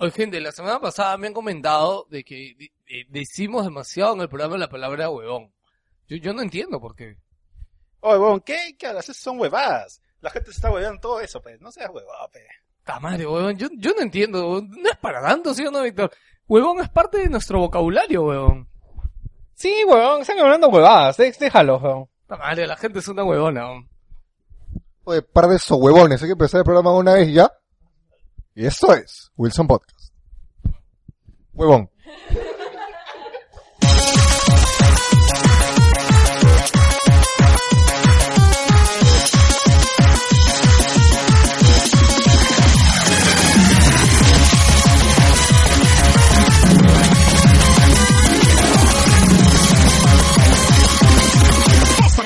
Oye, gente, la semana pasada me han comentado de que eh, decimos demasiado en el programa la palabra huevón. Yo, yo no entiendo por qué. Oye, huevón, ¿qué? ¿Qué hablas? Esas son huevadas. La gente se está hueveando todo eso, pues. No seas huevado, pe. ¡Ta madre, huevón! Yo, yo no entiendo. huevón. No es para tanto, ¿sí o no, Víctor? Huevón es parte de nuestro vocabulario, huevón. Sí, weón, están hablando huevadas, dé- déjalo, weón. ¡Ta madre, la gente es una huevona, huevón. Oye, par de esos huevones, hay que empezar el programa una vez y ya. Y eso es Wilson Podcast. Huevón.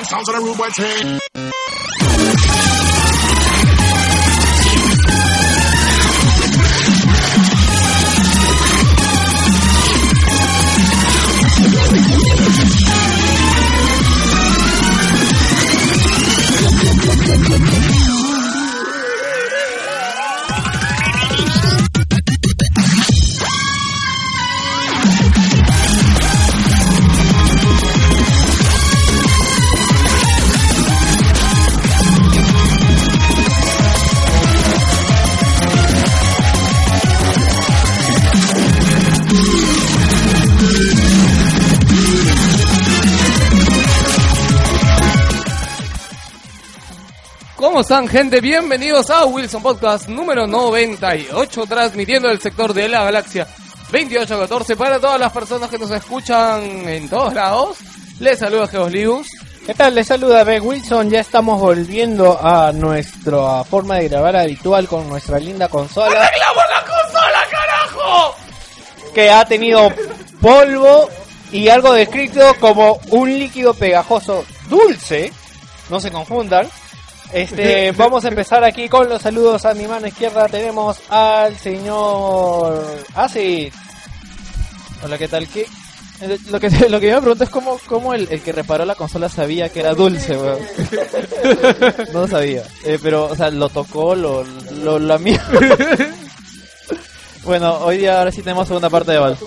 Sounds of the rude boy. ¿Cómo están, gente? Bienvenidos a Wilson Podcast número 98, transmitiendo del sector de la galaxia 2814 para todas las personas que nos escuchan en todos lados. Les saluda Geoslius. ¿Qué tal? Les saluda Ben Wilson, ya estamos volviendo a nuestra forma de grabar habitual con nuestra linda consola ¡Arreglamos la consola, carajo! que ha tenido polvo y algo descrito como un líquido pegajoso dulce, no se confundan. Este, vamos a empezar aquí con los saludos a mi mano izquierda. Tenemos al señor Acid. Hola, ¿qué tal? ¿Qué? Lo que, lo que yo me pregunto es cómo, cómo el, el que reparó la consola sabía que era dulce, weón. No lo sabía. Eh, pero, o sea, lo tocó, lo, lo lamió. bueno, hoy día ahora sí tenemos segunda parte de Val.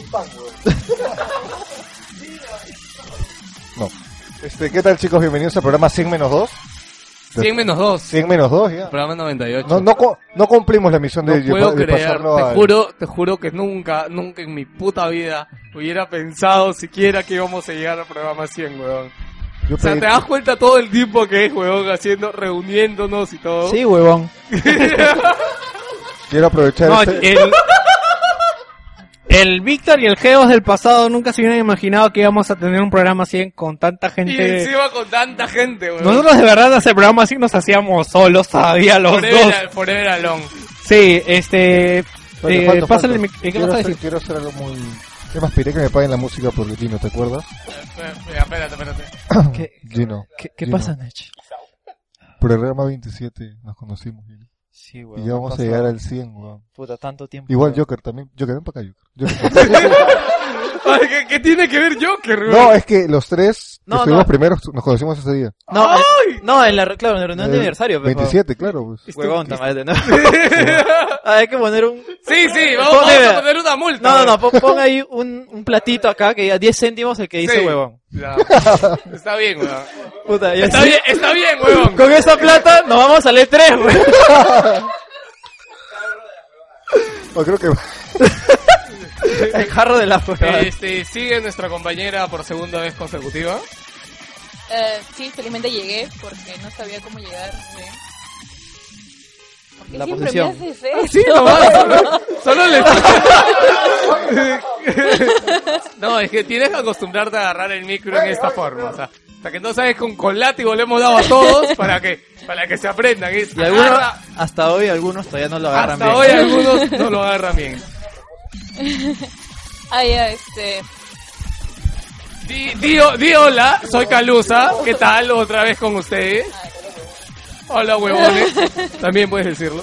No. Este, ¿qué tal chicos? Bienvenidos al programa 100 menos 2. 100 menos 2. 100 menos 2, ya. Programa 98. No, no, no cumplimos la misión No de, puedo de creer, pasarlo te al- juro, te juro que nunca, nunca en mi puta vida hubiera pensado siquiera que íbamos a llegar al programa 100, weón. Yo O sea, pedí- te das cuenta todo el tiempo que es, weón, haciendo, reuniéndonos y todo. Sí, huevón. Quiero aprovechar No, este... el, el Víctor y el Geos del pasado nunca se hubieran imaginado que íbamos a tener un programa así con tanta Y gente. encima con tanta gente, weón. Nosotros de verdad hace programa así nos hacíamos solos todavía los forever, dos. al- forever alone. Sí, este... Falta, eh, falta, pásale falta. el mic- ¿qué quiero, hacer, decir? quiero hacer algo muy... ¿Qué más aspiré que me paguen la música por Gino, ¿te acuerdas? Eh, eh, Espérate, espérate. ¿Qué, Gino. qué, qué Gino. pasa, Nech? Programa 27 nos conocimos. Gino. Sí, Y ya vamos a llegar al 100, weón. Puta, tanto tiempo. Igual weón. Joker también. Joker, ven para acá, Joker. Joker. Ay, ¿qué, qué tiene que ver Joker, weón? no, es que los tres que No, estuvimos no. primeros nos conocimos ese día. No, eh, no, en la, claro, en la reunión de El aniversario. pero- 27, claro. Pues. Huevón, tamadre, ¿no? Hay que poner un... Sí, sí, vamos, vamos a poner una multa. No, no, no, pon, pon ahí un, un platito acá que diga 10 céntimos el que dice Sí. huevón. Ya. Está bien, weón. Puta, ya Está sí. bien, está bien, weón. Con esa plata nos vamos a salir tres, weón. Oh, creo que... El jarro de la huevada. Este, sigue nuestra compañera por segunda vez consecutiva. Eh, sí, felizmente llegué porque no sabía cómo llegar. ¿sí? ¿Por qué La siempre posición. me haces eso? Sí, nomás, solo, solo le... no, es que tienes que acostumbrarte a agarrar el micro en esta forma, o sea, hasta que no sabes con, con látigo le hemos dado a todos para que, para que se aprendan. es Y algunos, hasta hoy algunos todavía no lo agarran hasta bien. hoy algunos no lo agarran bien. Ah, ya, este. Di, di, di hola, soy Calusa, ¿qué tal? Otra vez con ustedes. Hola, huevones. También puedes decirlo.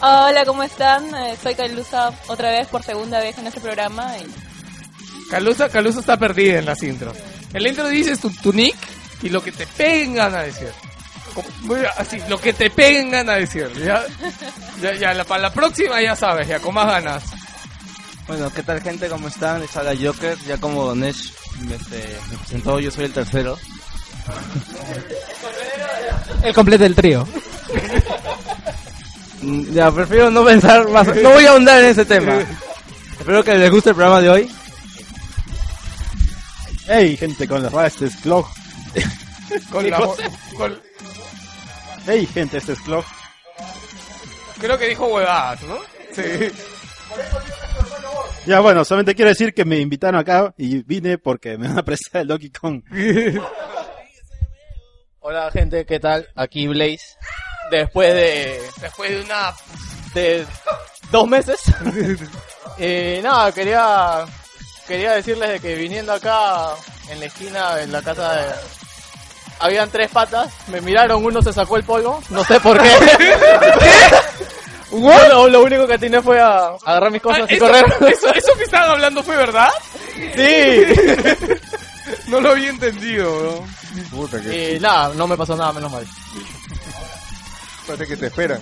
Hola, ¿cómo están? Eh, soy Calusa otra vez por segunda vez en este programa. Y... Calusa, Calusa está perdida en las intros. En la intro dices tu, tu nick y lo que te vengan a decir. Así, lo que te vengan a decir. Ya, ya, ya la, para la próxima ya sabes, ya con más ganas. Bueno, ¿qué tal gente? ¿Cómo están? Les habla Joker, ya como Nesh este, me presentó, yo soy el tercero. El completo del trío. Mm, Ya, prefiero no pensar más, no voy a ahondar en ese tema. Espero que les guste el programa de hoy. Hey, gente con las raras, este es Clog. Con la, con- Hey, gente, este es Clog. creo que dijo huevadas, ¿no? Sí. Ya, bueno, solamente quiero decir que me invitaron acá y vine porque me van a prestar el Donkey Kong. Hola gente, ¿qué tal? Aquí Blaze. Después de, Después de una... de dos meses. y nada, quería quería decirles de que viniendo acá en la esquina de la casa de... Habían tres patas, me miraron, uno se sacó el polvo, no sé por qué. Yo lo, lo único que atiné fue a agarrar mis cosas Ah, y ¿eso, correr. Eso, eso que estaban hablando fue verdad? Sí. No lo había entendido, bro. Puta que, Y nada, no me pasó nada, menos mal. parece que te esperan.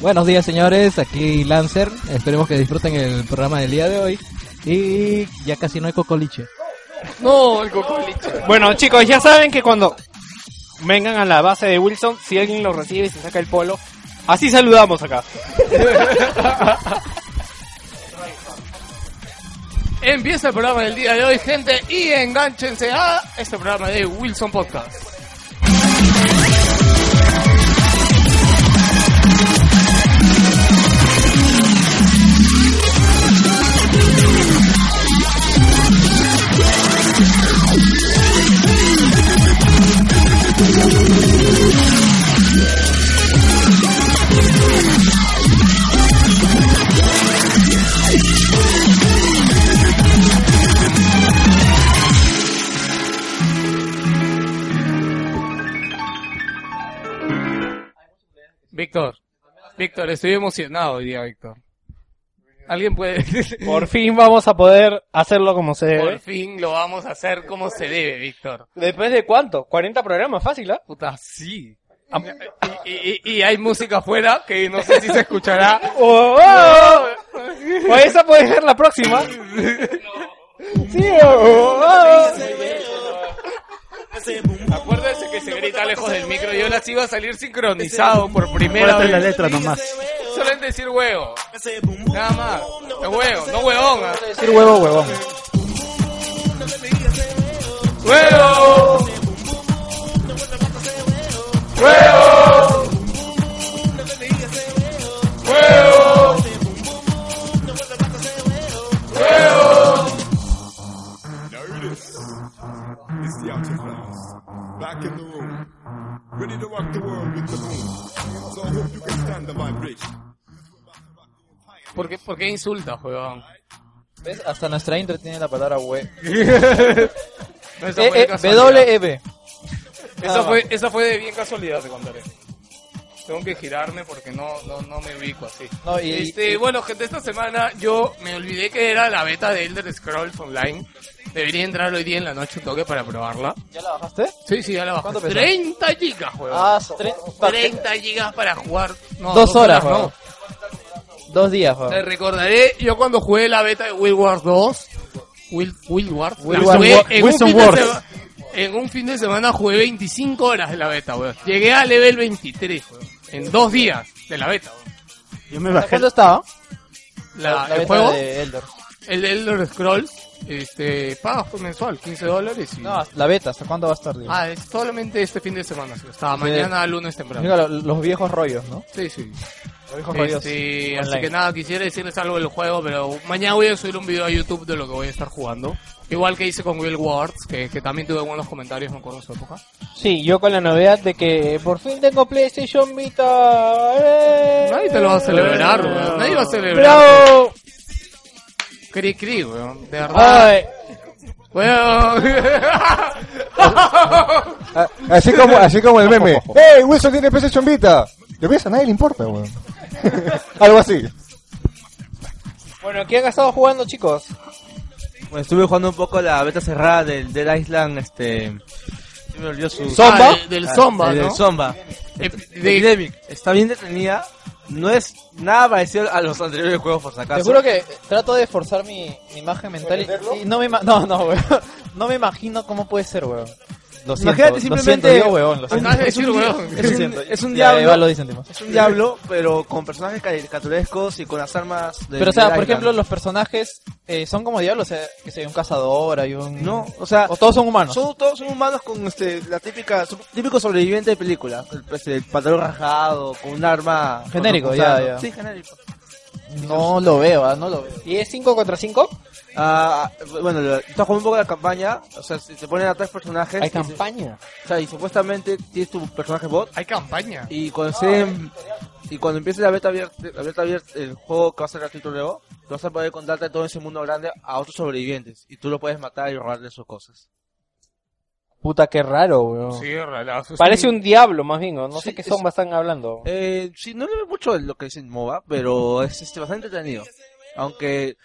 Buenos días, señores. Aquí Lancer. Esperemos que disfruten el programa del día de hoy. Y ya casi no hay cocoliche. No, el cocoliche. Bueno, chicos, ya saben que cuando vengan a la base de Wilson, si alguien los recibe y se saca el polo, así saludamos acá. Empieza el programa del día de hoy, gente, y enganchense a este programa de Wilson Podcast. Víctor, Víctor, estoy emocionado hoy día, Víctor. ¿Alguien puede...? Por fin vamos a poder hacerlo como se Por debe. fin lo vamos a hacer como se debe, Víctor. ¿Después de cuánto? ¿40 programas? Fácil, ¿ah? Puta, sí. Y, y- y- y hay música afuera que no sé si se escuchará. ¡Oh! oh! O esa puede ser la próxima. Sí, oh, oh. Acuérdense que se grita lejos del micro. Yo las iba a salir sincronizado por primera es la vez. letra nomás. Solamente decir huevo. Nada más. Es huevo, no huevón. ¿ah? Decir huevo, huevón. ¡Huevo! ¡Huevo! ¡Huevo! ¡Huevo! Back in the room. Ready to rock the world with the boom. So I hope you can stand the vibration. ¿Por qué, por qué insultas, huevón? ¿Ves? Hasta nuestra intro tiene la palabra we. No, esa fue de casualidad. WB. Esa fue, esa fue de bien casualidad, te contaré. Tengo que girarme porque no, no, no me ubico así. No, y- este, y- bueno, gente, esta semana yo me olvidé que era la beta de Elder Scrolls Online. Debería entrar hoy día en la noche un toque para probarla. ¿Ya la bajaste? Sí, sí, ya la bajé. ¿Cuánto pesa? 30 gigas, juego. Ah, tre- 30 gigas para jugar. No, Dos horas, no. juego. Dos días, Te weón. recordaré yo cuando jugué la beta de Will Wars 2. Will, Will Wars. la Will Wars. jugué en, un fin de Wars. sema- en un fin de semana jugué 25 horas de la beta, weón. Llegué a level 23, weón. En dos días de la beta, weón. Yo me bajé. ¿Cuánto estaba? La, la el beta juego, de Elder. el de Elder Scrolls, este, pagas por mensual, 15 dólares y... No, la beta, ¿hasta cuándo va a estar? digo? Ah, es solamente este fin de semana, sí. Hasta Sí. mañana, lunes temprano. Mira, lo- los viejos rollos, ¿no? Sí, sí. Este, así que nada, quisiera decirles algo del juego, pero mañana voy a subir un video a YouTube de lo que voy a estar jugando. Igual que hice con Will Wars, que, que también tuve buenos comentarios, me acuerdo en su época. Sí, yo con la novedad de que por fin tengo PlayStation Vita. ¡Eh! Nadie te lo va a celebrar, weón. Nadie va a celebrar. ¡Bravo! Cri cri, weón. De verdad. Ay, Weón. Ah, Así como, así como el meme. ¡Hey! Wilson tiene PlayStation Vita. ¿Lo ves? A nadie le importa, weón. Algo así. bueno, ¿qué han estado jugando, chicos? Bueno, estuve jugando un poco la beta cerrada del Dead Island, este... se me olvidó su... ¿Zomba? Ah, de- del Zomba, Ah, ¿no? Del Zomba. Ep- de- Epidemic. Está bien detenida, no es nada parecido a los anteriores juegos, por si acaso. Te juro que trato de forzar mi, mi imagen mental y, y no me ima- no, no, weón. No me imagino cómo puede ser, weón. Lo siento, Imagínate lo simplemente siento, digo, weón, lo siento. Acabas de es un, es es Ya, diablo, lo dicen, Timo. es un diablo, pero con personajes caricaturescos y con las armas de Pero, o sea, por ejemplo, los personajes eh, son como diablos, o sea, que sea un cazador, hay un... No, o sea, O todos son humanos. son, todos son humanos con este, la típica, su- típico sobreviviente de película. El, pues, el pantalón rajado, con un arma. Genérico, ya, ya. Sí, genérico. No lo veo, ah, no lo veo. ¿Y es 5 contra 5? Ah, bueno, estás jugando un poco la campaña, o sea, si te ponen a tres personajes. Hay se- campaña. o sea, y supuestamente tienes tu personaje bot. Hay campaña. Y cuando estén- y cuando empiece la beta abierta, la beta abierta, el juego que va a ser gratuito luego, tú vas a poder contarte todo ese mundo grande a otros sobrevivientes. Y tú lo puedes matar y robarle sus cosas. Puta, qué raro, weón. Sí, relajo. Parece un diablo, más bien, no Sí, sé qué es- son están hablando. Eh, sí, no le veo mucho lo que dicen MOBA, pero es este, bastante entretenido. Aunque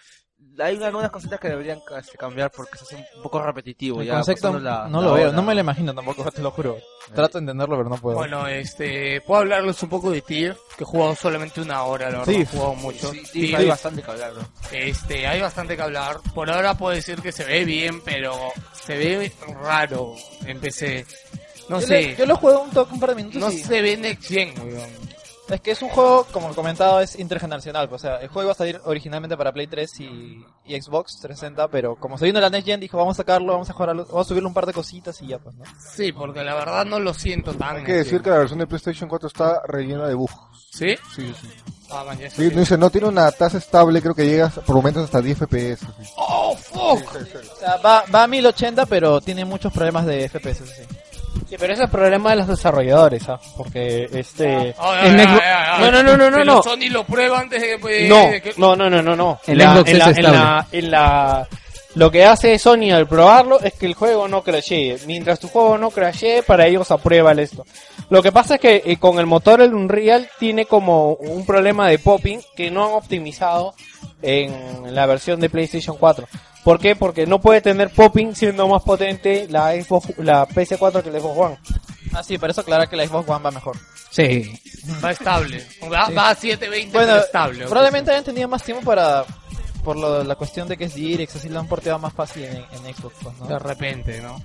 hay algunas cositas que deberían este, cambiar porque se hace un poco repetitivo. el ya concepto la- no la lo veo, no me lo imagino tampoco, te lo juro. Trato de entenderlo, pero no puedo. Bueno, este, puedo hablarles un poco de Tier, que he jugado solamente una hora, la verdad, Sí. he jugado mucho. Sí, sí, hay bastante que hablar, ¿no? Este, hay bastante que hablar. Por ahora puedo decir que se ve bien, pero se ve raro en PC. No yo, sé, le- yo lo jugué un toque, un par de minutos no y- se ve Next Gen, weón. Es que es un juego, como he comentado, es intergeneracional. pues, O sea, el juego iba a salir originalmente para Play 3 y, y Xbox 360, pero como se vino la Next Gen, dijo, vamos a sacarlo, vamos a jugarlo, vamos a subirle un par de cositas y ya, pues, ¿no? Sí, porque la verdad no lo siento tan. Hay que Next decir que la versión de PlayStation 4 está rellena de bugs. ¿Sí? Sí, sí. Ah, man, Sí, no dice, no tiene una tasa estable, creo que llega por momentos hasta 10 FPS. sí. ¡Oh, fuck! O sea, va, va a 1080, pero tiene muchos problemas de FPS, sí. Sí, pero ese es el problema de los desarrolladores, ¿ah? Porque este... Ah, ah, ah, ah, No, no, no, no, no, no. Sony lo prueba antes de, pues, que... no, no, no, no, no. El La- Xbox en es la, en estable. la, en la- lo que hace Sony al probarlo es que el juego no crashee. Mientras tu juego no crashee, para ellos aprueba esto. Lo que pasa es que eh, con el motor el Unreal tiene como un problema de popping que no han optimizado en la versión de PlayStation 4. ¿Por qué? Porque no puede tener popping siendo más potente la Xbox, la PS4 que la Xbox One. Ah, sí, para eso aclara que la Xbox One va mejor. Sí. Va estable. Va, va a 720 Bueno, pero estable. probablemente hayan tenido más tiempo para por lo- la cuestión de que es Direct, así lo han porteado más fácil en, en Xbox, pues, ¿no? De repente, ¿no?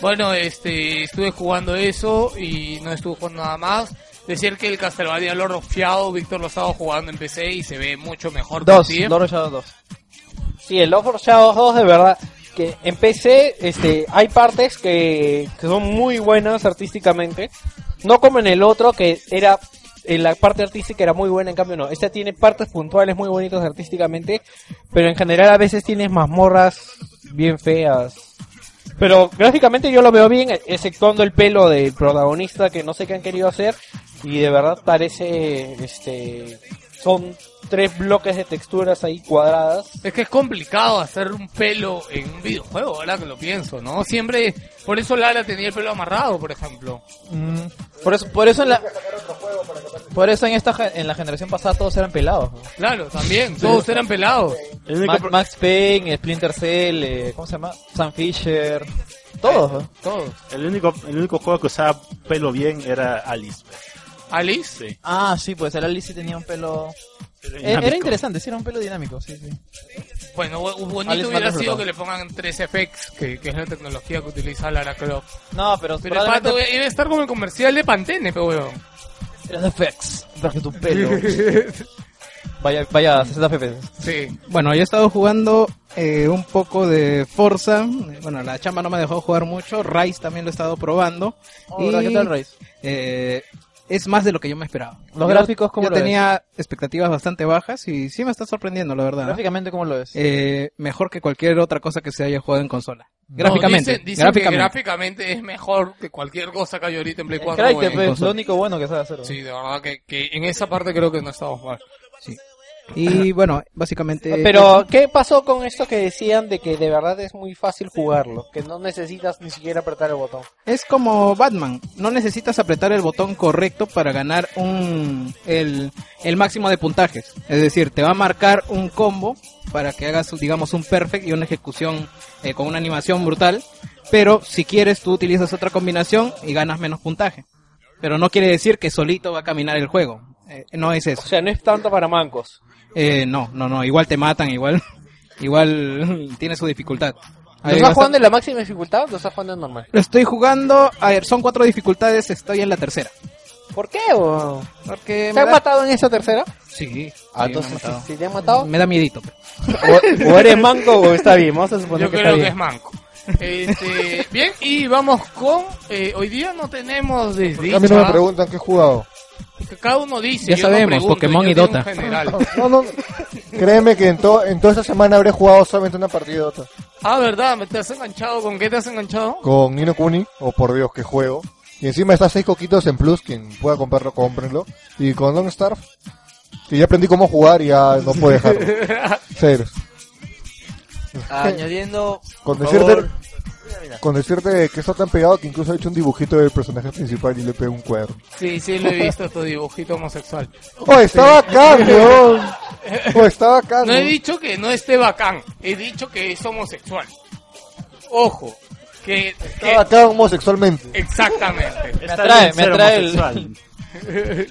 Bueno, este, estuve jugando eso y no estuve jugando nada más. Decir que el Castlevania Lord of Shadow, Víctor lo estaba jugando en PC y se ve mucho mejor Dos, que Lord of Shadow 2. Sí, el Lord of Shadow 2 de verdad que en PC este hay partes que, que son muy buenas artísticamente, no como en el otro que era en la parte artística era muy buena, en cambio no. Esta tiene partes puntuales muy bonitas artísticamente, pero en general a veces tienes mazmorras bien feas. Pero gráficamente yo lo veo bien, exceptuando el pelo del protagonista que no sé qué han querido hacer y de verdad parece este son tres bloques de texturas ahí cuadradas. Es que es complicado hacer un pelo en un videojuego, ahora que lo pienso, ¿no? Siempre, por eso Lara tenía el pelo amarrado, por ejemplo. Mm, por eso por eso en la por eso en esta en la generación pasada todos eran pelados. ¿no? Claro, también, todos eran pelados. Max, Payne, Splinter Cell, eh, ¿cómo se llama? Sam Fisher, todos. ¿no? Todos. el único, el único juego que usaba pelo bien era Alice. Alice, Sí. Ah, sí, pues el Alice tenía un pelo Era. Era interesante, sí, era un pelo dinámico, sí, sí. bueno, bu- bonito Alice hubiera sido que le pongan 3FX, que, que es la tecnología que utiliza Lara Croft. No, pero, Pero el pato iba a estar como el comercial de Pantene, pero weón. Era de FX, porque tu pelo. vaya, vaya, 60 FPS. Sí. Bueno, yo he estado jugando eh, un poco de Forza. Bueno, la chamba no me dejó jugar mucho. Rise también lo he estado probando. Hola, ¿qué tal, Rise? eh, es más de lo que yo me esperaba. Los Yo- gráficos, ¿cómo Yo lo ves? tenía expectativas bastante bajas y sí me está sorprendiendo, la verdad. Gráficamente, ¿cómo lo ves? Eh, mejor que cualquier otra cosa que se haya jugado en consola. Gráficamente. Dicen, dicen gráficamente. que gráficamente es mejor que cualquier cosa que hay ahorita en Play 4. Crytek, o en pues, lo único bueno que sabe hacer. Sí, de verdad que, que en esa parte creo que no estamos mal. Y bueno, básicamente... Pero, ¿qué pasó con esto que decían de que de verdad es muy fácil jugarlo? Que no necesitas ni siquiera apretar el botón. Es como Batman, no necesitas apretar el botón correcto para ganar un el, el máximo de puntajes. Es decir, te va a marcar un combo para que hagas, digamos, un perfect y una ejecución eh, con una animación brutal. Pero si quieres, tú utilizas otra combinación y ganas menos puntaje. Pero no quiere decir que solito va a caminar el juego. Eh, no es O eso. sea, no es tanto para mancos. Eh, no, no, no. Igual te matan, igual. Igual tiene su dificultad. ¿Lo estás jugando en la máxima dificultad o lo estás jugando en normal? Lo estoy jugando. A ver, son cuatro dificultades. Estoy en la tercera. ¿Por qué? weón? Porque ¿Te me han da- matado en esa tercera? Sí. Ah, me entonces, si te han matado, Me da miedito. o, o eres manco o está bien. Vamos a suponer Yo que creo está que es manco. Este, bien, y vamos con. eh, hoy día no tenemos desdicha. A mí no me preguntan qué he jugado. Que Cada uno dice. Ya yo no sabemos, pregunto, Pokémon yo y Dota. general. No, no. Créeme que en, to- en toda esta semana habré jugado solamente una partida de Dota. Ah, ¿verdad? ¿Me te has enganchado? ¿Con qué te has enganchado? Con Nino Kuni, o por Dios que juego. Y encima está seis coquitos en plus, quien pueda comprarlo, cómprenlo. Y con Don't Starve, que ya aprendí cómo jugar y ya no puedo dejarlo. Serio. Añadiendo. Con decirte, favor. Con decirte que está tan pegado que incluso he hecho un dibujito del personaje principal y le pego un cuadro. Sí, sí, lo he visto, tu dibujito homosexual. ¡Oh, está bacán, weón! ¡Oh, está bacán! No he dicho que no esté bacán, he dicho que es homosexual. Ojo, que... Está que- bacán homosexualmente. exactamente. Me atrae, me atrae el...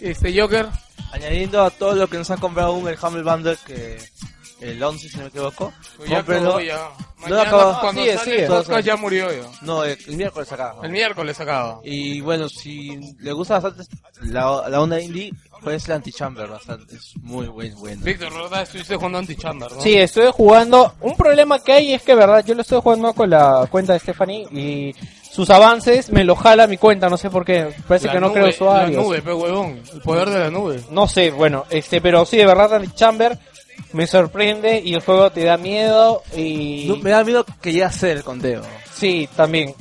Este Joker, Añadiendo a todo lo que nos han comprado aún el Humble Bundle, que el 11, si no me equivoco. pues ya Cómprenlo. acabó ya. No, Mañana, acabó. cuando Sigue, sale sigue. el podcast ya murió ya. No, el, el miércoles acá. El miércoles acaba. Y bueno, si le gusta bastante la, la onda indie, juegues el Antichamber, bastante. Es muy buen, bueno. Víctor, ¿verdad? Estuviste jugando Antichamber, ¿no? Sí, estoy jugando. Un problema que hay es que, verdad, yo lo estoy jugando con la cuenta de Stephanie y sus avances me lo jala mi cuenta, no sé por qué. Parece La que no nube, creo usuarios. La nube, pe huevón. El poder de la nube. No sé, bueno, este, pero sí, de verdad, Andy Chamber me sorprende y el juego te da miedo y... No, me da miedo que llegue a ser el conteo. Sí, también.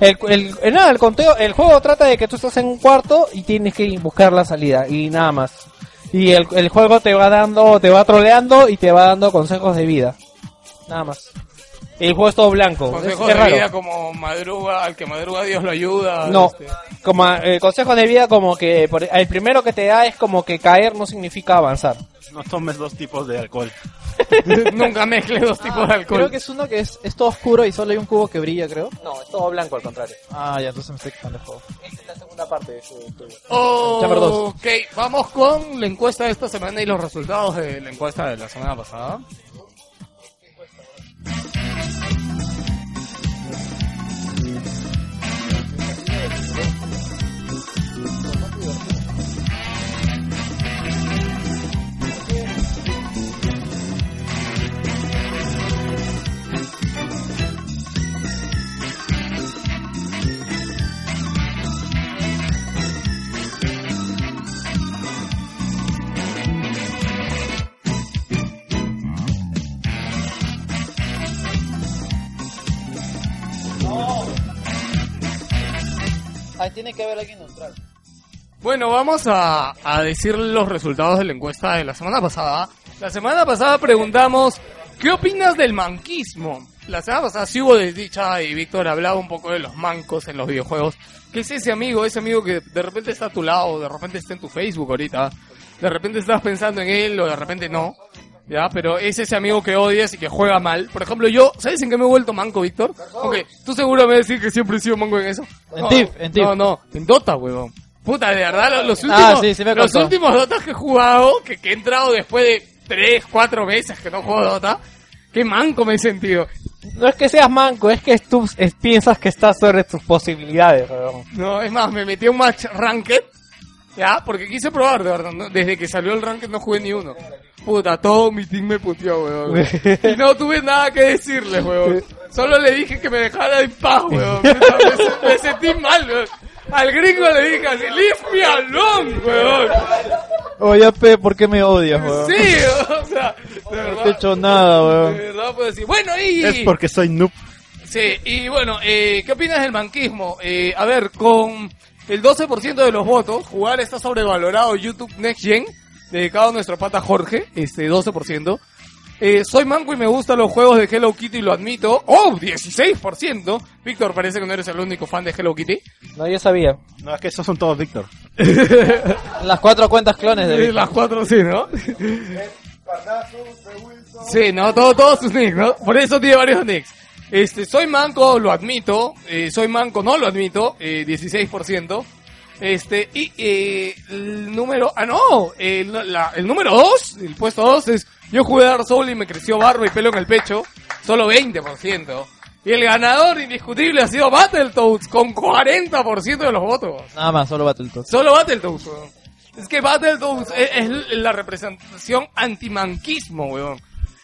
El, el, el- nada, el conteo, el juego trata de que tú estás en un cuarto y tienes que buscar la salida y nada más. Y el, el juego te va dando, te va troleando y te va dando consejos de vida. Nada más. El juego es todo blanco. Es, Consejos es de raro. vida como madruga, al que madruga Dios lo ayuda. No, este. como eh, consejos de vida como que por- el primero que te da es como que caer no significa avanzar. No tomes dos tipos de alcohol. Nunca mezcle dos tipos de alcohol. Creo que es uno que es, es todo oscuro y solo hay un cubo que brilla, creo. No, es todo blanco al contrario. Ah, ya, entonces me estoy quitando el juego. Esta es la segunda parte de su Oh, ok, vamos con la encuesta de esta semana y los resultados de la encuesta de la semana pasada. Ahí tiene que haber alguien neutral. Bueno, vamos a, a decir los resultados de la encuesta de la semana pasada. La semana pasada preguntamos, ¿qué opinas del manquismo? La semana pasada sí hubo desdicha y Víctor hablaba un poco de los mancos en los videojuegos. ¿Qué es ese amigo? Ese amigo que de repente está a tu lado, de repente está en tu Facebook ahorita, de repente estás pensando en él o de repente no. Ya, pero es ese amigo que odias y que juega mal. Por ejemplo, yo, ¿sabes en qué me he vuelto manco, Víctor? Aunque tú seguro me vas a decir que siempre he sido manco en eso. En No, en Thief. No, no, en Dota, huevón. Puta, de verdad, lo- los Ah, últimos, sí, sí me los últimos Dotas que he jugado, que, que he entrado después de 3, 4 meses que no juego Dota, qué manco me he sentido. No es que seas manco, es que tú es- piensas que estás sobre tus posibilidades. weón. No, es más, me metí a un match ranked, ya, porque quise probar, de verdad, ¿no? desde que salió el ranked no jugué ni uno. Puta, todo mi team me puteó, weón. Y no tuve nada que decirle, weón. Solo le dije que me dejara en paz, weón. Me, sentí mal, weón. Al gringo le dije así, leave me alone, weón. Oye, Pe, ¿por qué me odias, weón? Sí, o sea, de No te he verdad. hecho nada, De weón. verdad puedo decir. Bueno, y... Es porque soy noob. Sí, y bueno, eh, ¿qué opinas del banquismo? Eh, a ver, con el 12% de los votos, jugar está sobrevalorado YouTube Next Gen, dedicado a nuestro pata Jorge, este 12%. Eh, soy manco y me gustan los juegos de Hello Kitty, lo admito. ¡Oh! 16%. Víctor, parece que no eres el único fan de Hello Kitty. No, yo sabía. No, es que esos son todos Víctor. Las cuatro cuentas clones de Víctor. Las cuatro sí, ¿no? Sí, no, todo, todos sus nicks, ¿no? Por eso tiene varios nicks. Este, soy manco, lo admito. Eh, soy manco, no lo admito. Eh, 16%. Este, y eh, el número, ah no, el, la- el número 2, el puesto 2 es, yo jugué Dark Souls y me creció barba y pelo en el pecho, solo 20%. Y el ganador indiscutible ha sido Battletoads con 40% de los votos. Nada más, solo Battletoads. Solo Battletoads, weón. Es que Battletoads es, es la representación antimanquismo, weón.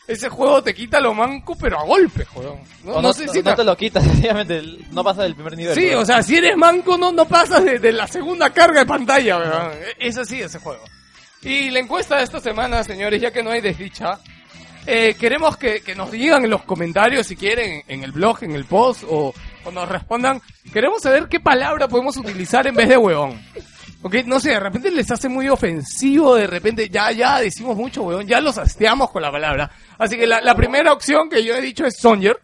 Ese juego te quita lo manco, pero a golpe, weón. No, O no sé si no te- lo quitas, sencillamente, no pasa del primer nivel. Sí, weón. o sea, si eres manco no, no pasas de, de la segunda carga de pantalla, weón. Es así ese juego. Y la encuesta de esta semana, señores, ya que no hay desdicha, eh, queremos que, que nos digan en los comentarios, si quieren, en el blog, en el post, o, o nos respondan. Queremos saber qué palabra podemos utilizar en vez de huevón. Ok, no sé, de repente les hace muy ofensivo, de repente ya, ya decimos mucho huevón, ya los hasteamos con la palabra. Así que la, la primera opción que yo he dicho es Songer.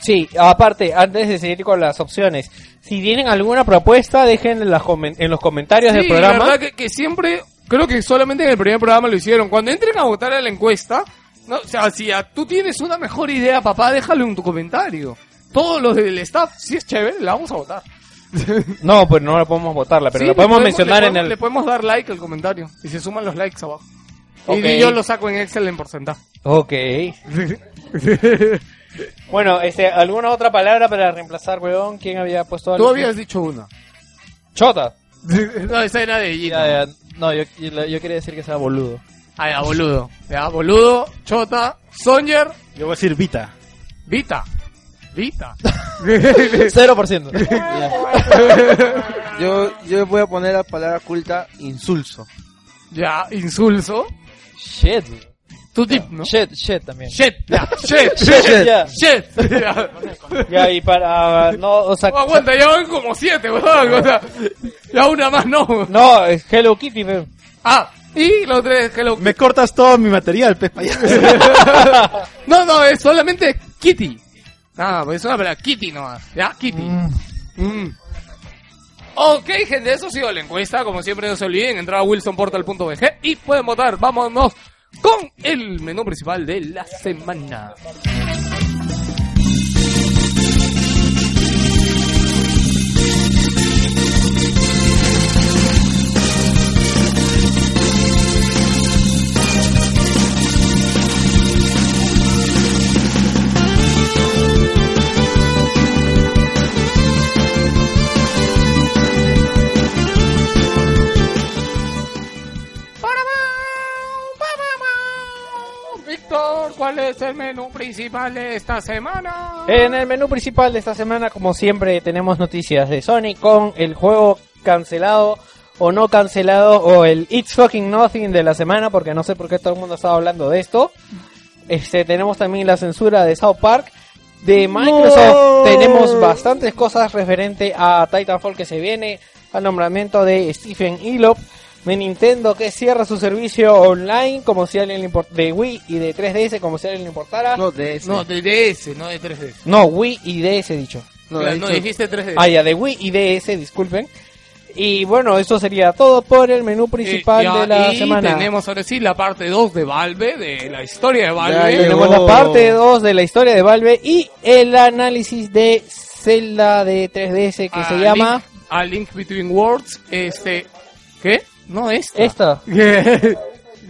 Sí, aparte, antes de seguir con las opciones, si tienen alguna propuesta, dejen en, comen- en los comentarios Sí, del la programa. verdad que, que siempre, creo que solamente en el primer programa lo hicieron. Cuando entren a votar a la encuesta, no, o sea, si a- tú tienes una mejor idea, papá, déjalo en tu comentario. Todos los del staff, si es chévere, la vamos a votar. No, pues no la podemos votarla, pero Sí, la le podemos mencionar le en podemos- el... Le podemos dar like al comentario y se suman los likes abajo. Ok. Y yo lo saco en Excel en porcentaje. Ok. bueno, este, ¿alguna otra palabra para reemplazar, weón? ¿Quién había puesto algo? Tú habías dicho una. Chota. no, esa era de Gino. Ya, ya, No, yo, yo, yo quería decir que sea boludo. Ah, ya, boludo. Ya, boludo, Chota, Songer, Yo voy a decir Vita. Vita. Vita. 0%. Yo, yo voy a poner la palabra culta insulso. ya, insulso. Shit. Tu tip, ¿no? Shit, shit también. Shit, ya, shit, Shit, ya. shit. Ya. Ya, y para... No, o sea... No, aguanta, ya van como siete, weón. O sea, ya una más no. No, es Hello Kitty, weón. Ah, y los tres, hello. Me cortas todo mi material, pez payaso. No, no, es solamente Kitty. Ah, pues es una palabra Kitty nomás. Ya, Kitty. Mm. Ok, gente, eso ha sido la encuesta. Como siempre, no se olviden entrar a wilsonportal.bg y pueden votar. Vámonos con el menú principal de la semana. ¿Cuál es el menú principal de esta semana? En el menú principal de esta semana, como siempre, tenemos noticias de Sony con el juego cancelado o no cancelado o el It's Fucking Nothing de la semana, porque no sé por qué todo el mundo estaba hablando de esto. Este, tenemos también la censura de South Park. De Microsoft tenemos bastantes cosas referente a Titanfall que se viene, al nombramiento de Stephen Elop, de Nintendo que cierra su servicio online como si a alguien le import- de Wii y de 3DS como si a alguien le importara. No, de ese. No, de DS, no de 3D. No, Wii y DS dicho. No, Claro, dijiste 3D. Ah, ya, de Wii y DS, disculpen. Y bueno, eso sería todo por el menú principal Eh, ya, de la y semana. tenemos ahora sí la parte 2 de Valve, de la historia de Valve. Ya. Tenemos la parte 2 de la historia de Valve y el análisis de Zelda de 3DS que a se llama... Link, a Link Between Worlds. Este, ¿qué? No, esta. Esta.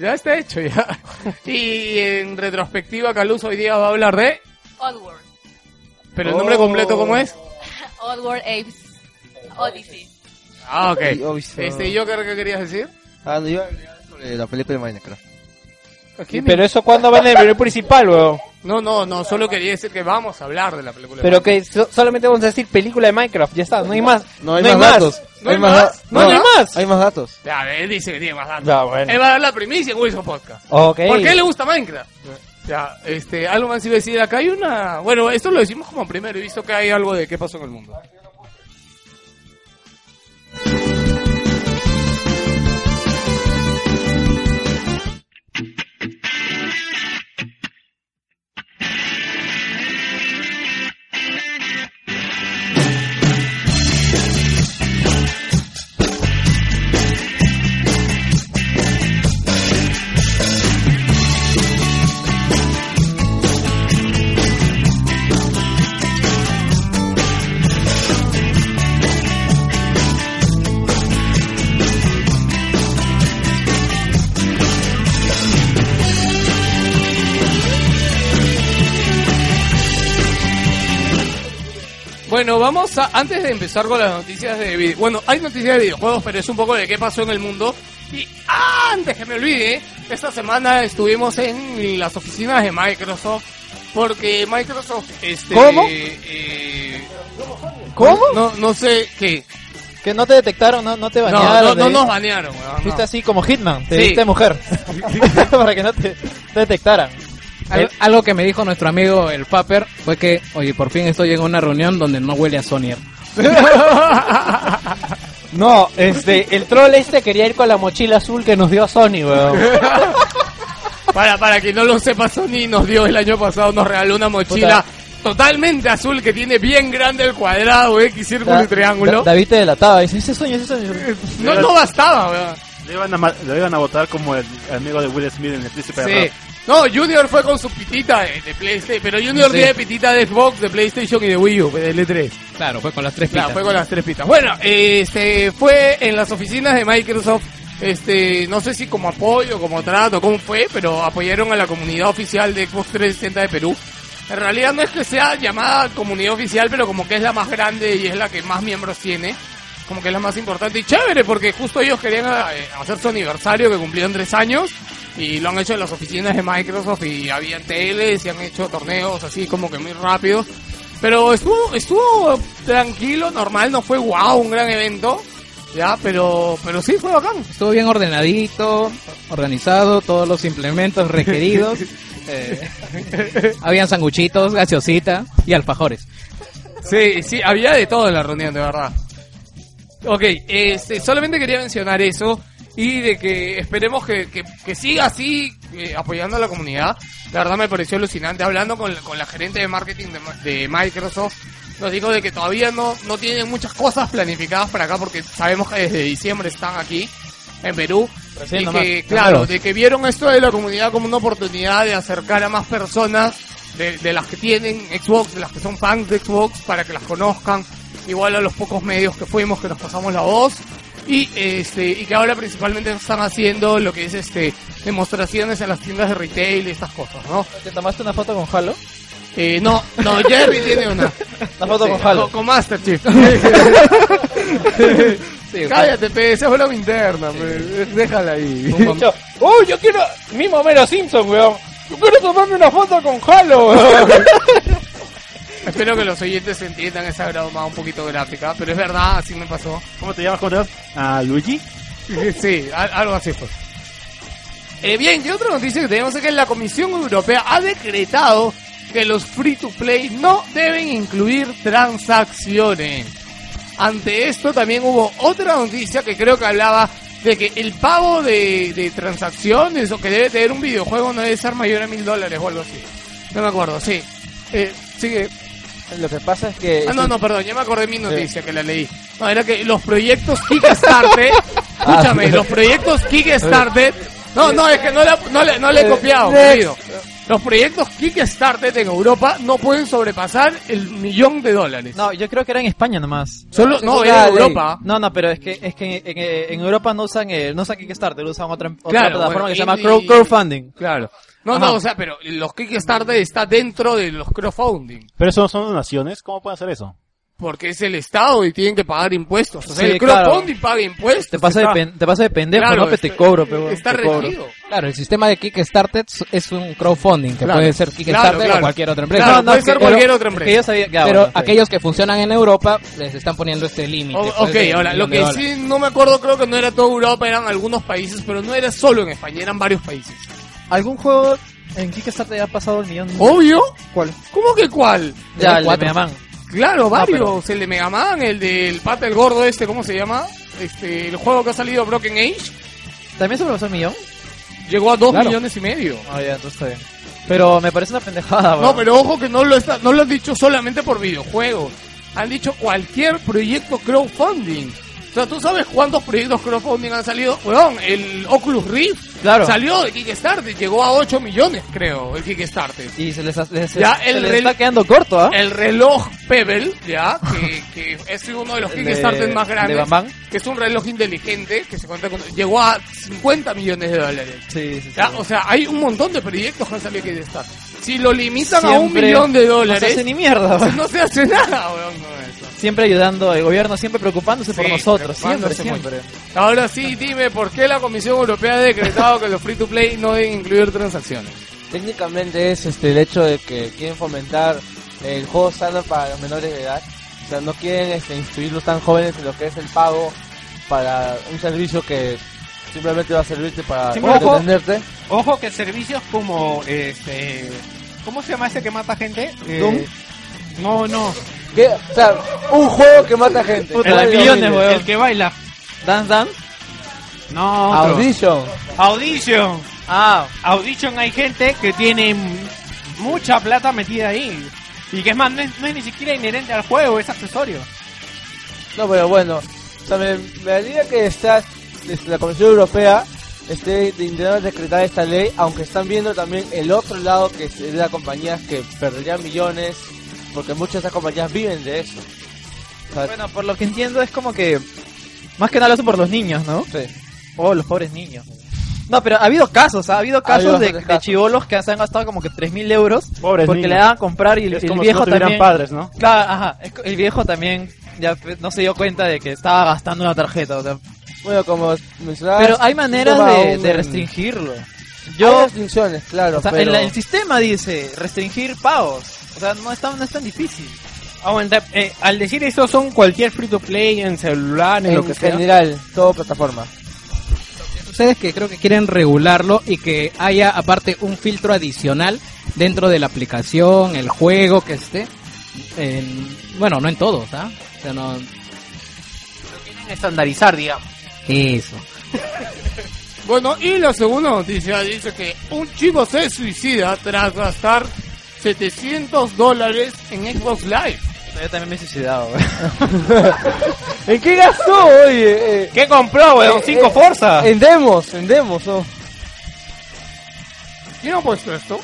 ya está hecho ya. Y en retrospectiva, Caluso hoy día va a hablar de... Oddworld. Pero el nombre Oh. completo, ¿cómo es? Oddworld Apes Odyssey. Ah, ok. Este, ¿yo qué, qué querías decir? Ah, no, yo iba a hablar sobre la película de Minecraft. Pero eso cuando va en el menú principal, weón. No, no, no, solo quería decir que vamos a hablar de la película. de Pero que so- solamente vamos a decir película de Minecraft, ya está, no hay más. No hay más datos. ¿No hay más más? da- ¿No hay más? Hay más datos. Ya, él dice que tiene más datos. Ya, bueno. Él va a dar la primicia en Wilson Podcast. Ok. ¿Por qué le gusta Minecraft? Ya, este, algo más iba a decir. Acá hay una. Bueno, esto lo decimos como primero. He visto que hay algo de qué pasó en el mundo. Bueno, vamos a, antes de empezar con las noticias de video, bueno, hay noticias de videojuegos, pero es un poco de qué pasó en el mundo. Y antes que me olvide, esta semana estuvimos en las oficinas de Microsoft, porque Microsoft, este, ¿Cómo? eh, ¿Cómo? no, no sé qué. Que no te detectaron, no, no te banearon. no, no nos banearon, weón, Fuiste así como Hitman, te Sí. viste mujer. Para que no te, te detectaran. Al- algo que me dijo nuestro amigo el Paper fue que, oye, por fin estoy en una reunión donde no huele a Sonier. No, este, el troll este quería ir con la mochila azul que nos dio Sony, weón. Para, para que no lo sepa, Sony nos dio el año pasado, nos regaló una mochila totalmente azul que tiene bien grande el cuadrado, X, círculo y triángulo. Da- David te delataba, dice, ese sueño, ese sueño. No, no bastaba, weón. Lo iban, a, lo iban a votar como el amigo de Will Smith en el príncipe de Sí. Rap. No, Junior fue con su pitita de, de PlayStation, pero Junior Sí. tiene pitita de Xbox, de PlayStation y de Wii U, de L3. Claro, fue con las tres Claro, pitas. fue con las tres pitas. Bueno, este fue en las oficinas de Microsoft, este, no sé si como apoyo, como trato, cómo fue, pero apoyaron a la comunidad oficial de Xbox 360 de Perú. En realidad no es que sea llamada comunidad oficial, pero como que es la más grande y es la que más miembros tiene. Como que es la más importante y chévere, porque justo ellos querían eh, hacer su aniversario que cumplieron tres años y lo han hecho en las oficinas de Microsoft y había teles y han hecho torneos así como que muy rápidos. Pero estuvo, estuvo tranquilo, normal, no fue wow, un gran evento. Ya, pero, pero sí fue bacán. Estuvo bien ordenadito, organizado, todos los implementos requeridos. Eh, habían sanguchitos, gaseosita y alfajores. Sí, sí, había de todo en la reunión, de verdad. Ok, este, solamente quería mencionar eso y de que esperemos que, que, que siga así eh, apoyando a la comunidad. La verdad me pareció alucinante. Hablando con, con la gerente de marketing de, de Microsoft, nos dijo de que todavía no, no tienen muchas cosas planificadas para acá porque sabemos que desde diciembre están aquí en Perú. Recién y nomás. que, claro, de que vieron esto de la comunidad como una oportunidad de acercar a más personas de, de las que tienen Xbox, de las que son fans de Xbox, para que las conozcan. Igual a los pocos medios que fuimos, que nos pasamos la voz. Y este y que ahora principalmente están haciendo lo que es este demostraciones en las tiendas de retail y estas cosas, ¿no? ¿Te tomaste una foto con Halo? Eh, no, no, Jerry tiene una. Una foto Sí, con Halo. Con, con Master Chief. Cállate, pe, esa es broma interna, pe, déjala ahí. Yo, ¡Oh, yo quiero! Mismo Mero Simpson, weón. Yo quiero tomarme una foto con Halo, weón. Espero que los oyentes entiendan esa broma un poquito gráfica, pero es verdad, así me pasó. ¿Cómo te llamas, Jorge? ¿A Luigi? Sí, al- algo así fue. Eh, bien, y otra noticia que tenemos es que la Comisión Europea ha decretado que los free to play no deben incluir transacciones. Ante esto también hubo otra noticia que creo que hablaba de que el pago de, de transacciones o que debe tener un videojuego no debe ser mayor a mil dólares o algo así. No me acuerdo, sí. Eh, sigue. Lo que pasa es que... Ah, no, no, perdón, ya me acordé de mi noticia que la leí. No, era que los proyectos Kickstarter, escúchame, los proyectos Kickstarter, no, no, es que no, la- no, le, no le he copiado, querido. Los proyectos Kickstarter en Europa no pueden sobrepasar el millón de dólares. No, yo creo que era en España nomás. Solo, no, era en. Europa. No, no, pero es que es que en, en- en Europa no usan el, no usan Kickstarter, usan otra, otra Claro, plataforma bueno, que se llama crowdfunding. Claro. No, Ajá. no, o sea, pero los Kickstarter está dentro de los crowdfunding. Pero eso no son donaciones, ¿cómo pueden hacer eso? Porque es el Estado y tienen que pagar impuestos. O sea, Sí, el claro. crowdfunding paga impuestos. Te pasa, de te pasa de pendejo, Claro, ¿no? Pero te cobro, pero Está te cobro. regido. Claro, el sistema de Kickstarter es un crowdfunding, que Claro. puede ser Kickstarter Claro, claro. o cualquier otra empresa. Claro, puede es ser que- cualquier pero- otra es que empresa. yo sabía que- Pero bueno, aquellos que funcionan en Europa les están poniendo este límite. Pues, ok, de ahora, lo que sí no me acuerdo, creo que no era toda Europa, eran algunos países, pero no era solo en España, eran varios países. ¿Algún juego en Kickstarter ya ha pasado el millón? ¿Obvio? ¿Cuál? ¿Cómo que cuál? Ya, el de. Mega Man. Claro, varios. pero- El de Mega Man, el del pata el gordo este, ¿cómo se llama? Este, el juego que ha salido Broken Age, ¿También sobrepasó el millón? llegó a dos Claro. millones y medio. Ah, ya, entonces está bien. Pero me parece una pendejada, No, weón. pero ojo que no lo, está, no lo han dicho solamente por videojuegos. Han dicho cualquier proyecto crowdfunding. O sea, ¿tú sabes cuántos proyectos crowdfunding han salido? Weón, el Oculus Rift Claro. salió de Kickstarter, llegó a 8 millones, creo, el Kickstarter. Y se les, les- Ya, se el les está quedando corto, ¿ah? El reloj Pebble, ya, que, que es uno de los El Kickstarter de- más de grandes, Bam Bam. que es un reloj inteligente, que se cuenta con, llegó a 50 millones de dólares. Sí, sí, sí. Ya, o sea, hay un montón de proyectos que han salido de Kickstarter. Si lo limitan a un millón de No dólares, se hace ni mierda, no se hace nada, weón. no. Siempre ayudando, el gobierno siempre preocupándose por nosotros, siempre, siempre. Ahora sí, dime, ¿por qué la Comisión Europea ha decretado que los free to play no deben incluir transacciones? Técnicamente es este el hecho de que quieren fomentar el juego estándar para los menores de edad. O sea, no quieren este, instruirlos tan jóvenes en lo que es el pago para un servicio que simplemente va a servirte para Sí, ojo. que servicios como este ¿Cómo se llama ese que mata gente? Eh, Doom. No, no. O sea, un juego que mata gente. Puta, El de año millones, 2000. weón. El que baila. Dance Dance. No, otro. Audition. Audition. Ah, Audition hay gente que tiene mucha plata metida ahí. Y que es más, no es, no es ni siquiera inherente al juego, es accesorio. No, pero bueno, o sea, me, me alegra que está, desde la Comisión Europea esté intentando decretar esta ley, aunque están viendo también el otro lado que es de las compañías que perderían millones, porque muchas de esas compañías viven de eso. O sea, bueno, por lo que entiendo es como que más que nada lo hacen por los niños, ¿no? sí. Oh, los pobres niños. No, pero ha habido casos, ha habido casos habido de, de chivolos que se han gastado como que 3.000 euros Pobres porque niños. le daban a comprar y el, Es el como si viejo no también... padres, ¿no? Claro, ajá. El viejo también ya no se dio cuenta de que estaba gastando una tarjeta. o sea, Bueno, como mencionabas... pero hay maneras de, restringirlo. Hay Yo, restricciones, claro, o sea, pero... en la- el sistema dice restringir pagos. O sea, no es tan, no es tan difícil. Aguanta, eh, al decir eso son cualquier free to play en celular, en, en lo que sea. general, todo plataforma. Ustedes que creo que quieren regularlo y que haya aparte un filtro adicional dentro de la aplicación, el juego que esté. En, bueno, no en todos, ¿ah? O sea, no... Estandarizar, digamos. Eso. Bueno, y la segunda noticia dice que un chico se suicida tras gastar 700 dólares en Xbox Live. Yo también me he suicidado. ¿En qué gastó, oye? Eh, ¿Qué compró, weón? Eh, Cinco eh, Forza. en demos, en demos, ¿no? ¿Quién ha puesto esto?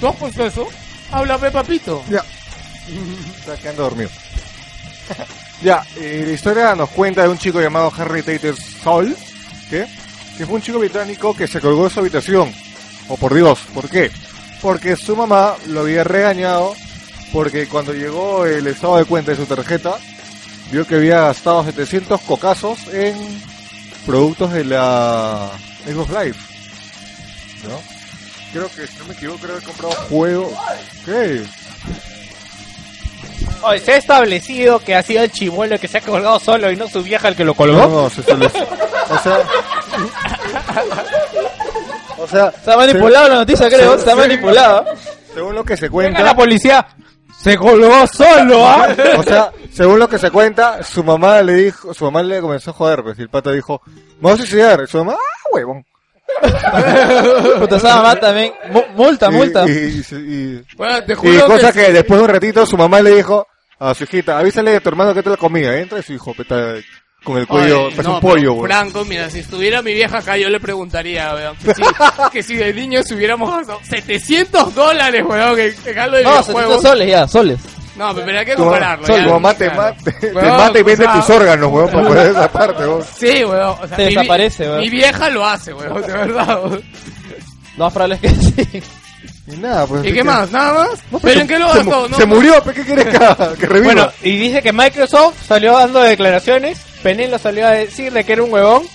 ¿Tú has puesto eso? Háblame, papito. Ya. Está quedando dormido. ya, eh, la historia nos cuenta de un chico llamado Harry Tater Sol, ¿qué? que fue un chico británico que se colgó de su habitación. Oh, por Dios, ¿por qué? Porque su mamá lo había regañado porque cuando llegó el estado de cuenta de su tarjeta, vio que había gastado 700 cocazos en productos de la Xbox Live. ¿No? Creo que, si no me equivoco, creo que he comprado juegos. ¿Qué? Oye, se ha establecido que ha sido el chimuelo que se ha colgado solo y no su vieja el que lo No, colgó. no, se estableció. O sea. O sea, Está manipulado la noticia, creo. Sí, Está sí. manipulado. según lo que se Venga la cuenta, policía. Se colgó solo, ¿ah? o sea, según lo que se cuenta, su mamá le dijo, su mamá le comenzó a joder, pues, y el pata dijo, me voy a suicidar, y su mamá, ah, huevón. Puta, esa mamá también. Mu- multa, Y- multa. Y, y- y- Bueno, te y juro cosa que, que después de un ratito su mamá le dijo a su hijita, avísale a tu hermano que te la comida, entra y su hijo peta con el cuello, Oye, parece no, un pollo, weón. Franco, mira, si estuviera mi vieja acá, yo le preguntaría, weón, que si, que si de niños hubiéramos gastado 700 dólares, weón, que, que algo de No, 700 videojuegos. soles ya, soles. No, pero hay que compararlo. tu ya, mamá te, claro. ma- te, te Weón, mata y o vende sea, tus órganos, weón, para poder esa parte, weón. Sí, weón. O sea, Te mi desaparece, weón. Mi vieja lo hace, weón, de verdad. weón. Lo más probable que sí. Y nada, pues. ¿Y qué que- más? ¿Nada más? No, ¿Pero se- en qué lo se, gastó? mu- No, se no. murió, ¿pero qué quieres que, que reviva? Bueno, y dice que Microsoft salió dando declaraciones. Penelo salió a decir de que era un huevón.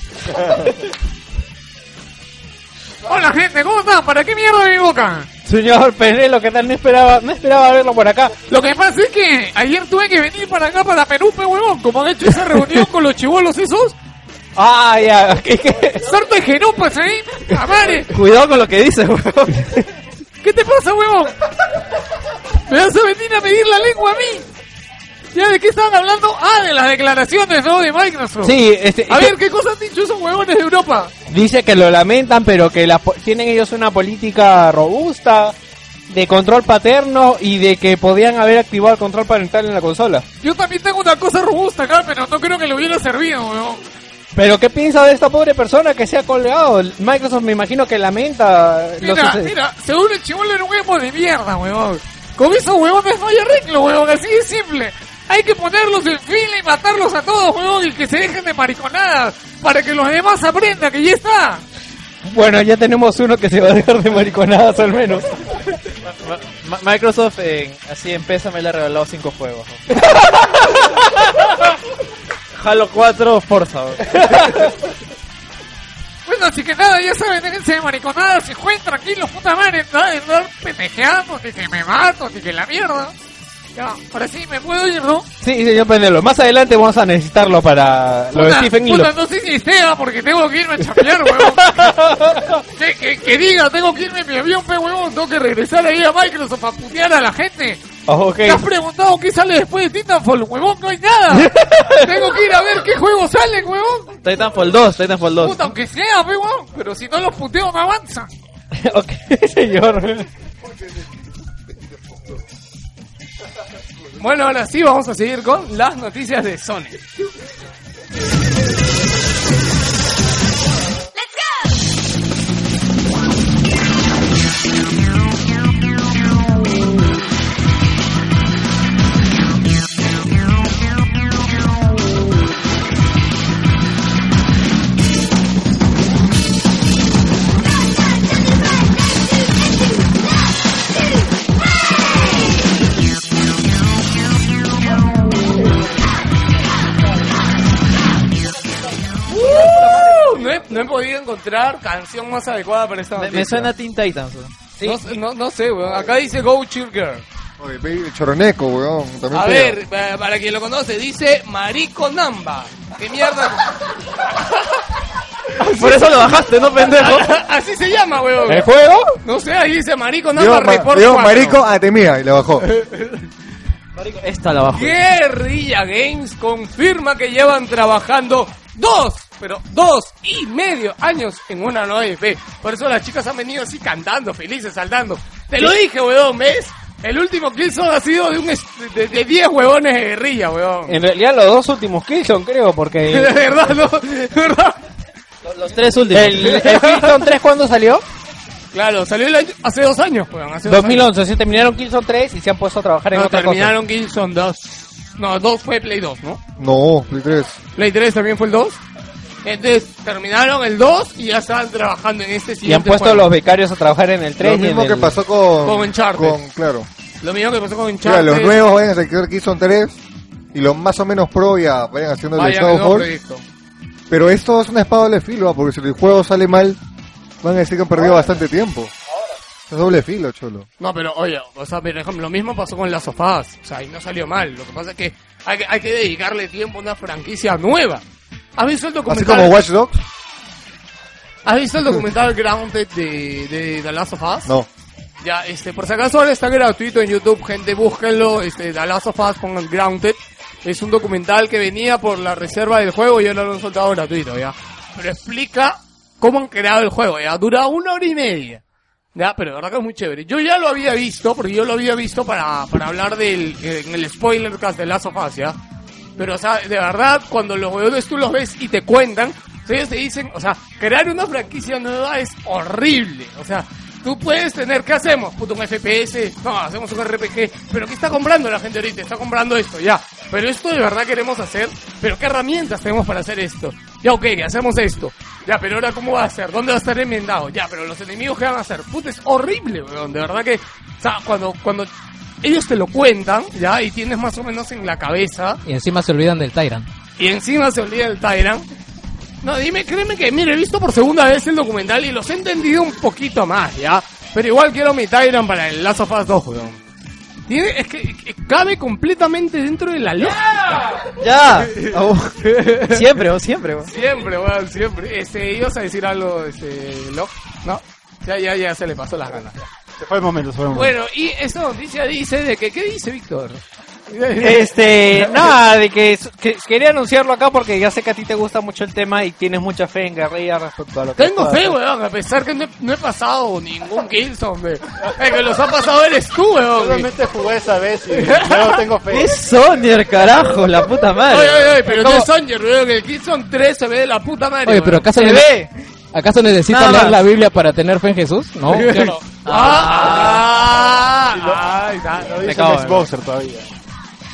Hola, gente, ¿cómo están? ¿Para qué mierda me boca? Señor Penelo, que tal? No esperaba, no esperaba verlo por acá. Lo que pasa es que ayer tuve que venir para acá, para Perú, pe huevón. Como han hecho esa reunión con los chivolos esos. Ah, ya. ¿Qué, qué? Sarto de jeropas ahí. ¡A madre! Cuidado con lo que dices, weón. ¿Qué te pasa, huevón? ¿Me vas a venir a medir la lengua a mí? ¿Ya de qué estaban hablando? Ah, de las declaraciones, ¿no? De Microsoft. Sí, este, A ver, ¿qué cosas han dicho esos huevones de Europa? dice que lo lamentan, pero que la, tienen ellos una política robusta de control paterno y de que podían haber activado el control parental en la consola. Yo también tengo una cosa robusta acá, pero no creo que le hubiera servido, huevón. Pero ¿qué piensa de esta pobre persona que se ha colgado? Microsoft me imagino que lamenta Mira, mira, según el chivolo era un huevo de mierda, huevón. Con esos huevones no hay arreglo, huevón, así de simple. Hay que ponerlos en fila y matarlos a todos, huevón, y que se dejen de mariconadas, para que los demás aprendan que ya está. Bueno, ya tenemos uno que se va a dejar de mariconadas al menos. Ma- Microsoft en, así en Pésame le ha regalado 5 juegos. ¿no? Halo 4, Forza. ¿no? Bueno, así que nada, ya saben, déjense de mariconadas, se jueguen tranquilos, puta madre, no de andar pendejeando, ni que me mato, ni que la mierda. Ya, ahora sí, me puedo ir, ¿no? Sí, señor Penelo. Más adelante vamos a necesitarlo para lo de Stephen y puta, lo... no sé si sea, porque tengo que irme a chapear, huevón. que, que, que diga, tengo que irme en mi avión, pe, huevón, tengo que regresar ahí a Microsoft a putear a la gente. Ok. ¿Te has preguntado qué sale después de Titanfall? Huevón, no hay nada. tengo que ir a ver qué juegos salen, huevón. Titanfall 2, Titanfall 2. Puta, aunque sea, pe, huevón. Pero si no los puteo, no avanza. ok, señor. Bueno, ahora sí vamos a seguir con las noticias de Sony. Encontrar canción más adecuada para esta Me, noticia. me suena a Teen Titans. ¿no? No, sé- no, no sé, weón. Acá dice Go Chill Girl. Oye, baby, choroneco, weón. También A pega. ver, eh, para quien lo conoce, dice Marico Namba. ¿Qué mierda? Por eso lo bajaste, ¿no, pendejo? Así se llama, weón. ¿El juego? No sé, ahí dice Marico Namba ma- Report dio 4. marico a temía y le bajó. Esta la bajo. Guerrilla Games confirma que llevan trabajando dos, pero dos y medio años en una nueva IP. Por eso las chicas han venido así cantando, felices, saltando. Te lo dije, weón, ¿ves? El último Killzone ha sido de un de, de 10 huevones de guerrilla, weón. En realidad los dos últimos Killzone, creo, porque... De verdad, ¿no? De verdad. Los tres últimos. ¿El, el Killzone 3 cuándo salió? Claro, salió el año- hace dos años, weón. Hace dos 2011, sí, terminaron Killzone 3 y se han puesto a trabajar en No, otra terminaron Killzone 2. No, 2 fue Play 2, ¿no? No, Play 3. Play 3 también fue el 2. Entonces, terminaron el 2 y ya estaban trabajando en este siguiente Y han puesto juego. los becarios a trabajar en el 3 Lo y en mismo el... que pasó con... Con Uncharted. con- claro. Lo mismo que pasó con Mira, Uncharted. los nuevos vayan a sacar Killzone 3 y los más o menos pro ya vayan haciendo el proyecto. Pero esto es una espada doble filo, porque si el juego sale mal, van a decir que han perdido bastante tiempo. Es doble filo, cholo. No, pero oye, o sea, por ejemplo, lo mismo pasó con Last of Us. O sea, y no salió mal. Lo que pasa es que hay que, hay que dedicarle tiempo a una franquicia nueva. ¿Has visto el Así documental? como Watch Dogs. ¿Has visto el documental Grounded de, de The Last of Us? No. Ya, este, por si acaso ahora está gratuito en YouTube, gente, búsquenlo, este, The Last of Us con Grounded. Es un documental que venía por la reserva del juego y ahora lo han soltado gratuito, ya. Pero explica cómo han creado el juego, ya. Dura una hora y media. Ya, pero de verdad que es muy chévere. Yo ya lo había visto, porque yo lo había visto para, para hablar del, en el spoiler cast de Us, ya. Pero, o sea, de verdad, cuando los jugadores tú los ves y te cuentan, ellos te dicen, o sea, crear una franquicia nueva es horrible. O sea, tú puedes tener, ¿qué hacemos? Puto, un FPS, no, hacemos un RPG. Pero ¿qué está comprando la gente ahorita? Está comprando esto, ya. Pero esto de verdad queremos hacer, pero ¿qué herramientas tenemos para hacer esto? Ya, ok, hacemos esto. Ya, pero ahora ¿cómo va a ser? ¿Dónde va a estar enmendado? Ya, pero los enemigos ¿qué van a hacer? Puta, es horrible, weón. De verdad que, o sea, cuando, cuando ellos te lo cuentan, ya, y tienes más o menos en la cabeza, Y encima se olvidan del Tyrant. y encima se olvida el Tyrant. No, dime, créeme que, mire, he visto por segunda vez el documental y los he entendido un poquito más, ¿ya? Pero igual quiero mi Tyrant para el Last of Us 2, weón. Tiene, es que, que cabe completamente dentro de la lógica. Ya. Oh. Siempre, oh, siempre. oh. Siempre, weón, siempre. Este, ibas a decir algo, este, Locke, ¿no? Ya, ya, ya se le pasó las ganas. Se fue el momento, se fue el momento. Bueno, y esta noticia dice de que, ¿qué dice Víctor? Este, nada, de que, que quería anunciarlo acá porque ya sé que a ti te gusta mucho el tema y tienes mucha fe en Guerrilla respecto a lo que Tengo fe, weón, a pesar que no he, no he pasado ningún Killzone, weón. El que los ha pasado eres tú, weón. Solamente jugué esa vez y luego tengo fe. Es Sonyer, carajo, la puta madre. Oye, oye, oye, pero no es Songer, weón, que el Killzone 3 se ve de la puta madre. Oye, pero. ¿acaso, Se ve. ¿acaso necesitas Nada leer la Biblia para tener fe en Jesús? No, yo no. Ah, ah, el Xboxer todavía.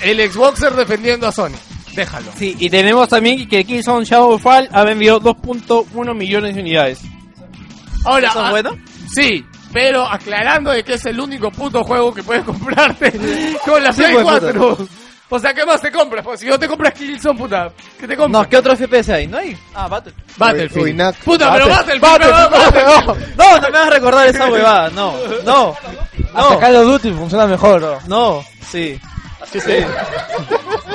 El Xboxer defendiendo a Sony. Déjalo. Sí, y tenemos también que Killzone Shadowfall ha vendido 2.1 millones de unidades. Ahora, ¿Eso es ah, bueno? sí, Pero aclarando de que es el único puto juego que puedes comprarte con la Sí, Play pues, 4. O sea, ¿qué más te compras? Pues si no te compras Killzone, puta, ¿qué te compras? No, ¿qué otro FPS hay? No hay. Ah, Battle. Battlefield. O Inac. Puta, pero Battle- Battlefield, Battle- pero Battlefield. No, no me vas a recordar esa huevada. No, no. Hasta No, Call of Duty funciona mejor, bro. no, sí. Sí,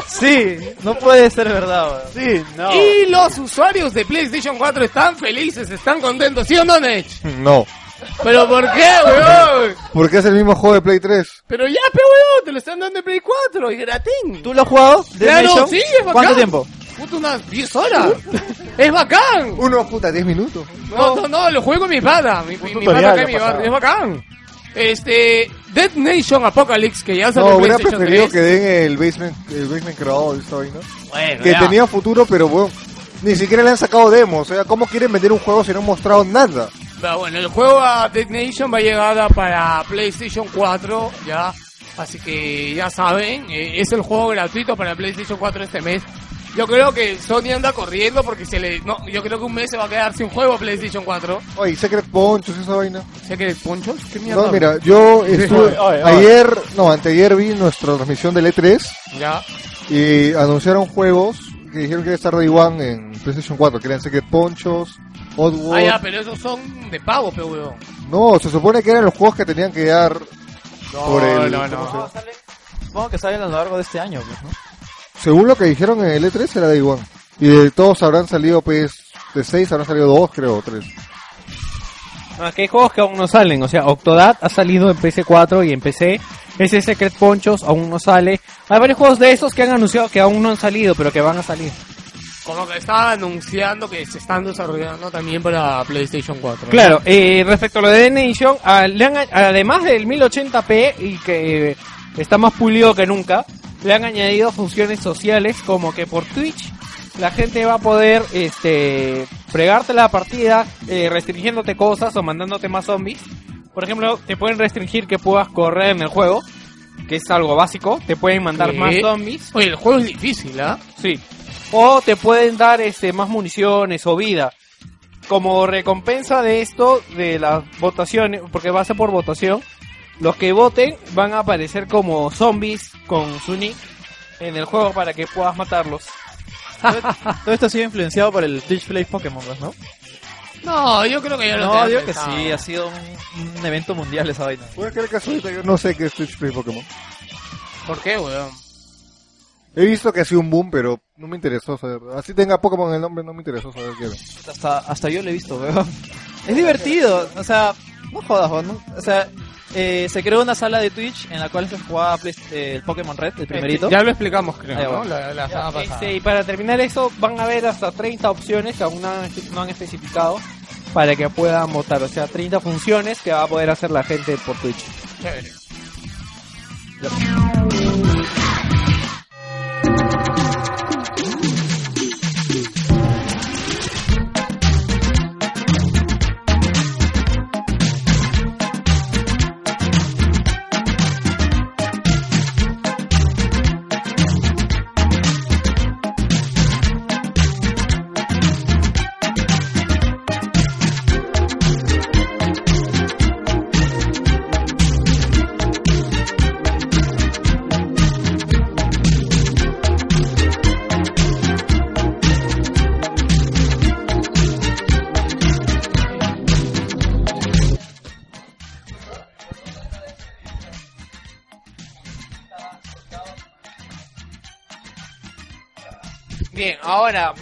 sí. no puede ser verdad, weón. Sí, no. Y los usuarios de PlayStation 4 están felices, están contentos, ¿sí o no, Nech? No, ¿Pero por qué, weón? porque es el mismo juego de Play 3. Pero ya, pe, weón, te lo están dando en Play 4 y gratín. ¿Tú lo has jugado? Claro, Nation? sí, es bacán. ¿Cuánto tiempo? Puta, unas 10 horas. es bacán. Uno, puta, 10 minutos. No, no, no, lo juego con mi. Mi, mi, pana acá en mi barrio. Es bacán. Este, Dead Nation Apocalypse, que ya salió No, en hubiera preferido 3. que den el Basement, el basement Crawl, esta vaina. Bueno, Que ya. tenía futuro, pero bueno, ni siquiera le han sacado demos. O sea, ¿cómo quieren vender un juego si no han mostrado nada? Pero bueno, el juego a Dead Nation va a llegar a- para PlayStation 4, ya. Así que ya saben, eh, es el juego gratuito para PlayStation 4 este mes. Yo creo que Sony anda corriendo porque se le... No, yo creo que un mes se va a quedar sin juego PlayStation 4. Oye, Secret Ponchos, esa vaina. ¿Sé que ponchos? ¿Qué mierda? No, mira, yo estuve, Oye, oye. ayer, no, anteayer vi nuestra transmisión del E3 Ya. y anunciaron juegos que dijeron que iba a estar Day One en PlayStation 4, que eran Secret Ponchos, Oddworld. Ah, ya, pero esos son de pago, pe weón. No, se supone que eran los juegos que tenían que dar por el... no, ¿cómo no. Supongo que salen a lo largo de este año, pues, ¿no? Según lo que dijeron en el E3 era Day One. Y de todos habrán salido, pues, de 6 habrán salido 2, creo, o 3. Ah, que hay juegos que aún no salen, o sea, Octodad ha salido en PC4 y en PC. Ese Secret Ponchos aún no sale. Hay varios juegos de esos que han anunciado que aún no han salido, pero que van a salir. Como que estaba anunciando que se están desarrollando también para PlayStation 4. ¿no? Claro, eh, respecto a lo de The Nation, ah, le han a- además del 1080p y que está más pulido que nunca, le han añadido funciones sociales como que por Twitch la gente va a poder este fregarte la partida eh, restringiéndote cosas o mandándote más zombies. Por ejemplo, te pueden restringir que puedas correr en el juego, que es algo básico. Te pueden mandar ¿Qué? más zombies. Oye, el juego es difícil, ¿ah? Sí. O te pueden dar este más municiones o vida. Como recompensa de esto, de las votaciones, porque va a ser por votación, los que voten van a aparecer como zombies con su nick en el juego para que puedas matarlos. Todo esto ha sido influenciado por el Twitch Play Pokémon, ¿no? No, yo creo que ya lo No, tenían digo que sí, ha sido un, un evento mundial esa vaina. ¿Puedes creer que ahorita yo no sé qué es Twitch Play Pokémon? ¿Por qué, weón? He visto que ha sido un boom, pero no me interesó saber. Así tenga Pokémon en el nombre, no me interesó saber qué era. Hasta, hasta yo lo he visto, weón. Es divertido, o sea, no jodas, weón, ¿no? O sea, eh, se creó una sala de Twitch en la cual se jugaba eh, el Pokémon Red, el primerito. Ya lo explicamos, creo, ¿no? La, la semana pasada. Este, y para terminar eso, van a haber hasta 30 opciones que aún no han, no han especificado para que puedan votar. O sea, 30 funciones que va a poder hacer la gente por Twitch. Chévere.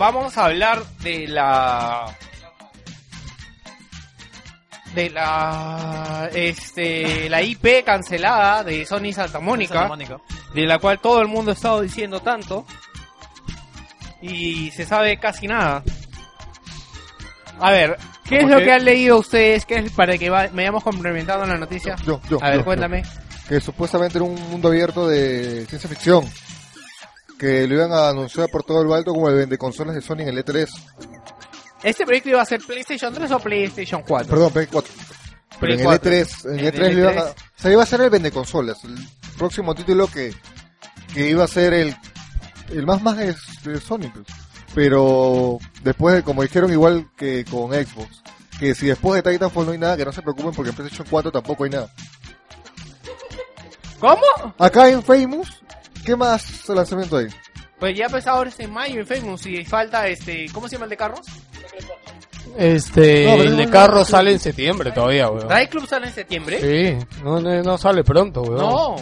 Vamos a hablar de la de la este la IP cancelada de Sony Santa Mónica, Santa Mónica. de la cual todo el mundo ha estado diciendo tanto y se sabe casi nada. A ver, ¿qué es ¿Cómo lo que han leído ustedes? ¿Qué es para que va- me vayamos complementando la noticia? Yo, yo, A ver, yo, cuéntame. yo. Que supuestamente era un mundo abierto de ciencia ficción. Que lo iban a anunciar por todo el alto como el vende consolas de Sony en el E3. ¿Este proyecto iba a ser PlayStation 3 o PlayStation 4? Perdón, Play 4. Pero Play en el 4. E3, en el En E3 el lo iban a, E3. o sea, iba a ser el vende consolas, el próximo título que, que iba a ser el, el más más es de Sony, pues. Pero después, de- como dijeron igual que con Xbox, que si después de Titanfall no hay nada, que no se preocupen porque en PlayStation 4 tampoco hay nada. ¿Cómo? Acá en Famous, ¿qué más lanzamiento hay? Pues ya pues ahora es en mayo en Famous y falta este, ¿cómo se llama el de carros? Este, No, el de no- carro sale en septiembre todavía, weón. ¿Drive Club sale en septiembre? Sí, no, no, no sale pronto, weón. No.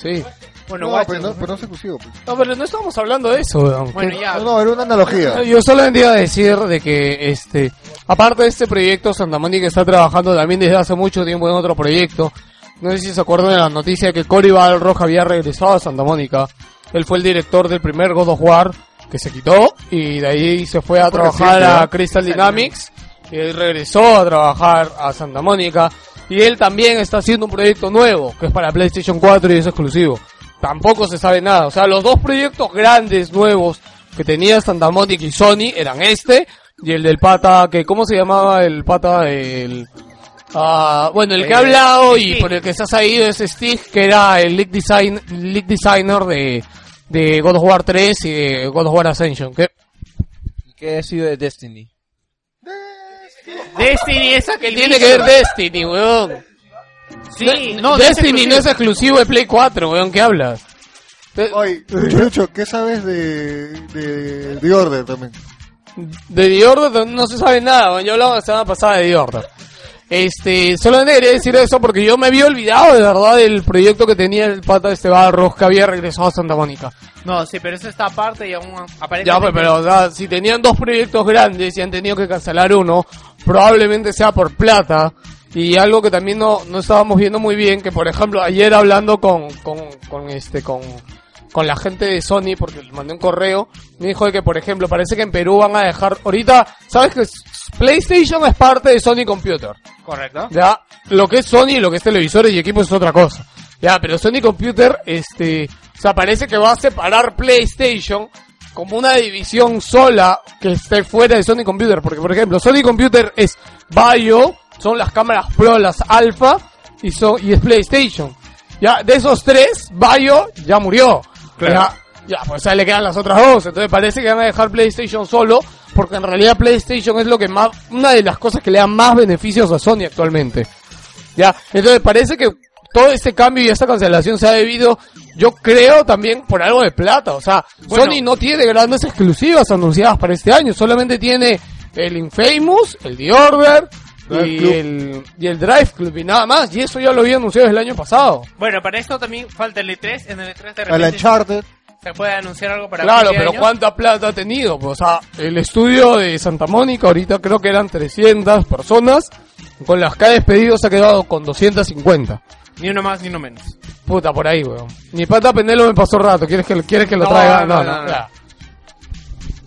Sí. Bueno, no, guacho. pero no, pero no es exclusivo. pues. No, pero no estamos hablando de eso, weón. Bueno, ya. No, no, era una analogía. Yo solamente iba a decir de que, este, aparte de este proyecto, Santa Mónica está trabajando también desde hace mucho tiempo en otro proyecto. No sé si se acuerdan de la noticia de que Cory Balrog había regresado a Santa Mónica. Él fue el director del primer God of War que se quitó y de ahí se fue a trabajar a. Crystal Dynamics y él regresó a trabajar a Santa Mónica y él también está haciendo un proyecto nuevo que es para PlayStation 4 y es exclusivo. Tampoco se sabe nada, o sea, los dos proyectos grandes nuevos que tenía Santa Mónica y Sony eran este y el del pata que ¿cómo se llamaba el pata el Ah, bueno, el que Eh, ha hablado y Stig. por el que se ha saído es Steve, que era el lead, design, lead designer de, de God of War 3 y de God of War Ascension. Que ¿Qué ha sido de Destiny? Destiny esa que tiene que ver Destiny, weón. Sí, De- no, Destiny no es exclusivo de Play 4, weón, ¿qué hablas? De, Oye, Lucho, Lucho, ¿qué sabes de, de The Order también? de The Order no se sabe nada, weón. Yo hablaba la semana pasada de The Order. Este, solamente quería decir eso porque yo me había olvidado de verdad del proyecto que tenía el pata de este Barros que había regresado a Santa Mónica. No, sí, pero eso está aparte y aún aparentemente... Ya, pues, pero o sea, si tenían dos proyectos grandes y han tenido que cancelar uno, probablemente sea por plata. Y algo que también no, no estábamos viendo muy bien, que por ejemplo, ayer hablando con, con, con este, con, con la gente de Sony, porque les mandé un correo, me dijo de que, por ejemplo, parece que en Perú van a dejar, ahorita, ¿sabes que PlayStation es parte de Sony Computer? Correcto. Ya, lo que es Sony y lo que es televisores y equipos es otra cosa. Ya, pero Sony Computer, este, o sea, parece que va a separar PlayStation como una división sola que esté fuera de Sony Computer. Porque, por ejemplo, Sony Computer es Bio, son las cámaras Pro, las Alpha, y, son, y es PlayStation. Ya, de esos tres, Bio ya murió. Ya, ya, pues a le quedan las otras dos. Entonces parece que van a dejar PlayStation solo, porque en realidad PlayStation es lo que más, una de las cosas que le dan más beneficios a Sony actualmente. Ya, entonces parece que todo este cambio y esta cancelación se ha debido, yo creo, también por algo de plata. O sea, Bueno. Sony no tiene grandes exclusivas anunciadas para este año, solamente tiene el Infamous, el The Order y el, y el Drive Club y nada más. Y eso ya lo había anunciado el año pasado. Bueno, para esto también falta el E3. En el E3 de repente Uncharted. Se puede anunciar algo para Claro, pero año. ¿cuánta plata ha tenido? Pues, o sea, el estudio de Santa Mónica ahorita creo que eran 300 personas. Con las que ha despedido se ha quedado con 250. Ni uno más ni uno menos. Puta, por ahí, weón. Mi pata Penelo me pasó rato. ¿Quieres que, quieres que lo No, traiga? no, No, no, no, no. ya.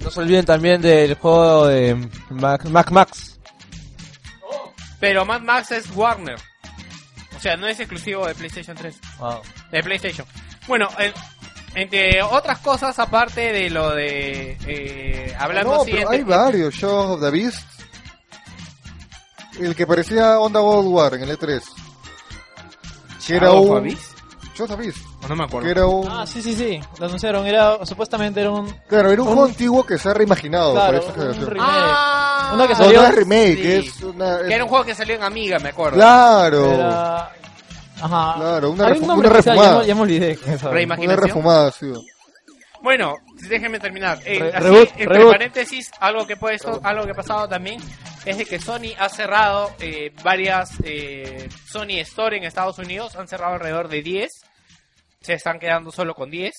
No se olviden también del juego de Mac, Mac Max. Pero Mad Max es Warner. O sea, no es exclusivo de PlayStation 3. Wow. De PlayStation. Bueno, el- entre otras cosas, aparte de lo de... Eh, hablando No, pero hay varios. Show of the Beast. El que parecía Onda World War en el E3. Que era un... Abyss. Show of the Beast. No me acuerdo. Que era un... Ah, sí, sí, sí. Lo anunciaron. Era, supuestamente era un, Claro, era un, un- juego antiguo que se ha reimaginado Claro, para esta un generación. Ah, Uno que No, salió- no es remake, sí. es una... es- Que era un juego que salió en Amiga, me acuerdo. Claro. Era... Ajá. Claro, una Hay refu- un nombre una especial, refumada. Ya, me- ya me olvidé. qué es eso. Una Reimaginación. refumada, sí. Bueno, déjenme terminar. Eh, Re- así, reboot, entre reboot. paréntesis, algo que puede algo que ha pasado también es de que Sony ha cerrado eh, varias eh, Sony Store en Estados Unidos, han cerrado alrededor de 10. Se están quedando solo con 10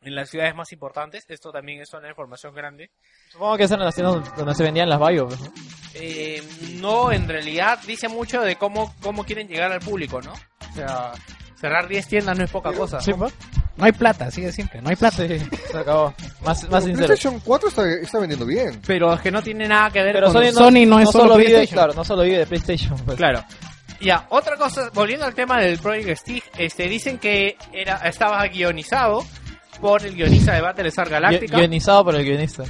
en las ciudades más importantes. Esto también es una información grande. Supongo que esa era la tienda donde- se vendían las Bio. pues, ¿no? Eh, no, en realidad dice mucho de cómo cómo quieren llegar al público, ¿no? O sea, cerrar 10 tiendas no es poca cosa. Sí, pues. No hay plata, sigue siempre, no hay plata. Sí, se acabó. Más, más sincero. PlayStation 4 está, está vendiendo bien. Pero es que no tiene nada que ver Pero con Sony no, Sony no es solo vive, PlayStation. claro, no solo vive de PlayStation. pues. Claro. Ya, otra cosa, volviendo al tema del Project Stick, este, dicen que era, estaba guionizado por el guionista de Battlestar Galactica. Guionizado por el guionista.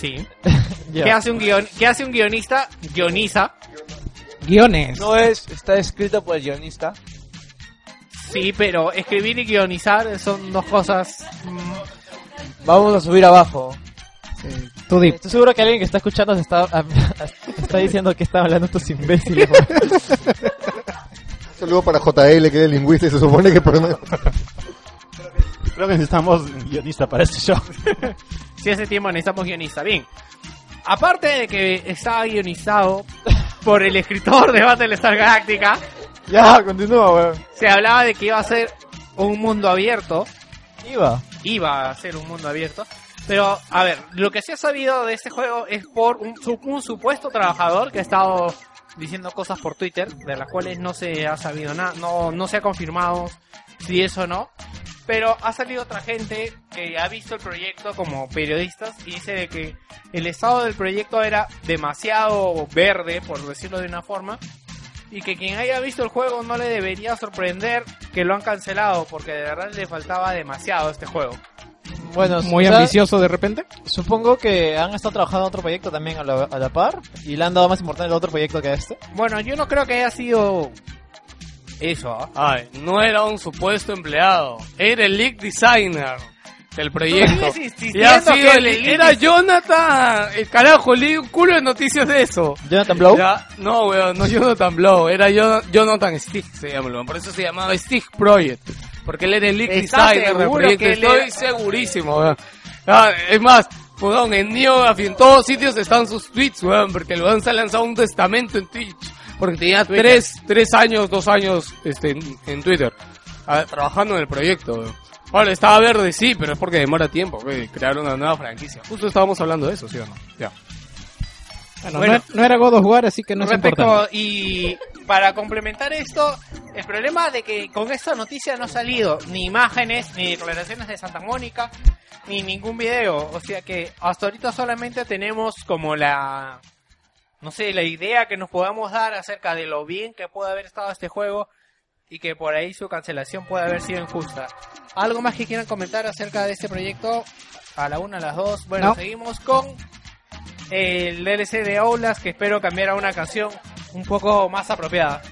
Sí. ¿Qué hace un guion, ¿Qué hace un guionista? Guioniza. Guiones. No es, está escrito por el guionista. Sí, pero escribir y guionizar son dos cosas. mm, Vamos a subir abajo. Tú di. Estoy seguro que alguien que está escuchando se está, está diciendo que están hablando estos imbéciles. weón. Saludo para JL, que es lingüista y se supone que por Creo que necesitamos un guionista para este show. Si hace tiempo necesitamos guionista. Bien. Aparte de que estaba guionizado por el escritor de Battlestar Galactica, ya, continúa, weón. se hablaba de que iba a ser un mundo abierto. Iba. Iba a ser un mundo abierto. Pero, a ver, lo que se ha sabido de este juego es por un, su- un supuesto trabajador que ha estado diciendo cosas por Twitter, de las cuales no se ha sabido nada, no, no se ha confirmado si eso o no. Pero ha salido otra gente que ha visto el proyecto como periodistas y dice de que el estado del proyecto era demasiado verde, por decirlo de una forma, y que quien haya visto el juego no le debería sorprender que lo han cancelado, porque de verdad le faltaba demasiado a este juego. Bueno, Muy o sea, ambicioso de repente. Supongo que han estado trabajando en otro proyecto también a la, a la par y le han dado más importancia al otro proyecto que a este. Bueno, yo no creo que haya sido eso. ¿ah? Ay, no era un supuesto empleado, era el leak designer del proyecto. Y ha sido que el- era Jonathan, el carajo, leí un culo de noticias de eso. Jonathan Blow. Ya, no, weón, no Jonathan Blow, era Jon- Jonathan Stick, se llama, weón, por eso se llamaba Stick Project, porque él era el ¿Estás designer del seguro proyecto, que él estoy era- segurísimo, weón. Ah, es más, weón, en NeoGAF y en todos sitios están sus tweets, weón, porque el weón se ha lanzado un testamento en Twitch, porque tenía tres, tres años, dos años, este, en, en Twitter, trabajando en el proyecto. Ahora, estaba verde, sí, pero es porque demora tiempo, güey, crear una nueva franquicia. Justo estábamos hablando de eso, ¿sí o no? Ya. Bueno, Bueno. no, no era God of War, así que no es Respecto, importante. y para complementar esto, el problema de que con esta noticia no ha salido ni imágenes, ni declaraciones de Santa Mónica, ni ningún video. O sea que hasta ahorita solamente tenemos como la, no sé, la idea que nos podamos dar acerca de lo bien que puede haber estado este juego y que por ahí su cancelación puede haber sido injusta. ¿Algo más que quieran comentar acerca de este proyecto? A la una, a las dos. Bueno, No. seguimos con el DLC de Oulas que espero cambiar a una canción un poco más apropiada.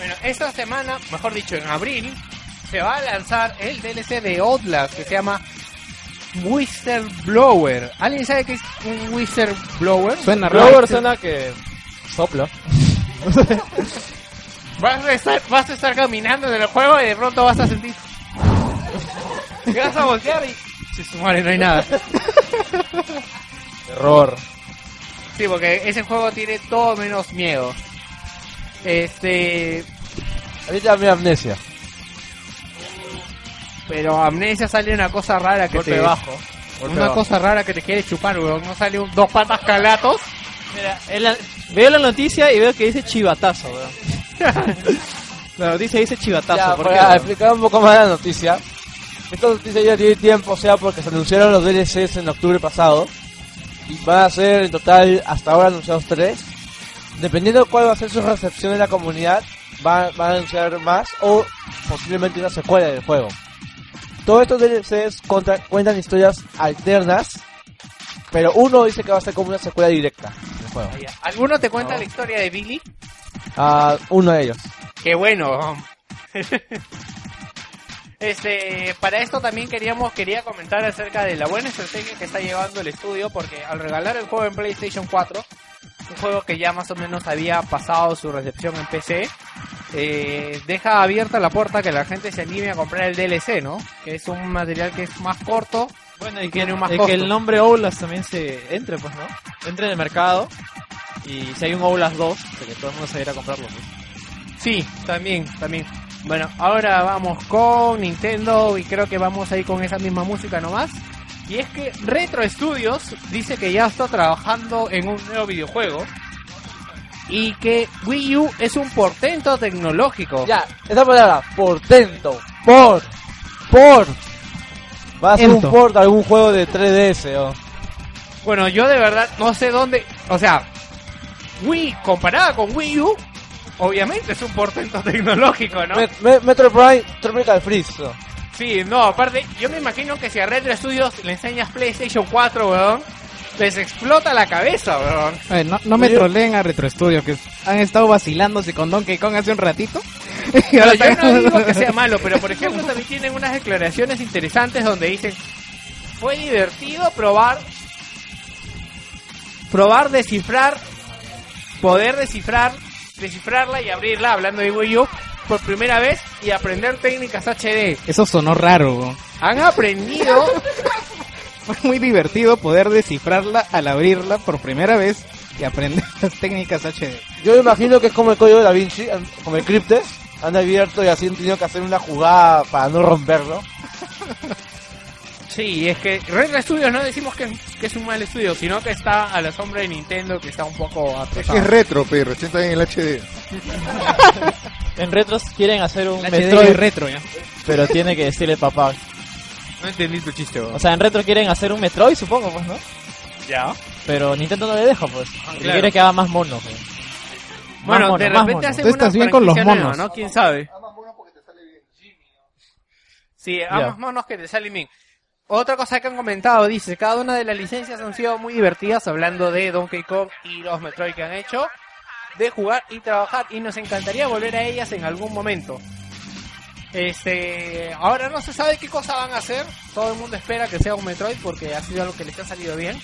Bueno, esta semana, mejor dicho, en abril, se va a lanzar el DLC de Outlast que se llama Whistleblower. ¿Alguien sabe qué es un Whistleblower? Suena raro. Blower suena que sopla. Vas a, estar, vas a estar caminando en el juego y de pronto vas a sentir. Y vas a voltear y. Si su madre, no hay nada. Terror. Sí, porque ese juego tiene todo menos miedo. Este. Ahorita mi amnesia. Pero Amnesia sale una cosa rara que Golpe te. bajo. Golpe Una bajo. cosa rara que te quiere chupar, weón. No sale un, dos patas calatos. Mira, en la- veo la noticia y veo que dice chivatazo, weón. la noticia dice chivatazo. Ya, ¿por para qué, explicar un poco más la noticia. Esta noticia ya tiene tiempo, o sea, porque se anunciaron los DLCs en octubre pasado. Y van a ser en total, hasta ahora anunciados tres. Dependiendo de cuál va a ser su recepción en la comunidad, van a anunciar más o posiblemente una secuela del juego. Todos estos DLCs contra- cuentan historias alternas, pero uno dice que va a ser como una secuela directa del juego. ¿Alguno te cuenta la historia de Billy? Ah, uno de ellos. Qué bueno. Este, para esto también queríamos quería comentar acerca de la buena estrategia que está llevando el estudio porque al regalar el juego en PlayStation 4, un juego que ya más o menos había pasado su recepción en PC, eh, deja abierta la puerta que la gente se anime a comprar el DLC, ¿no? Que es un material que es más corto Bueno, y que, tiene un más y que el nombre Oulas también se entre, pues, ¿no? Entre en el mercado. Y si hay un Oulas 2, de que todo el mundo se va a comprarlo, pues. Sí, también, también. Bueno, ahora vamos con Nintendo y creo que vamos a ir con esa misma música nomás. Y es que Retro Studios dice que ya está trabajando en un nuevo videojuego y que Wii U es un portento tecnológico. Ya, esa palabra, portento, por, por, Va a ser Ento. un port de algún juego de 3DS, ¿o? Bueno, yo de verdad no sé dónde. O sea, Wii comparada con Wii U, obviamente es un portento tecnológico, ¿no? Met- Me- Metro Prime Tropical Freeze. Sí, no, aparte, yo me imagino que si a Retro Studios le enseñas PlayStation 4, weón, les explota la cabeza, weón. A ver, no, no me troleen a Retro Studio, que han estado vacilándose con Donkey Kong hace un ratito. y ahora yo están- no digo que sea malo, pero por ejemplo también tienen unas declaraciones interesantes donde dicen fue divertido probar probar descifrar poder descifrar descifrarla y abrirla hablando de Wii U por primera vez y aprender técnicas HD. Eso sonó raro. Han aprendido Fue muy divertido poder descifrarla al abrirla por primera vez y aprender las técnicas HD. Yo me imagino que es como el código de Da Vinci, como el Cryptes. Han abierto y así han tenido que hacer una jugada para no romperlo. Sí, es que Retro Studios no decimos que, que es un mal estudio, sino que está a la sombra de Nintendo, que está un poco Es atrasado. que es retro, pero recién está en el HD. En retros quieren hacer un La Metroid, retro ya. pero tiene que decirle papá. No entendí tu chiste. O sea, en retro quieren hacer un Metroid, supongo, pues, ¿no? ya. Pero Nintendo no le deja, pues. Porque claro. quiere que haga más mono, pues. Bueno, Más mono, de más repente mono. hacen Tú estás bien con los franquicia nueva, monos. ¿no? ¿Quién sabe? Sí, Ya. ambos monos que te salen bien. Otra cosa que han comentado, dice, cada una de las licencias han sido muy divertidas, hablando de Donkey Kong y los Metroid que han hecho, de jugar y trabajar, y nos encantaría volver a ellas en algún momento. Este, ahora no se sabe qué cosa van a hacer, todo el mundo espera que sea un Metroid porque ha sido algo que les ha salido bien.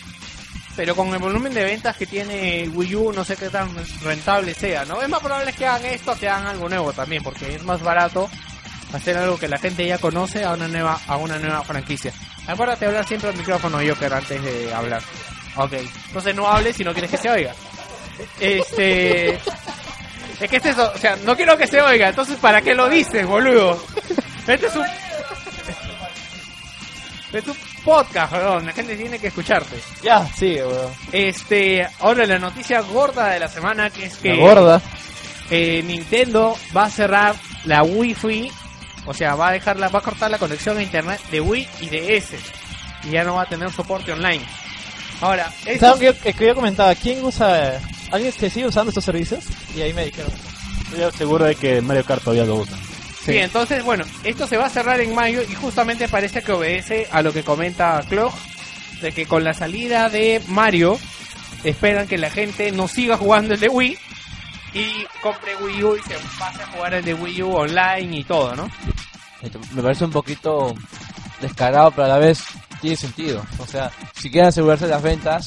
Pero con el volumen de ventas que tiene Wii U, no sé qué tan rentable sea, ¿no? Es más probable que hagan esto que hagan algo nuevo también, porque es más barato hacer algo que la gente ya conoce a una nueva, a una nueva franquicia. Acuérdate de hablar siempre al micrófono, Joker, antes de hablar. Ok. Entonces no hables si no quieres que se oiga. Este... Es que es eso, o sea, no quiero que se oiga, entonces ¿para qué lo dices, boludo? Este es un... Este es un podcast, perdón, la gente tiene que escucharte. Ya, sí, weón. Este, ahora la noticia gorda de la semana que es que La gorda. eh, Nintendo va a cerrar la Wi-Fi, o sea, va a dejarla, va a cortar la conexión a internet de Wii y de S y ya no va a tener soporte online. Ahora, esto- ¿Saben que yo, que yo comentaba? ¿Quién usa... ¿Alguien que sigue usando estos servicios? Y ahí me dijeron. Estoy seguro de que Mario Kart todavía lo usa. Sí, entonces, bueno, esto se va a cerrar en mayo y justamente parece que obedece a lo que comenta Clog, de que con la salida de Mario esperan que la gente no siga jugando el de Wii y compre Wii U y se pase a jugar el de Wii U online y todo, ¿no? Me parece un poquito descarado, pero a la vez tiene sentido. O sea, si quieren asegurarse de las ventas,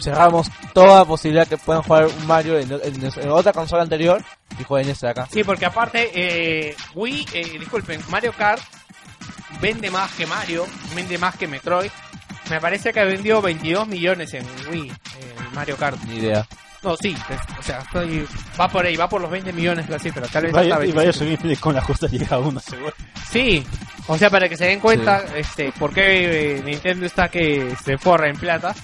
cerramos toda posibilidad que puedan jugar un Mario en, en- en otra consola anterior y jueguen este de acá. Sí, porque aparte, eh, Wii, eh, disculpen, Mario Kart vende más que Mario, vende más que Metroid. Me parece que vendió 22 millones en Wii, el Mario Kart. Ni idea. No, sí, es- o sea, estoy, va por ahí, va por los 20 millones la cifra, tal vez Vaya, hasta y vaya 25. subir con la justa llega a uno, seguro. Sí, o sea, para que se den cuenta, este, por qué eh, Nintendo está que se forra en plata.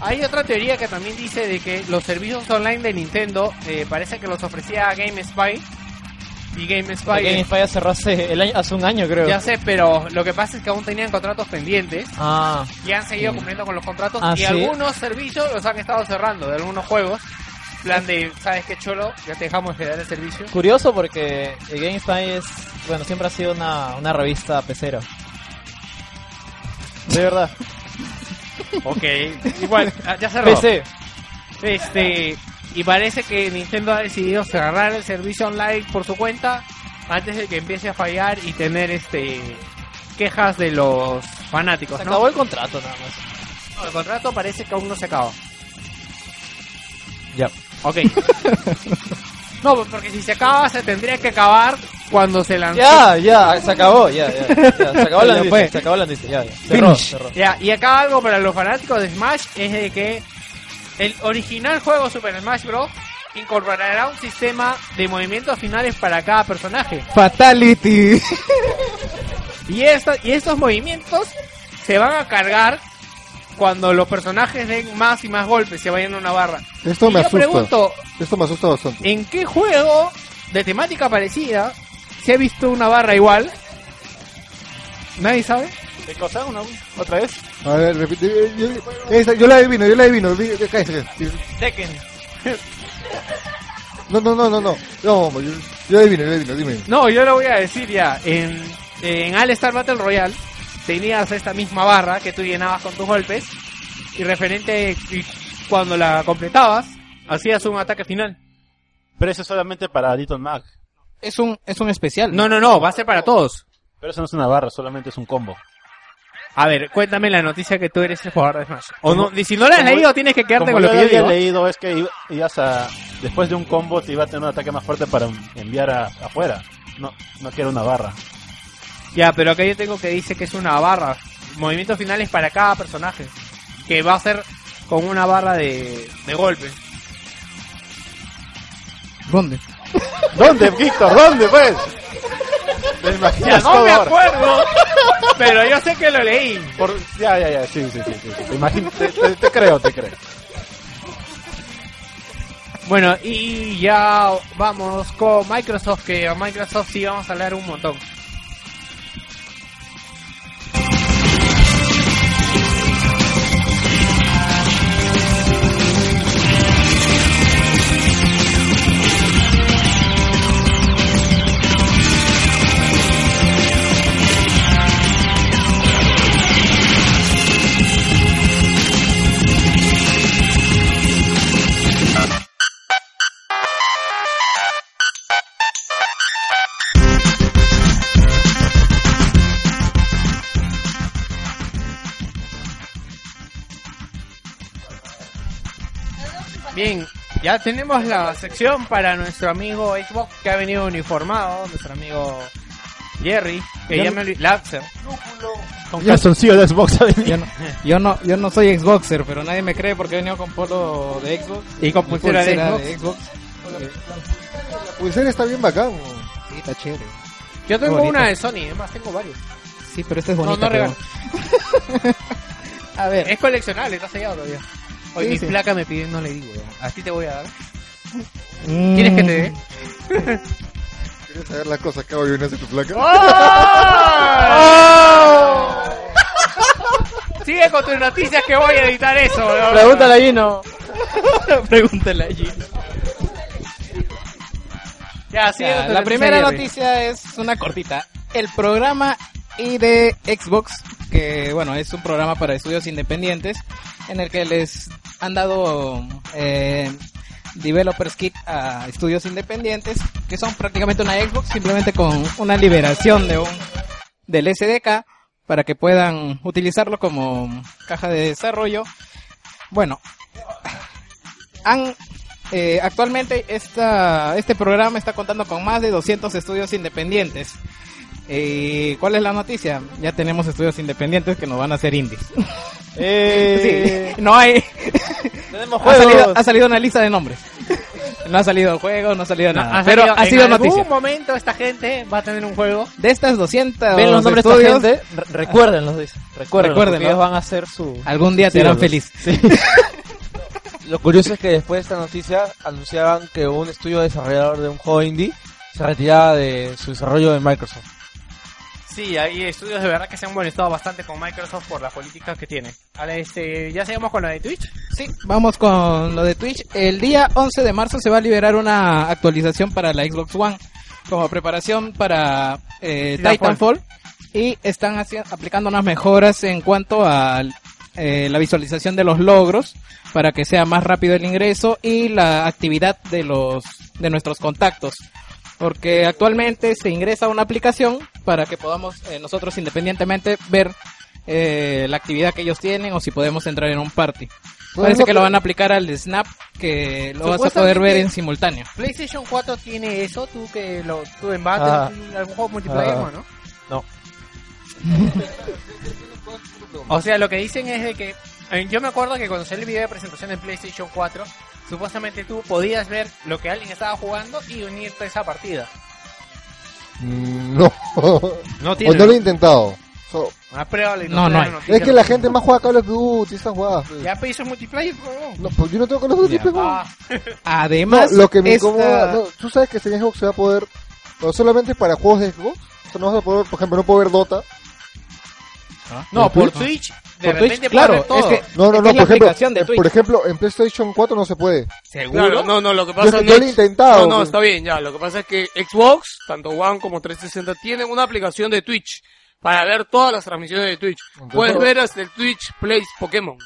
Hay otra teoría que también dice de que los servicios online de Nintendo eh, parece que los ofrecía GameSpy y GameSpy La Game Spy cerró hace, el año, hace un año, creo. ya sé, pero lo que pasa es que aún tenían contratos pendientes Ah, y han seguido Sí. cumpliendo con los contratos Ah, y ¿sí? algunos servicios los han estado cerrando de algunos juegos. Plan de, ¿sabes qué cholo? Ya te dejamos de dar el servicio. curioso porque GameSpy es, bueno, siempre ha sido una, una revista pecera. De verdad. Ok, igual, ah, ya cerró. PC. Este, y parece que Nintendo ha decidido cerrar el servicio online por su cuenta antes de que empiece a fallar y tener este quejas de los fanáticos, Se ¿no? acabó el contrato nada más. No, el contrato parece que aún no se acaba. Ya. Ok. no, pues porque si se acaba se tendría que acabar cuando se lanzó. Ya, ya, se acabó, ya, ya. ya, se acabó la noticia, se acabó la noticia, ya, ya. Cerró, cerró. Ya, y acá algo para los fanáticos de Smash es de que el original juego Super Smash Bros. incorporará un sistema de movimientos finales para cada personaje. Fatality. Y, esta, y estos movimientos se van a cargar cuando los personajes den más y más golpes, se vayan a una barra. Esto Y me yo asusta. pregunto, Esto me asusta bastante. ¿en qué juego de temática parecida se ha visto una barra igual? ¿Nadie sabe? ¿Qué cosa? ¿Una, ¿Otra vez? A ver, repite. Yo, yo- esa, yo la adivino, yo la adivino. di- di- cállese, cállese. Tekken. No, no, no, no, no. No, yo, yo adivino, yo adivino, dime. No, yo lo voy a decir ya. En, en All Star Battle Royale tenías esta misma barra que tú llenabas con tus golpes y referente y cuando la completabas hacías un ataque final. Pero eso es solamente para Little Mac. Es un, es un especial. No, no, no, va a ser para todos. Pero eso no es una barra, solamente es un combo. A ver, cuéntame la noticia que tú eres el jugador de Smash. O no, y si no la has como- leído tienes que quedarte con lo que yo había digo. leído es que iba- ibas a... Después de un combo te iba a tener un ataque más fuerte para enviar a, afuera. No, no que era una barra. Ya, pero acá yo tengo que dice que es una barra. Movimientos finales para cada personaje. Que va a ser con una barra de, de golpe. ¿Dónde? ¿Dónde, Víctor? ¿Dónde, pues? Ya no me acuerdo, pero yo sé que lo leí. Por- Ya, ya, ya, sí, sí, sí. sí, sí. Te, imagino- te, te- te creo, te creo. Bueno, y ya vamos con Microsoft, que a Microsoft sí vamos a hablar un montón. Bien, ya tenemos la sección para nuestro amigo Xbox que ha venido uniformado, nuestro amigo Jerry, que Yo ya no- me. Con calzoncillo de Xbox. Yo no, yo no, yo no soy Xboxer, pero nadie me cree porque he venido con polo de Xbox. Y con pulsera de Xbox. de Xbox. La pulsera está bien bacán. Sí, está chévere. Yo tengo una de Sony, además tengo varios. Sí, pero este es No, bonito. no regalo. A ver. Es coleccionable, está sellado todavía. Hoy Sí, mi sí. placa me pide, no le digo. ya. A ti te voy a dar. Mm. ¿Quieres que te dé? ¿Quieres saber las cosas que hago yo en ese tu placa? Sigue con tus noticias que voy a editar eso. Pregúntale a Gino. Pregúntale allí. Ya, sigue tu la primera noticia es una cortita. El programa ID de Xbox, que bueno, es un programa para estudios independientes, en el que les han dado eh, Developers Kit a estudios independientes, que son prácticamente una Xbox, simplemente con una liberación de un del SDK para que puedan utilizarlo como caja de desarrollo. Bueno, han eh, actualmente esta, este programa está contando con más de 200 estudios independientes. Eh, ¿Cuál es la noticia? Ya tenemos estudios independientes que nos van a hacer indies. Eh, Sí, no hay. Tenemos Ha salido, ha salido una lista de nombres. No ha salido juego, no ha salido No, nada. ha pero ha en sido algún momento esta gente va a tener un juego. De estas 200 Ven los nombres de esta estudios, gente, re- recuérdenlos, dice. Recuérdenlos, ellos van a hacer su... algún día te Sí, harán feliz. Lo curioso es que después de esta noticia anunciaban que un estudio desarrollador de un juego indie se retiraba de su desarrollo en Microsoft. Sí, hay estudios de verdad que se han molestado bastante con Microsoft por las políticas que tiene. Ahora, este, ya seguimos con lo de Twitch. Sí, vamos con lo de Twitch. El día 11 de marzo se va a liberar una actualización para la Xbox One como preparación para eh, Titanfall. Titanfall y están aplicando unas mejoras en cuanto a eh, la visualización de los logros para que sea más rápido el ingreso y la actividad de los de nuestros contactos. Porque actualmente se ingresa a una aplicación para que podamos eh, nosotros independientemente ver eh, la actividad que ellos tienen o si podemos entrar en un party. Parece que lo van a aplicar al Snap, que lo vas a poder ver en simultáneo. PlayStation 4 tiene eso, tú que lo tú en bate, Ah. algún juego multiplayer, Ah. ¿no? No. O sea, lo que dicen es de que eh, yo me acuerdo que cuando salió el video de presentación de PlayStation 4, supuestamente tú podías ver lo que alguien estaba jugando y unirte a esa partida. No. No o tiene. no lo he intentado. So- Ah, pero No, no noticias. es que la gente más juega Call of Duty, esas jugadas. Ya pedí multiplayer, huevón. No, pues yo no tengo Call of Duty. Ah, Además, No, lo que me esta- incomoda, no, tú sabes que en Xbox se va a poder, no solamente para juegos de Xbox, o sea, no vas a poder, por ejemplo, no puedo ver Dota, No, por Twitch. Twitch, de Por repente Twitch, claro, todo. es que- No, no, Es no, que por ejemplo, eh, por ejemplo, en PlayStation 4 no se puede. Claro, no, no, lo que Yo, pasa yo no lo he intentado. No, no, está bien, ya. Lo que pasa es que Xbox, tanto One como 360, tienen una aplicación de Twitch para ver todas las transmisiones de Twitch. Puedes ver hasta el Twitch Plays Pokémon.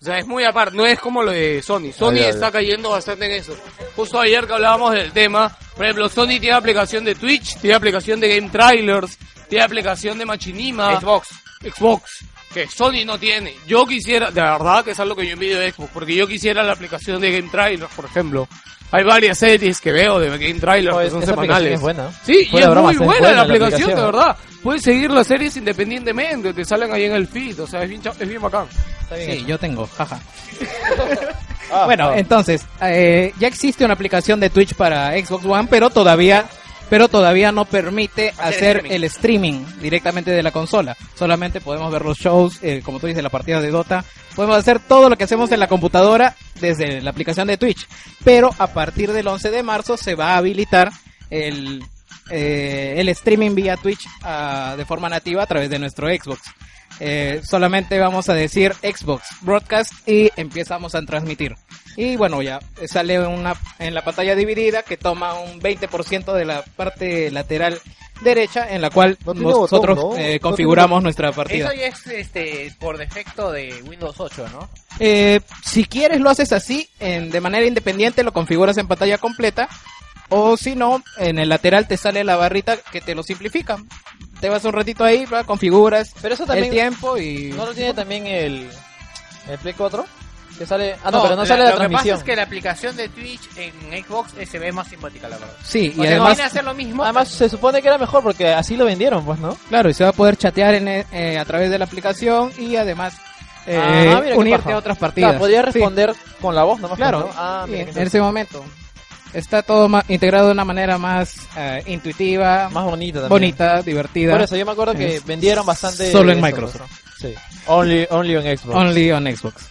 O sea, es muy aparte, no es como lo de Sony. Sony está cayendo bastante en eso. Justo ayer que hablábamos del tema, por ejemplo, Sony tiene aplicación de Twitch, tiene aplicación de Game Trailers, tiene aplicación de Machinima. Xbox. Xbox, que Sony no tiene. Yo quisiera, de verdad que es algo que yo envidio de Xbox, porque yo quisiera la aplicación de Game Trailers, por ejemplo. Hay varias series que veo de Game Trailers que son semanales. es buena. Sí, y es muy buena, buena la la aplicación, aplicación. de verdad. Puedes seguir las series independientemente, te salen ahí en el feed, o sea, es bien, es bien bacán. Está bien Sí, hecho. yo tengo, jaja. Ah, bueno, ah. entonces, eh, ya existe una aplicación de Twitch para Xbox One, pero todavía pero todavía no permite hacer streaming. el streaming directamente de la consola. Solamente podemos ver los shows, eh, como tú dices, la partida de Dota. Podemos hacer todo lo que hacemos en la computadora desde la aplicación de Twitch. Pero a partir del 11 de marzo se va a habilitar el, eh, el streaming vía Twitch ah, de forma nativa a través de nuestro Xbox. Eh, solamente vamos a decir Xbox Broadcast y empezamos a transmitir. Y bueno, ya sale una en la pantalla dividida que toma un 20% de la parte lateral derecha en la cual No nosotros botón, ¿no? eh, No configuramos nuestra partida. Eso ya es este, por defecto de Windows 8, ¿no? Eh, si quieres lo haces así, en, de manera independiente lo configuras en pantalla completa. O si no, en el lateral te sale la barrita que te lo simplifica. Te vas un ratito ahí, va, configuras Pero eso también el tiempo y... ¿No lo tiene también el, el Play 4? Que sale... Ah, no, No, pero no la- sale la lo que transmisión. pasa es que la aplicación de Twitch en Xbox eh, se ve más simpática, la verdad. Sí, y sea, además, viene a hacer lo mismo. Además, se supone que era mejor porque así lo vendieron, pues, ¿no? claro, y se va a poder chatear en, e- eh, a través de la aplicación y además eh, Ah, mira qué unirte a otras partidas. Claro, podía Sí, responder con la voz nomás. claro, ¿no? Ah, sí, mira, en ese momento. Está todo ma- integrado de una manera más eh, intuitiva, más bonita también. bonita, divertida. Por eso yo me acuerdo que Es vendieron bastante. solo en eso, Microsoft. ¿no? Sí. Only, only on Xbox. Only on Xbox.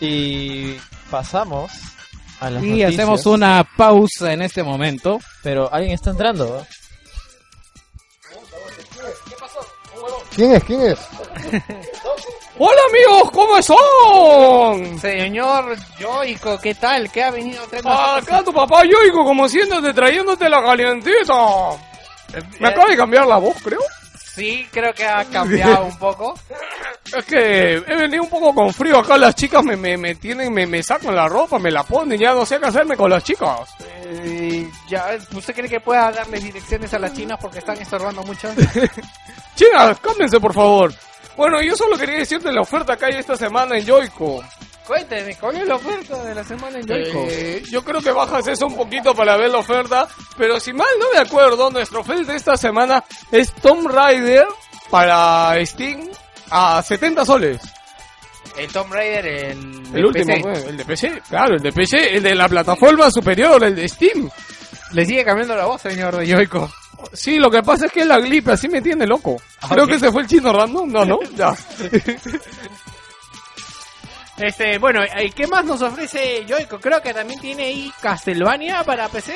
Y pasamos a las Y noticias. hacemos una pausa en este momento. Pero alguien está entrando. ¿Quién es? ¿Quién es? Hola amigos, ¿cómo son? Señor Joico, ¿qué tal? ¿Qué ha venido a traer Acá tu papá Yoico, como siéndote, trayéndote la calientita. Me acaba de cambiar la voz, creo. Sí, creo que ha cambiado un poco. Es que he venido un poco con frío acá, las chicas me, me, me tienen, me, me sacan la ropa, me la ponen, ya no sé qué hacerme con las chicas. Eh, ya, ¿Usted cree que pueda darle direcciones a las chinas porque están estorbando mucho? Chicas, cálmense por favor. Bueno, yo solo quería decirte la oferta que hay esta semana en Joico. Cuénteme, ¿cuál es la oferta de la semana en Joico? Eh, yo creo que bajas eso un poquito para ver la oferta, pero si mal no me acuerdo, nuestro oferta de esta semana es Tomb Raider para Steam a 70 soles. El Tomb Raider, el, El de último, PC. el de PC, claro, el de PC, el de la plataforma superior, el de Steam. Le sigue cambiando la voz, señor de Joico. Sí, lo que pasa es que la gripe así me tiene loco. Creo ok. que se fue el chino random, no, no, ya. Este, bueno, ¿y qué más nos ofrece Joico? Creo que también tiene ahí Castlevania para PC.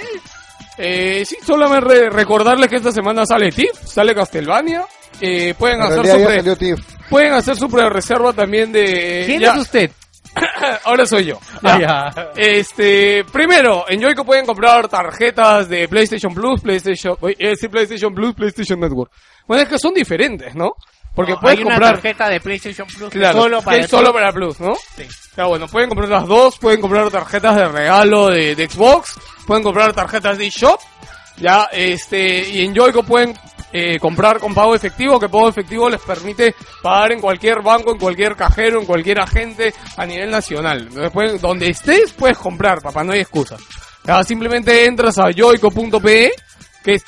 Eh, sí, solamente re- recordarles que esta semana sale TIF, sale Castlevania. Eh, pueden En hacer su pre- salió TIF. pueden hacer su pre-reserva también de ¿Quién ya- es usted? Ahora soy yo. Ya. Este, primero, en Joico pueden comprar tarjetas de PlayStation Plus, PlayStation, oye, eh, sí, PlayStation Plus, PlayStation Network. Bueno, es que son diferentes, ¿no? Porque No, puedes hay una comprar tarjeta de PlayStation Plus Claro, solo para que el es solo para Plus, ¿no? Sí. Claro, bueno, pueden comprar las dos, pueden comprar tarjetas de regalo de, de Xbox, pueden comprar tarjetas de eShop, ya, este, y en Joico pueden eh, comprar con pago efectivo, que pago efectivo les permite pagar en cualquier banco, en cualquier cajero, en cualquier agente a nivel nacional. Pueden- donde estés, puedes comprar, papá, no hay excusa. Ya, simplemente entras a joico.pe, que es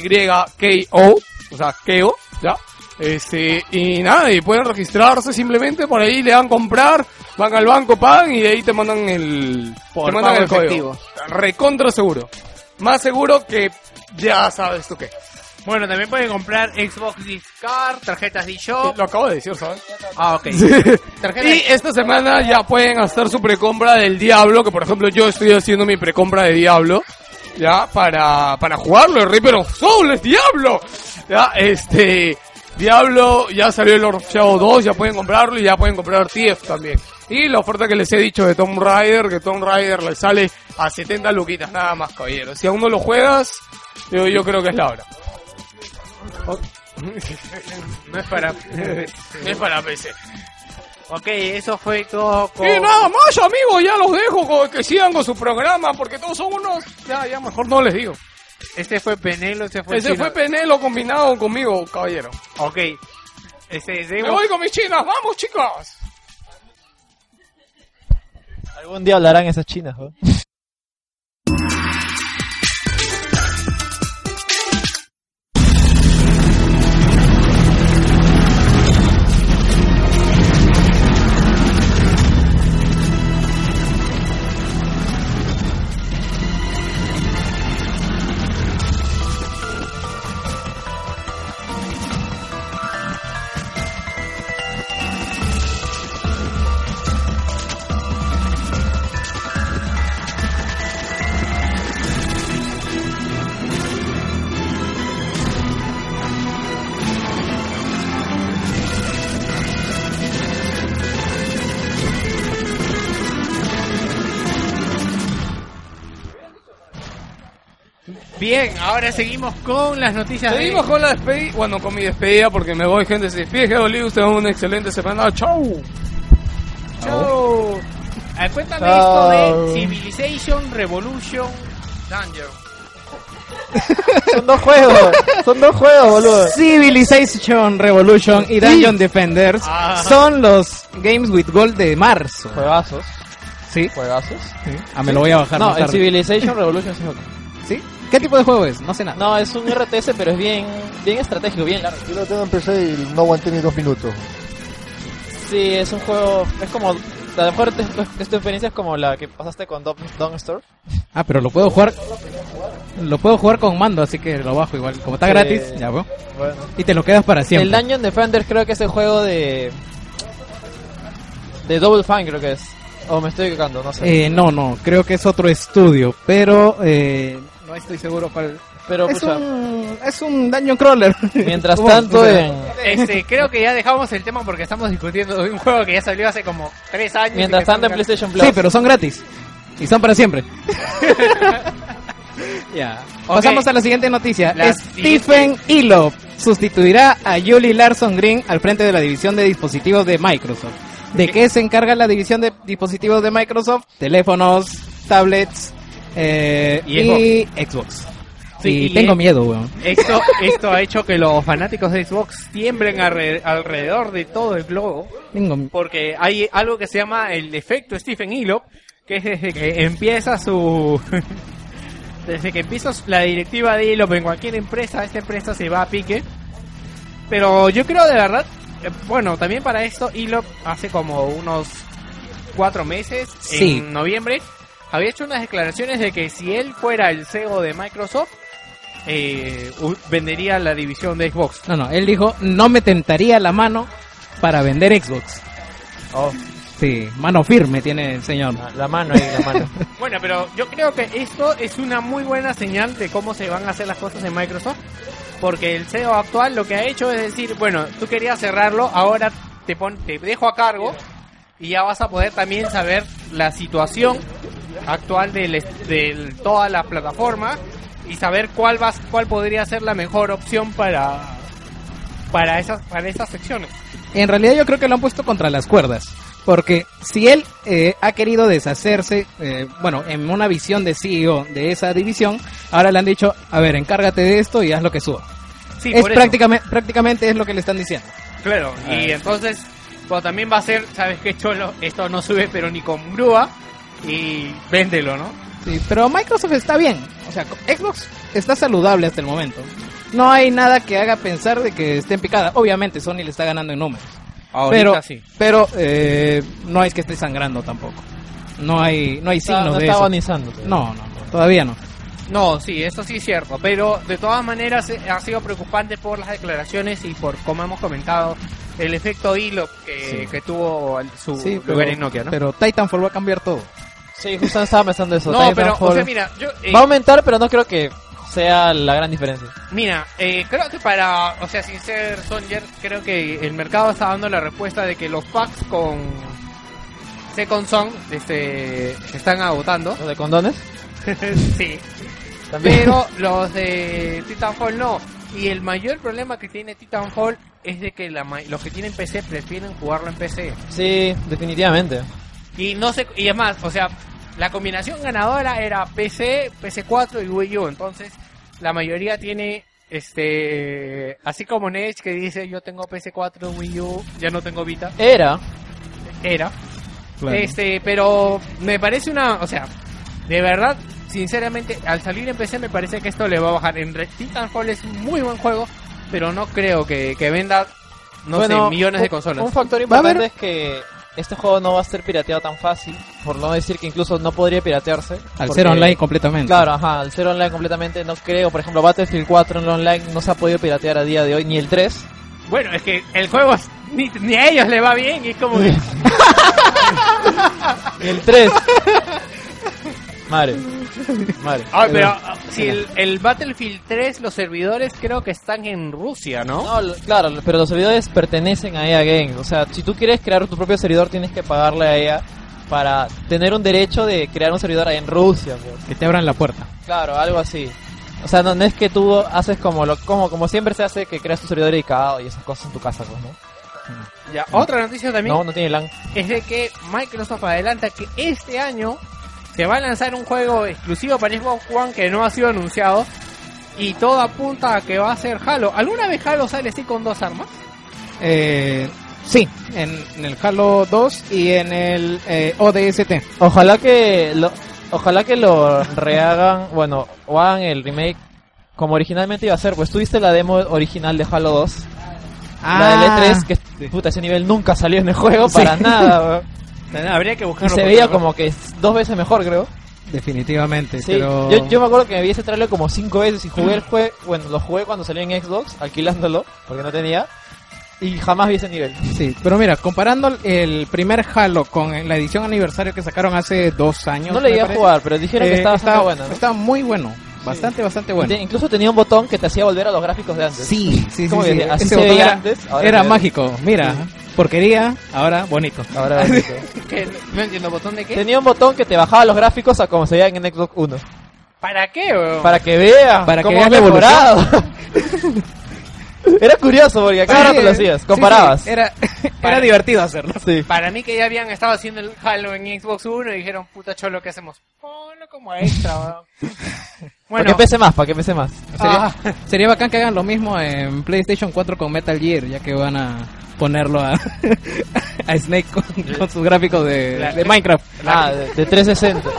J-O-Y-K-O, o sea, Keo, ya. Este, y nada, y pueden registrarse simplemente por ahí, le dan comprar, van al banco, pagan y de ahí te mandan el, Por te mandan el código. Recontra seguro. Más seguro que ya sabes tú qué. Bueno, también pueden comprar Xbox Gift Card, tarjetas de eShop. Lo acabo de decir, ¿sabes? Ah, ok. Tarjeta Y esta semana ya pueden hacer su precompra del Diablo, que por ejemplo yo estoy haciendo mi precompra de Diablo, ya, para, para jugarlo, el Reaper of Souls, Diablo. Ya, este, Diablo, ya salió el Lord of Shadow 2, ya pueden comprarlo y ya pueden comprar TF también. Y la oferta que les he dicho de Tomb Raider, que Tomb Raider le sale a 70 luquitas nada más, caballero. Si aún no lo juegas, yo, yo creo que es la hora. No es para... No es para PC. ok, eso fue todo con... Y nada más, amigos, ya los dejo con- que sigan con su programa, porque todos son unos... Ya, ya, mejor no les digo. Este fue Penelo, este fue Ese Chino. fue Penelo combinado conmigo, caballero. Ok. Este, Me seguimos- voy con mis chinas, vamos, chicas. Algún día hablarán esas chinas, ¿no? Bien, ahora seguimos con las noticias Seguimos de... con la despedida, bueno, con mi despedida porque me voy, gente, se despide, que Oli, usted una excelente semana, chau. Chau. Ah, cuéntame esto de Civilization Revolution Danger. Son dos juegos, son dos juegos, boludo. Civilization Revolution y Dungeon Defenders Ah. son los Games with Gold de marzo. Juegazos, ¿Sí? juegazos. Ah, me lo voy a bajar No, más el. Civilization Revolution sí es otro. ¿Sí? ¿Qué tipo de juego es? No sé nada. No, es un RTS, pero es bien, bien estratégico, bien largo. Yo lo tengo en PC y no aguanté ni dos minutos. Sí, es un juego, es como, a lo mejor tu experiencia es como la que pasaste con Store. Ah, pero lo puedo jugar. Lo puedo jugar con mando, así que lo bajo igual. Como está Sí. gratis, ya veo. Bueno. Y te lo quedas para siempre. El Dungeon Defender creo que es el juego de... De Double Fine creo que es. O me estoy equivocando, no sé. Eh, no, no, creo que es otro estudio, pero eh, no estoy seguro cuál. pero es, pucha, un, es un dungeon crawler. mientras tanto en... Este, creo que ya dejamos el tema porque estamos discutiendo de un juego que ya salió hace como tres años. y Mientras tanto en PlayStation Plus. Sí, pero son gratis. Y son para siempre. ya. Pasamos a la siguiente noticia. La Stephen Ilop sustituirá a Julie Larson Green al frente de la división de dispositivos de Microsoft. ¿De qué se encarga la división de dispositivos de Microsoft? Teléfonos, tablets eh, Y y, Xbox. Sí, y, y tengo miedo, weón. Esto, esto ha hecho que los fanáticos de Xbox tiemblen alre- alrededor de todo el globo. Tengo Porque hay algo que se llama el efecto Stephen Hilo, que es desde que empieza su... desde que empieza la directiva de Hilo en cualquier empresa, esta empresa se va a pique. Pero yo creo de verdad, eh, bueno, también para esto Hilo hace como unos cuatro meses, Sí. en noviembre, había hecho unas declaraciones de que si él fuera el CEO de Microsoft, eh, vendería la división de Xbox. No, no, él dijo, no me tentaría la mano para vender Xbox. Oh, Sí, mano firme tiene el señor. la mano ahí, la mano. Bueno, pero yo creo que esto es una muy buena señal de cómo se van a hacer las cosas en Microsoft. Porque el CEO actual lo que ha hecho es decir, bueno, tú querías cerrarlo, ahora te, pon, te dejo a cargo y ya vas a poder también saber la situación actual de del- toda la plataforma y saber cuál vas, cuál podría ser la mejor opción para para esas para esas secciones. En realidad yo creo que lo han puesto contra las cuerdas. Porque si él eh, ha querido deshacerse, eh, bueno, en una visión de CEO de esa división, ahora le han dicho, a ver, encárgate de esto y haz lo que suba. Sí, es por eso. prácticamente, prácticamente es lo que le están diciendo. Claro, y entonces, pues también va a ser, ¿sabes qué, Cholo? Esto no sube, pero ni con grúa, y véndelo, ¿no? Sí, pero Microsoft está bien. O sea, Xbox está saludable hasta el momento. No hay nada que haga pensar de que esté en picada. Obviamente Sony le está ganando en números. Ahorita pero sí. pero eh, no es que esté sangrando tampoco. No hay no hay Está- signos no de está eso. agonizando. No, no, no, todavía no. No, sí, eso sí es cierto, pero de todas maneras eh, ha sido preocupante por las declaraciones y por, como hemos comentado, el efecto hilo que, Sí. que tuvo al- su Sí, lugar pero, en Nokia, ¿no? pero Titanfall va a cambiar todo. Sí, justo estaba pensando eso. no, pero, o sea, mira, yo... eh, Va a aumentar, pero no creo que sea la gran diferencia. Mira, eh, creo que para, o sea, sin ser Songer, creo que el mercado está dando la respuesta de que los packs con Second Song este, se están agotando. ¿Los de condones? sí. También. Pero los de Titanfall no. Y el mayor problema que tiene Titanfall es de que la los que tienen PC prefieren jugarlo en PC. Sí, definitivamente. Y no sé, y es más, o sea, la combinación ganadora era PC, PC4 y Wii U. Entonces, la mayoría tiene este así como Nech que dice yo tengo PC4, Wii U, ya no tengo Vita. Era. Era. Claro. Este, pero me parece una, o sea, de verdad, sinceramente, al salir en PC me parece que esto le va a bajar. En Titanfall es un muy buen juego, pero no creo que, que venda, no Bueno, sé, millones de consolas. Un factor importante es que este juego no va a ser pirateado tan fácil, por no decir que incluso no podría piratearse. Al porque- ser online completamente. Claro, ajá, al ser online completamente no creo, por ejemplo, Battlefield 4 en el online no se ha podido piratear a día de hoy, ni el 3. Bueno, es que el juego ni, ni a ellos le va bien y es como que... Ni el 3. Madre. Madre. Ah, pero ah, si el, el Battlefield 3, los servidores creo que están en Rusia, ¿no? No, claro, pero los servidores pertenecen a EA Games. O sea, si tú quieres crear tu propio servidor, tienes que pagarle a EA para tener un derecho de crear un servidor ahí en Rusia. pues. Que te abran la puerta. Claro, algo así. O sea, no, no es que tú haces como lo como como siempre se hace que creas tu servidor dedicado y esas cosas en tu casa, pues, ¿no? Ya, otra noticia también No, no tiene LAN. es de que Microsoft adelanta que este año se va a lanzar un juego exclusivo para Xbox One que no ha sido anunciado y todo apunta a que va a ser Halo. ¿Alguna vez Halo sale así con dos armas? Eh, sí, en, en el Halo 2 y en el eh, ODST. Ojalá que lo ojalá que lo rehagan, bueno, o hagan el remake como originalmente iba a ser, pues tuviste la demo original de Halo 2. La del E3, que puta, ese nivel nunca salió en el juego Sí. para nada. Habría que Y buscarlo. se por veía como que dos veces mejor, creo. Definitivamente, Sí, pero... yo, yo me acuerdo que me vi ese trailer como cinco veces y jugué el juego, bueno, lo jugué cuando salió en Xbox, alquilándolo, porque no tenía, y jamás vi ese nivel. Sí, pero mira, comparando el primer Halo con la edición aniversario que sacaron hace dos años... No le llegué a jugar, pero dijeron que eh, estaba estaba- bueno. ¿no? Estaba muy bueno, bastante, bastante bueno. Te- incluso tenía un botón que te hacía volver a los gráficos de antes. Sí, sí, sí, Como sí, así ese se botón veía era, antes, ahora era mágico. Mira, porquería, ahora bonito. Ahora bonito. ¿Qué? No entiendo, ¿botón de qué? Tenía un botón que te bajaba los gráficos a como se veían en Xbox 1. ¿Para qué, weón? Para que veas Para que cómo veas mejorado. Era curioso porque a cada Sí, rato lo eh, hacías, comparabas. sí, era, Para- era divertido hacerlo. Sí. Para mí que ya habían estado haciendo el Halo en Xbox One y dijeron, puta cholo, ¿qué hacemos? Ponlo como extra, weón. ¿Para Bueno, qué pese más? ¿Para qué pese más? Sería, ah, sería bacán que hagan lo mismo en PlayStation 4 con Metal Gear, ya que van a ponerlo a, a Snake con, con sus gráficos de, de Minecraft. Ah, de, de 360.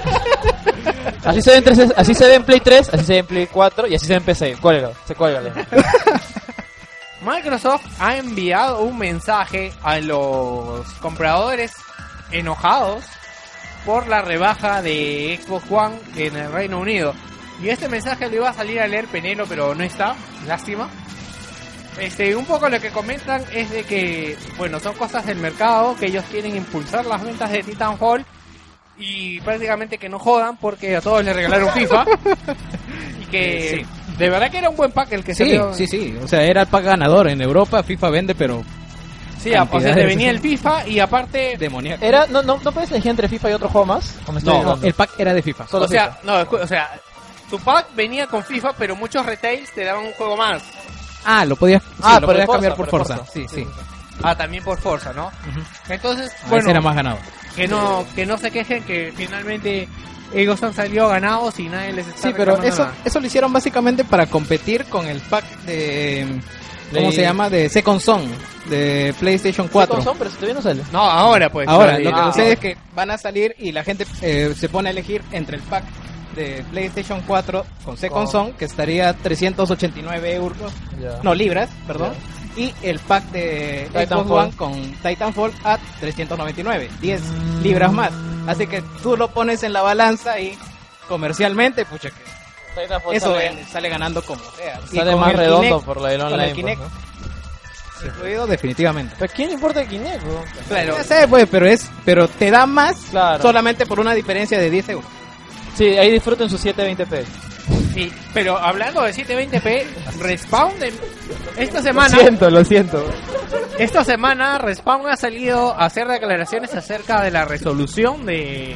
Así se, ve en 360 así se ve en Play 3, así se ve en Play 4 y así se ve en PC. Cuélgalo, se cuélgale. Microsoft ha enviado un mensaje a los compradores enojados por la rebaja de Xbox One en el Reino Unido. Y este mensaje lo iba a salir a leer Penelo, pero no está, lástima. Este, un poco lo que comentan es de que, bueno, son cosas del mercado, que ellos quieren impulsar las ventas de Titanfall y prácticamente que no jodan porque a todos les regalaron FIFA. y que de verdad que era un buen pack el que Sí, salió. sí, sí. O sea, era el pack ganador en Europa. FIFA vende, pero Sí, o sea, te venía el FIFA y aparte... demoníaco. Era, no, no, ¿No puedes elegir entre FIFA y otro juego más? ¿O me estoy No, el pack era de FIFA. Solo o sea, FIFA. no, o sea, tu pack venía con FIFA, pero muchos retails te daban un juego más. Ah, lo podías, sí, Ah, lo podías cambiar por por Forza. Forza. Sí, sí. Ah, también por Forza, ¿no? Entonces, Ah, bueno, ese era más ganado. que no que no se quejen que finalmente ellos han salido ganados y nadie les está Sí, pero eso, nada. eso lo hicieron básicamente para competir con el pack de... ¿Cómo se llama? De Second Son, de PlayStation 4. Sí, con son, pero si todavía no sale. No, ahora pues. Ahora, lo que Ah, sucede es que van a salir y la gente eh, se pone a elegir entre el pack de PlayStation 4 con Second Con- Son, que estaría 389 euros, no, libras, perdón, y el pack de Xbox. One con Titanfall a 399, 10 Mm. libras más. Así que tú lo pones en la balanza y comercialmente, pucha que Titanfall eso sale, sale ganando como sea. Sale con más redondo Kinect por la del con el online. Kinect. pues, ¿no? incluido, definitivamente. Pero ¿quién le importa el Kinect, bro? Claro. Ya sé, pues, pero es, pero te da más Claro. solamente por una diferencia de 10 euros. Sí, ahí disfruten sus 720p. Sí, pero hablando de 720p, Respawn de esta semana, Lo siento, lo siento. esta semana Respawn ha salido a hacer declaraciones acerca de la resolución de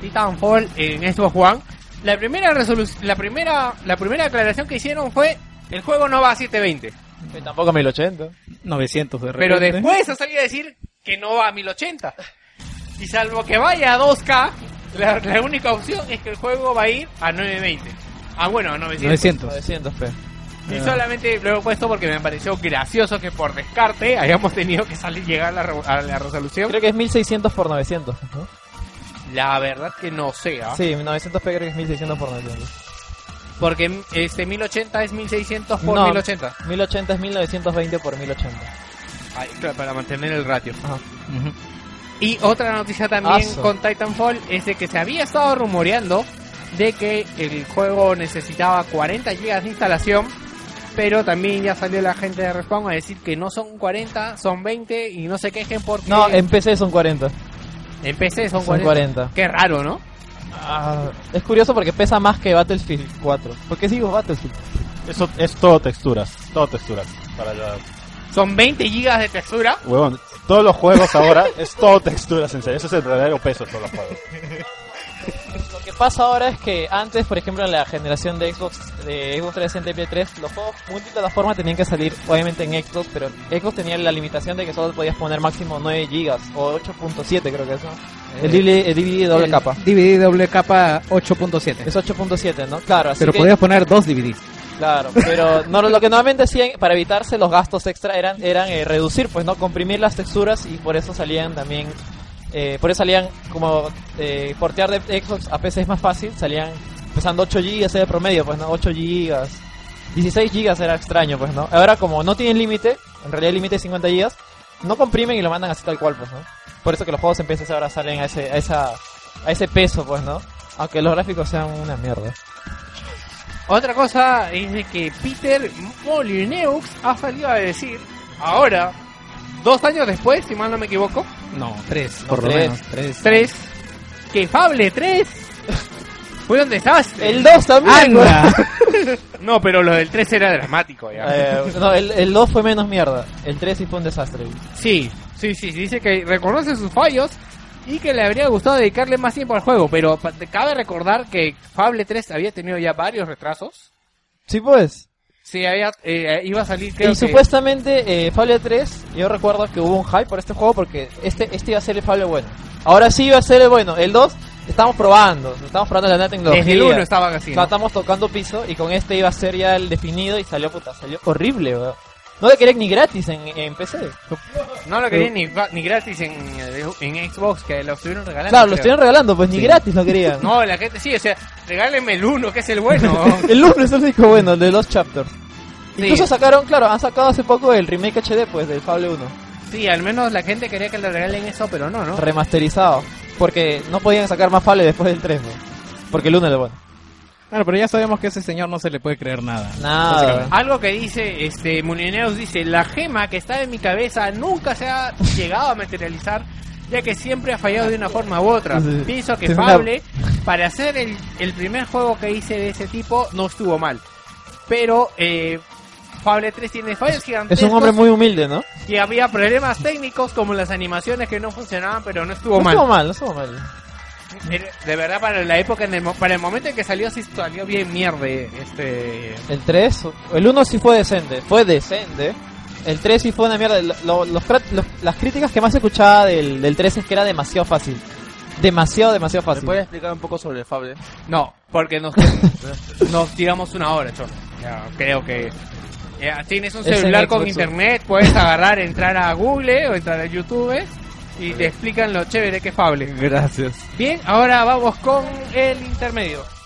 Titanfall en Xbox One. La primera resolu- la primera la primera declaración que hicieron fue el juego no va a 720, Que tampoco 1080. 900 de pero repente. después ha salido a decir que no va a 1080. Y salvo que vaya a 2K, la, la única opción es que el juego va a ir a 920. Ah, bueno, a 900. 900. 900p. Y solamente lo he puesto porque me pareció gracioso que por descarte hayamos tenido que salir llegar a la, re- a la resolución. Creo que es 1600 por 900, ¿no? La verdad que no sé, ¿ah? Sí, 900p creo que es 1600 por 900. Porque este 1080 es 1600 por No. 1080. 1080 es 1920 por 1080. Ay, claro, para mantener el ratio. Ajá. Y otra noticia también Aso. con Titanfall es de que se había estado rumoreando de que el juego necesitaba 40 GB de instalación, pero también ya salió la gente de Respawn a decir que no son 40, son 20 y no se quejen porque No, en PC son 40. en PC son, Son 40. 40. Qué raro, ¿no? Ah, es curioso porque pesa más que Battlefield 4. ¿Por qué digo Battlefield? Eso es todo texturas, todo texturas. Para la... Son 20 GB de textura. Huevón, todos los juegos ahora es todo texturas, en serio. Eso es el verdadero peso de todos los juegos. Lo que pasa ahora es que antes, por ejemplo, en la generación de Xbox, de Xbox 360 y Play 3, los juegos multiplataforma tenían que salir obviamente en Xbox, pero Xbox tenía la limitación de que solo podías poner máximo 9 GB o 8.7 creo que es, ¿no? El DVD, el DVD doble El capa. DVD doble capa 8.7. Es 8.7, ¿no? Claro, así Pero que... podías poner dos DVDs. Claro, pero no, lo que normalmente hacían para evitarse los gastos extra eran, eran eh, reducir, pues no comprimir las texturas y por eso salían también, eh, por eso salían como eh, portear de Xbox a PC es más fácil, salían pesando 8 GB el promedio, pues no, 8 GB, 16 GB era extraño, pues no. Ahora como no tienen límite, en realidad el límite es 50 GB, no comprimen y lo mandan así tal cual, pues no. Por eso que los juegos en PC ahora salen a ese, a esa, a ese peso, pues no. Aunque los gráficos sean una mierda. Otra cosa es de que Peter Molyneux ha salido a decir, ahora, dos años después, si mal no me equivoco, No, tres, No, por lo tres. menos. Tres. tres, que Fable 3 fue un desastre. El 2 también. ¡Anda! No, pero lo del 3 era dramático ya. Eh, no, el, el 2 fue menos mierda. El 3 sí fue un desastre. Sí, sí, sí, dice que reconoce sus fallos y que le habría gustado dedicarle más tiempo al juego, pero cabe recordar que Fable 3 había tenido ya varios retrasos. Sí, pues. Sí, había, eh, iba a salir creo y que... supuestamente eh, Fable 3, yo recuerdo que hubo un hype por este juego porque este este iba a ser el Fable bueno. Ahora sí iba a ser el bueno. El 2 estamos probando, estamos probando la nueva tecnología. Desde el 1 estaban así, O sea, ¿no? estamos tocando piso y con este iba a ser ya el definido y salió puta, salió horrible, weón. No le querían ni gratis en, en PC. No lo querían ni, va- ni gratis en, en Xbox, que lo estuvieron regalando. Claro, lo creo. estuvieron regalando, pues ni gratis lo querían. No, la gente sí, o sea, regálenme el 1, que es el bueno. El 1 es el único bueno, el de los chapters. Sí. Incluso sacaron, claro, han sacado hace poco el remake HD, pues, del Fable 1. sí, al menos la gente quería que le regalen eso, pero no, ¿no? Remasterizado. Porque no podían sacar más Fable después del 3, ¿no? Porque el 1 es el bueno. Claro, pero ya sabemos que a ese señor no se le puede creer nada. Nada. Algo que dice este Mulineus dice, la gema que está en mi cabeza nunca se ha llegado a materializar, ya que siempre ha fallado de una forma u otra. Sí. Pienso que Sí, una- Fable, para hacer el, el primer juego que hice de ese tipo, no estuvo mal. Pero eh, Fable 3 tiene fallos Es gigantescos un hombre muy humilde, ¿no? y había problemas técnicos como las animaciones que no funcionaban, pero no estuvo no mal. estuvo mal, no estuvo mal. De verdad, para la época, en el mo- para el momento en que salió, sí salió bien mierda. Este, El 3, el 1 sí fue decente, fue decente. El 3 sí fue una mierda. Lo- lo- los las críticas que más escuchaba del, del 3 es que era demasiado fácil. Demasiado, demasiado ¿Me fácil. puedes explicar un poco sobre el Fable? No, porque nos, nos tiramos una hora, cholo. Ya, creo que. ya, tienes un celular con internet, puedes agarrar, entrar a Google o entrar a YouTube y te explican lo chévere que es Fable. Gracias. Bien, ahora vamos con el intermedio.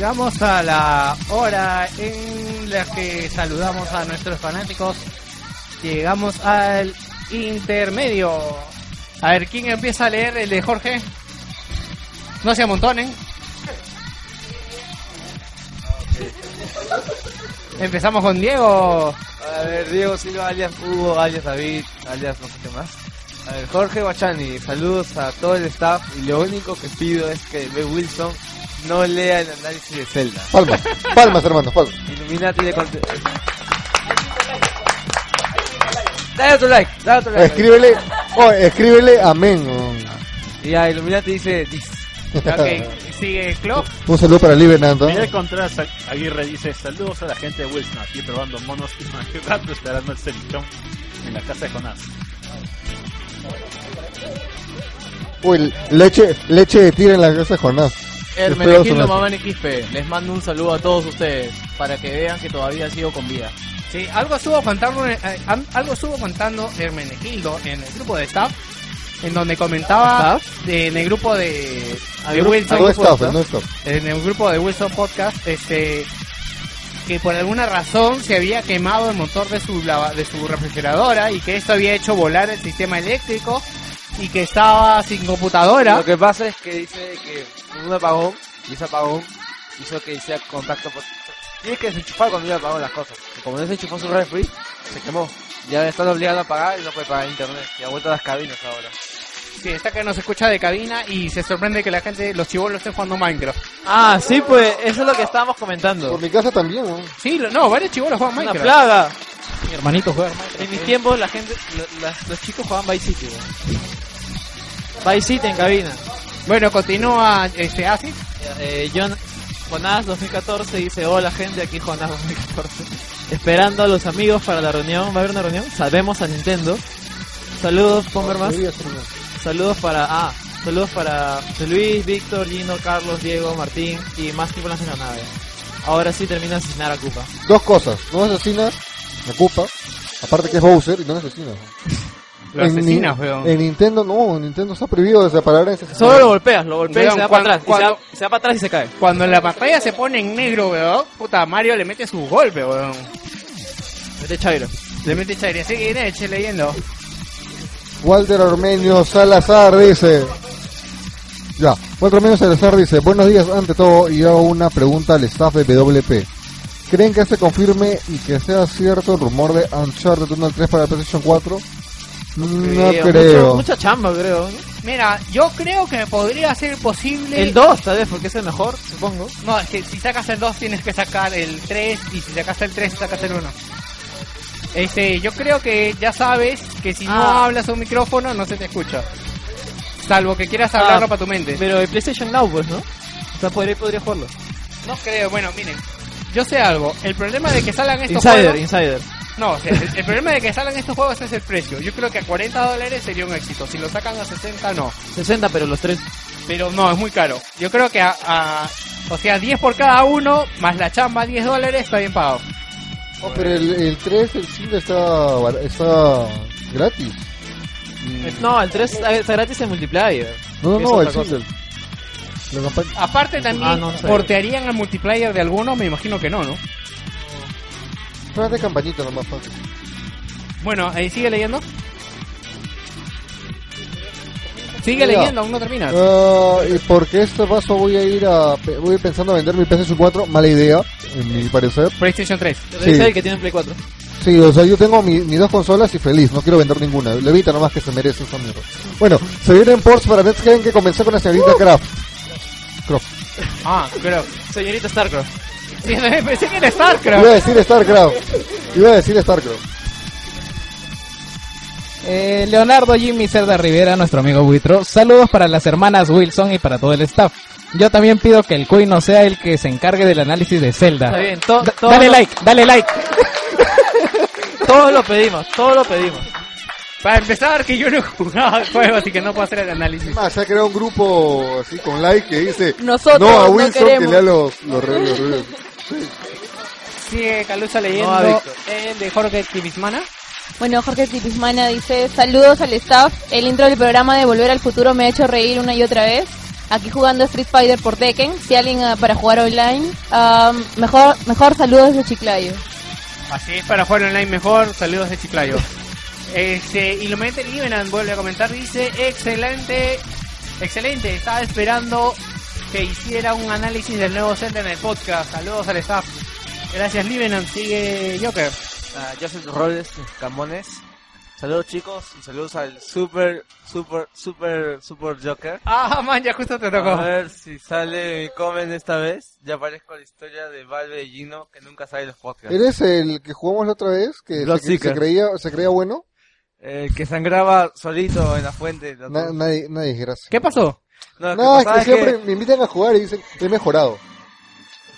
Llegamos a la hora en la que saludamos a nuestros fanáticos. Llegamos al intermedio. A ver, ¿quién empieza a leer el de Jorge? No se amontonen. Empezamos con Diego. A ver, Diego Silva, alias Hugo, alias David, alias no sé qué más. A ver, Jorge Guachani, saludos a todo el staff y lo único que pido es que B. Wilson no lea el análisis de Zelda. Palmas, palmas hermano, palmas. Illuminati de conte- Dale otro like, dale otro like. Escríbele, oh, escríbele amén. Y ya, Illuminati dice dis. Ok, sigue Klopp. Un saludo para Libenando. Miguel Contreras Aguirre dice saludos a la gente de Wilson aquí probando monos y más rato esperando el cevichón en la casa de Jonás. Uy, leche, leche de tira en la casa de Jonás. Hermenegildo. Mamani Quispe, les mando un saludo a todos ustedes para que vean que todavía sigo con vida. Sí, algo estuvo contando, eh, algo estuvo contando Hermenegildo en el grupo de staff, en donde comentaba de- en el grupo de, de Wilson No staff, Podcast, no staff. en el grupo de Wilson Podcast, este que por alguna razón se había quemado el motor de su lava- de su refrigeradora y que esto había hecho volar el sistema eléctrico y que estaba sin computadora. Lo que pasa es que dice que un apagón y ese apagón hizo que hiciera contacto por... Tienes que desenchufar cuando iba apagón las cosas. Y como no se enchufó su refri, se quemó. Ya están obligados a pagar y no puede pagar internet. Y ha vuelto a las cabinas ahora. Sí, está que nos escucha de cabina y se sorprende que la gente, los chivolos estén jugando Minecraft. Ah, sí, pues eso es lo que estábamos comentando. Por mi casa también, ¿no? Sí, lo- no, varios chivolos juegan Una Minecraft. plaga. Mi hermanito juega Minecraft. En mis tiempos la gente, lo- las- los chicos jugaban Vice City. weón. City en cabina. Bueno, continúa este Asi. Eh, John, Jonás 2014 dice, hola gente, aquí Jonás 2014. Esperando a los amigos para la reunión. ¿Va a haber una reunión? Salvemos a Nintendo. Saludos, ser, ¿no? Saludos para... Ah, saludos para José Luis, Víctor, Gino, Carlos, Diego, Martín y más tripulantes en la nave. Ahora sí termina de asesinar a Koopa. Dos cosas. No asesinas, me ocupa. Aparte que es Bowser y no asesinas. Lo En asesinas, weón. En Nintendo no, en Nintendo está prohibido de separar en ese Solo lo golpeas, lo golpeas y se va cuando- para atrás. y se cuando- va- se va para atrás y se cae. Cuando la pantalla se pone en negro, weón, puta, Mario le mete su golpe, weón. Mete Chairo. Le mete chaire. Sigue Neche leyendo. Walter Armenio Salazar dice. Ya, Walter Armenio Salazar dice, buenos días ante todo y hago una pregunta al staff de WP. ¿Creen que se confirme y que sea cierto el rumor de Uncharted 1 al 3 para PlayStation 4? No Creo, creo. mucho- mucha chamba, creo. ¿no? Mira, yo creo que podría ser posible. El 2, tal vez, porque es el mejor, supongo. No, es que si sacas el 2 tienes que sacar el 3 y si sacas el 3 sacas el 1. Este, yo creo que ya sabes que si no Ah. hablas a un micrófono no se te escucha. Salvo que quieras hablarlo Ah, para tu mente. Pero el PlayStation Now, pues, ¿no? O sea, podría, podría jugarlo. No creo, bueno, miren. Yo sé algo. El problema de que salgan estos Insider, juegos. Insider. No, o sea, el, el problema de que salgan estos juegos es el precio. Yo creo que a 40 dólares sería un éxito. Si lo sacan a 60, no. 60, pero los tres. Pero no, es muy caro. Yo creo que a, a- o sea, 10 por cada uno, más la chamba 10 dólares, está bien pagado. Oh, pero el, el 3, el single está, bar- está gratis. No, el 3 está gratis en multiplayer. No, no, no, el single. Aparte también, Ah, no, no sé. ¿portearían al multiplayer de alguno? Me imagino que no, ¿no? Es de campañita nomás fácil. Bueno, sigue leyendo. Sigue leyendo, aún no terminas. Ah, y porque este paso voy a ir a voy a ir pensando a vender mi PlayStation 4, mala idea, en mi parecer. PlayStation 3. Pero Sí. el que tiene Play 4. Sí, o sea, yo tengo mi- mis dos consolas y feliz, no quiero vender ninguna. Le evita nomás que se merece esa mierda. Bueno, se vienen ports para Next Gen que comencé con la señorita Kraft. Kraft. Ah, creo. Señorita Starcraft. Sí, pensé que era Iba a StarCraft. decir StarCraft. Iba a decir StarCraft. Eh, Leonardo Jimmy Cerda Rivera, nuestro amigo Buitro. Saludos para las hermanas Wilson y para todo el staff. Yo también pido que el Cuy no sea el que se encargue del análisis de Zelda. Está bien, to- Da- todo dale lo- like, dale like. Todos lo pedimos, todos lo pedimos. Para empezar, que yo no he jugado el juego, así que no puedo hacer el análisis. Más, se ha creado un grupo así con like que dice Nosotros no a no Wilson que lea los, los. Sigue Calusa leyendo No, el de Jorge Tivismana. Bueno, Jorge Tipismana dice, saludos al staff. El intro del programa de Volver al Futuro me ha hecho reír una y otra vez. Aquí jugando Street Fighter por Tekken. Si alguien ah, para jugar online, ah, mejor, mejor saludos de Chiclayo. Así es, para jugar online mejor, saludos de Chiclayo. Este, y lo mete Livenan, vuelve a comentar, dice, excelente, excelente, estaba esperando que hiciera un análisis del nuevo Zelda en el podcast. Saludos al staff. Gracias Livenan, sigue Joker. Ah, Joseph Roles Camones. Saludos chicos y saludos al super, super, super, super Joker. Ah, man, ya justo te tocó. A ver si sale mi comment esta vez. Ya aparezco la historia de Valve y Gino que nunca sale en los podcasts. ¿Eres el que jugamos la otra vez? Que se, creía, se creía bueno. El que sangraba solito en la fuente. la- Na- nadie, nadie, gracias. ¿Qué pasó? No, es que siempre me invitan a jugar y dicen, he mejorado.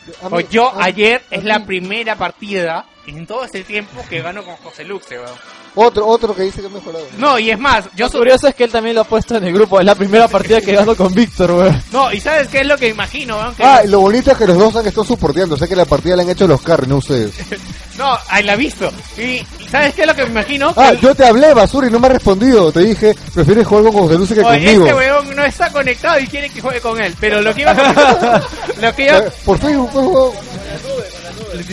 Mí- Pues yo a- ayer a es mí- la primera partida en todo ese tiempo que gano con José Luxe, weón. Otro, otro que dice que he mejorado. No, y es más, yo Lo curioso es que él también lo ha puesto en el grupo. Es la primera partida que gano con Víctor, weón. No, y ¿sabes qué es lo que imagino, weón? Que- Ah, y lo bonito es que los dos han estado soporteando. O sea que la partida la han hecho los carros, no ustedes. No, ahí la he visto. Y y ¿sabes qué es lo que me imagino? Ah, Que- yo te hablé, Basura, y no me has respondido. Te dije, prefieres jugar con José Luce que Oye, conmigo. este weón no está conectado y quiere que juegue con él. Pero lo que iba a lo que iba... Por Facebook, pues, weón.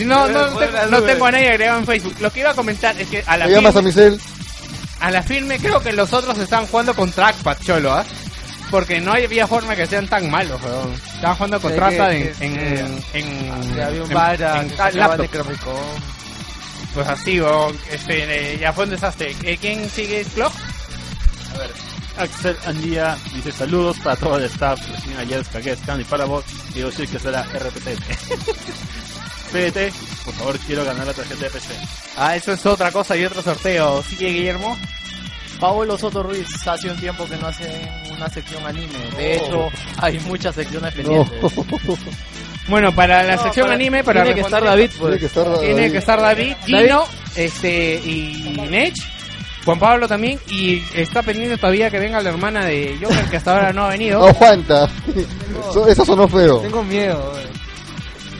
No, no, no, tengo, no tengo a nadie agregado en Facebook. Lo que iba a comentar es que a la Me llamas a a la firme creo que los otros estaban jugando con trackpad, cholo, ¿ah? Porque no había forma que sean tan malos, weón. Estaban jugando con trackpad en, en, en, había un Vara. Pues así, weón. Este, ya fue un desastre. Eh, ¿Quién sigue Clock? Axel Andía dice saludos para todo el staff. Recién ayer descargué Scan y para vos. Quiero decir que será RPT. PDT, por favor, quiero ganar la tarjeta de PC. Ah, eso es otra cosa y otro sorteo. ¿Sigue Guillermo? Pablo Soto Ruiz hace un tiempo que no hace una sección anime. De hecho, hay muchas secciones No. pendientes. Bueno, para la No, sección para- anime, para tiene que estar David, pues. Tiene que estar Tiene David. que estar David, David. Gino, este, y Nech, Juan Pablo también, y está pendiente todavía que venga la hermana de Joker, que hasta ahora no ha venido. Aguanta. Eso- Eso sonó feo. Tengo miedo. weón.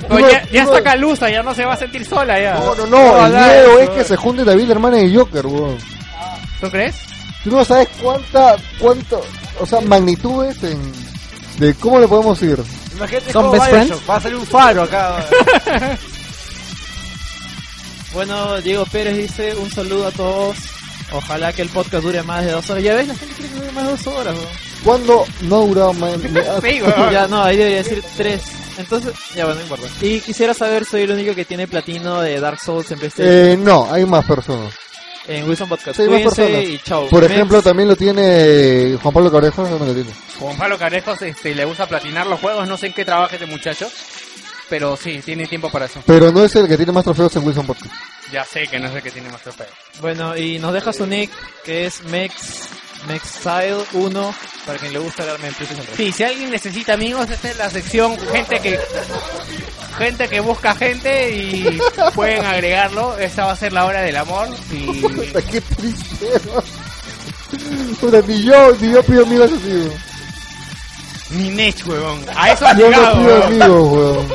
Pues Uno- ya, ya uno- está Calusa, ya no se va a sentir sola ya. No, no, no. El miedo eso, es que se junte David, hermana de Joker, weón. ¿Tú crees? Tú no sabes cuánta, cuánto, o sea, magnitudes en, de cómo le podemos ir. Imagínate ¿Son cómo best friends? Va a salir un faro acá. weón. Bueno, Diego Pérez dice un saludo a todos. Ojalá que el podcast dure más de dos horas. Ya ves, la gente quiere que dure más de dos horas, weón. ¿Cuándo no ha durado más? me- Sí, weón. Ya, no, ahí debería decir tres. Entonces, ya bueno, no importa. Y quisiera saber, soy el único que tiene platino de Dark Souls en PlayStation. Eh, no, hay más personas. En Wilson Podcast. Sí, hay más personas. y chao. Por Mex. ejemplo, también lo tiene Juan Pablo Cabrejo, ¿dónde lo tiene? Juan Pablo Carejos este, le gusta platinar los juegos, no sé en qué trabaja este muchacho, pero sí, tiene tiempo para eso. Pero no es el que tiene más trofeos en Wilson Podcast. Ya sé que no es el que tiene más trofeos. Bueno, y nos deja su nick, que es Mex, Mexile1, para quien le gusta darme en PlayStation 3. Sí, si alguien necesita amigos, esta es la sección gente que gente que busca gente y pueden agregarlo. Esta va a ser la hora del amor y Puta, qué triste. Puta, ni yo, ni yo pido amigos así, mi Nech, huevón. A eso ha Yo no llegado. pido huevón. amigos, weón.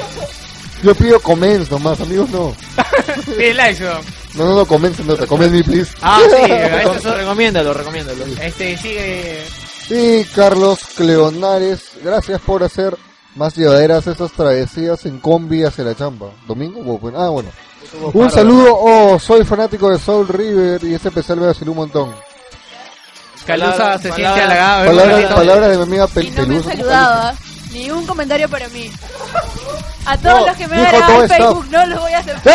Yo pido comments nomás, amigos no. Pide likes, huevón. No, no, no, te comments me, please. Ah, sí, a eso es- Recomiéndalo, recomiéndalo. este sigue Y Carlos Cleonares, gracias por hacer más llevaderas esas travesías en combi hacia la chamba. ¿Domingo? o bueno? Ah, bueno. Un saludo, oh, soy fanático de Soul River y este especial me vaciló un montón. Calusa Palabras- se siente palabras- halagado. ¿eh? Palabras, palabras de mi amiga Pel Y no me Pelusa. Ni un comentario para mí. A todos No, los que me en staff. Facebook no los voy a aceptar.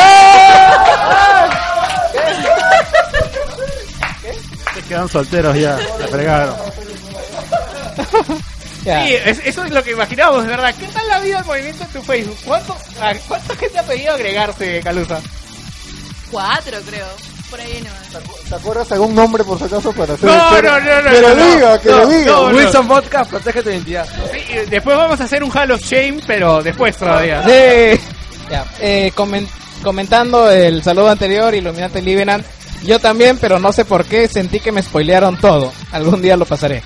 Se quedan solteros ya, se fregaron. Sí, es- eso es lo que imaginábamos, de verdad. ¿Qué tal la vida del movimiento en tu Facebook? ¿Cuánto, a- ¿Cuánta gente ha pedido agregarse, Calusa? Cuatro, creo. Por ahí nomás. ¿Te acuerdas algún nombre por si acaso para hacer No, el- no, no, no, Que no, lo no. diga, que No, lo diga. Wilson Podcast, protege tu identidad. Sí, después vamos a hacer un Hall of Shame, pero después todavía. Sí. Ya, eh, comen- comentando el saludo anterior, Illuminati Livenant, yo también, pero no sé por qué, sentí que me spoilearon todo. Algún día lo pasaré.